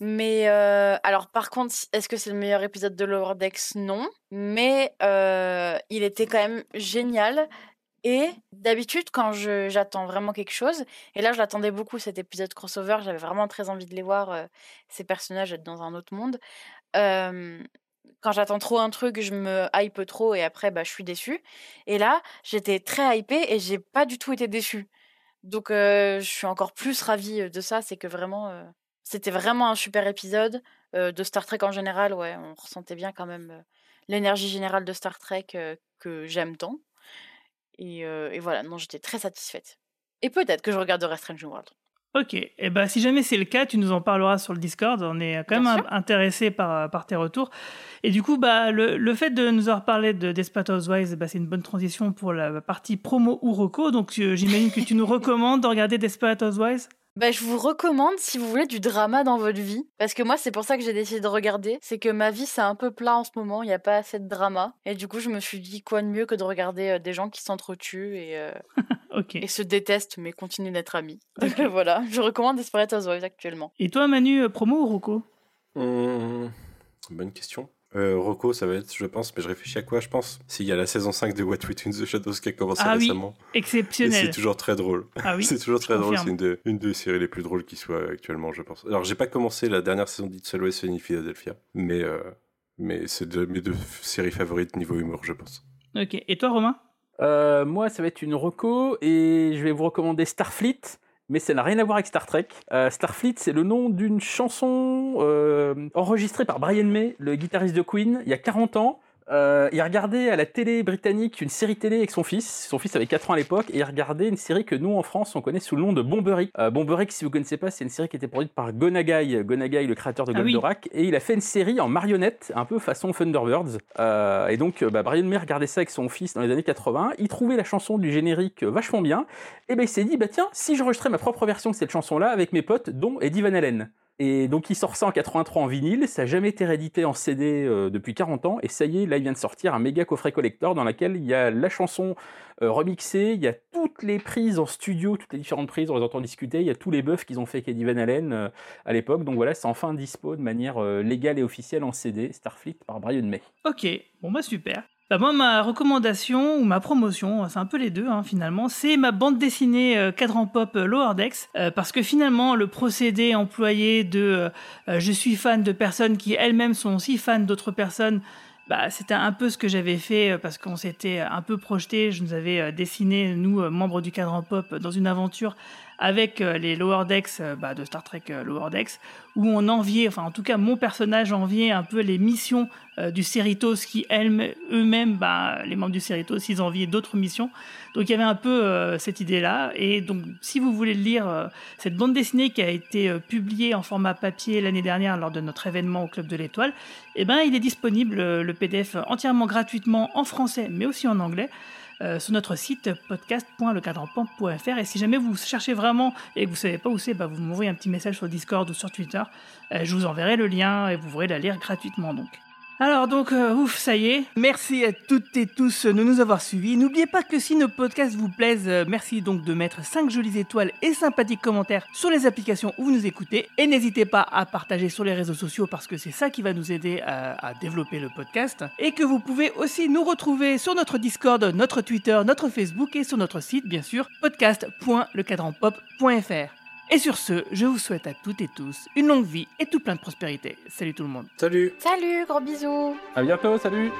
Mais euh, alors, par contre, est-ce que c'est le meilleur épisode de Lower Decks? Non. Mais euh, il était quand même génial. Et d'habitude, quand je- j'attends vraiment quelque chose, et là je l'attendais beaucoup cet épisode crossover, j'avais vraiment très envie de les voir, euh, ces personnages être dans un autre monde. Euh, quand j'attends trop un truc, je me hype trop et après bah, je suis déçue. Et là, j'étais très hypée et j'ai pas du tout été déçue. Donc euh, je suis encore plus ravie euh, de ça, c'est que vraiment euh, c'était vraiment un super épisode de Star Trek en général, ouais, on ressentait bien quand même l'énergie générale de Star Trek que j'aime tant. Et, et voilà, non, j'étais très satisfaite. Et peut-être que je regarderai Strange New World. Ok, et ben si jamais c'est le cas, tu nous en parleras sur le Discord. On est quand même intéressé par, par tes retours. Et du coup, bah, le, le fait de nous avoir parlé de Desperate Housewives, bah, c'est une bonne transition pour la partie promo ou reco. Donc euh, j'imagine que tu nous recommandes de regarder Desperate Housewives? Bah, je vous recommande si vous voulez du drama dans votre vie. Parce que moi, c'est pour ça que j'ai décidé de regarder. C'est que ma vie, c'est un peu plat en ce moment. Il n'y a pas assez de drama. Et du coup, je me suis dit, quoi de mieux que de regarder euh, des gens qui s'entretuent et, euh, Et se détestent, mais continuent d'être amis. Donc voilà, je recommande Desperate Housewives actuellement. Et toi, Manu, euh, promo ou reco Hum, bonne question. Euh, Rocco, ça va être, je pense, mais je réfléchis à quoi, je pense. S'il y a la saison 5 de What We Do in the Shadows qui a commencé Ah oui, récemment. exceptionnel. Et c'est toujours très drôle. Ah oui, c'est toujours je très drôle. confirme. C'est une, de- une des séries les plus drôles qui soit actuellement, je pense. Alors, j'ai pas commencé la dernière saison d'It's Always in Philadelphia, mais, euh, mais c'est de mes deux séries favorites niveau humour, je pense. Ok, et toi, Romain? Euh, moi, ça va être une reco et je vais vous recommander Starfleet, mais ça n'a rien à voir avec Star Trek. Euh, Starfleet, c'est le nom d'une chanson euh, enregistrée par Brian May, le guitariste de Queen, il y a 40 ans. Euh, il regardait à la télé britannique une série télé avec son fils. Son fils avait 4 ans à l'époque et il regardait une série que nous en France on connaît sous le nom de Bombery. Euh, si vous connaissez pas, c'est une série qui était produite par Gonagai, Gonagai le créateur de Ah oui. Goldorak, et il a fait une série en marionnette, un peu façon Thunderbirds. Euh, et donc euh, bah, Brian May regardait ça avec son fils dans les années 80. Il trouvait la chanson du générique vachement bien. Et ben il s'est dit bah tiens si j'enregistrais ma propre version de cette chanson là avec mes potes dont Eddie Van Halen. Et donc il sort ça en 83 en vinyle, ça n'a jamais été réédité en CD euh, depuis 40 ans, et ça y est, là il vient de sortir un méga coffret collector dans lequel il y a la chanson euh, remixée, il y a toutes les prises en studio, toutes les différentes prises, on les entend discuter, il y a tous les buffs qu'ils ont fait avec Eddie Van Halen euh, à l'époque, donc voilà, c'est enfin dispo de manière légale et officielle en CD, Starfleet par Brian May. Ok, bon bah super. Bah moi, ma recommandation ou ma promotion, c'est un peu les deux hein, finalement, c'est ma bande dessinée euh, cadran pop euh, Lower Decks, euh, parce que finalement, le procédé employé de euh, je suis fan de personnes qui elles-mêmes sont aussi fans d'autres personnes, bah, c'était un peu ce que j'avais fait parce qu'on s'était un peu projeté. Je nous avais dessiné, nous, membres du cadran pop, dans une aventure avec euh, les Lower Decks euh, bah, de Star Trek euh, Lower Decks, où on enviait, enfin en tout cas mon personnage enviait un peu les missions du Cerritos qui eux-mêmes, bah, les membres du Cerritos, ils enviaient d'autres missions. Donc il y avait un peu cette idée-là. Et donc si vous voulez lire cette bande dessinée qui a été publiée en format papier l'année dernière lors de notre événement au Club de l'Étoile, eh ben, il est disponible, le PDF, entièrement gratuitement en français, mais aussi en anglais. Euh, sur notre site podcast.lecadranpan.fr et si jamais vous cherchez vraiment et que vous savez pas où c'est, bah, vous m'envoyez un petit message sur Discord ou sur Twitter. Euh, je vous enverrai le lien et vous pourrez la lire gratuitement donc. Alors donc, euh, ouf, ça y est. Merci à toutes et tous de nous avoir suivis. N'oubliez pas que si nos podcasts vous plaisent, euh, merci donc de mettre 5 jolies étoiles et sympathiques commentaires sur les applications où vous nous écoutez. Et n'hésitez pas à partager sur les réseaux sociaux parce que c'est ça qui va nous aider à, à développer le podcast. Et que vous pouvez aussi nous retrouver sur notre Discord, notre Twitter, notre Facebook et sur notre site, bien sûr, podcast.lecadranpop.fr. Et sur ce, je vous souhaite à toutes et tous une longue vie et tout plein de prospérité. Salut tout le monde. Salut. Salut, gros bisous. À bientôt, salut.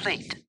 Complete.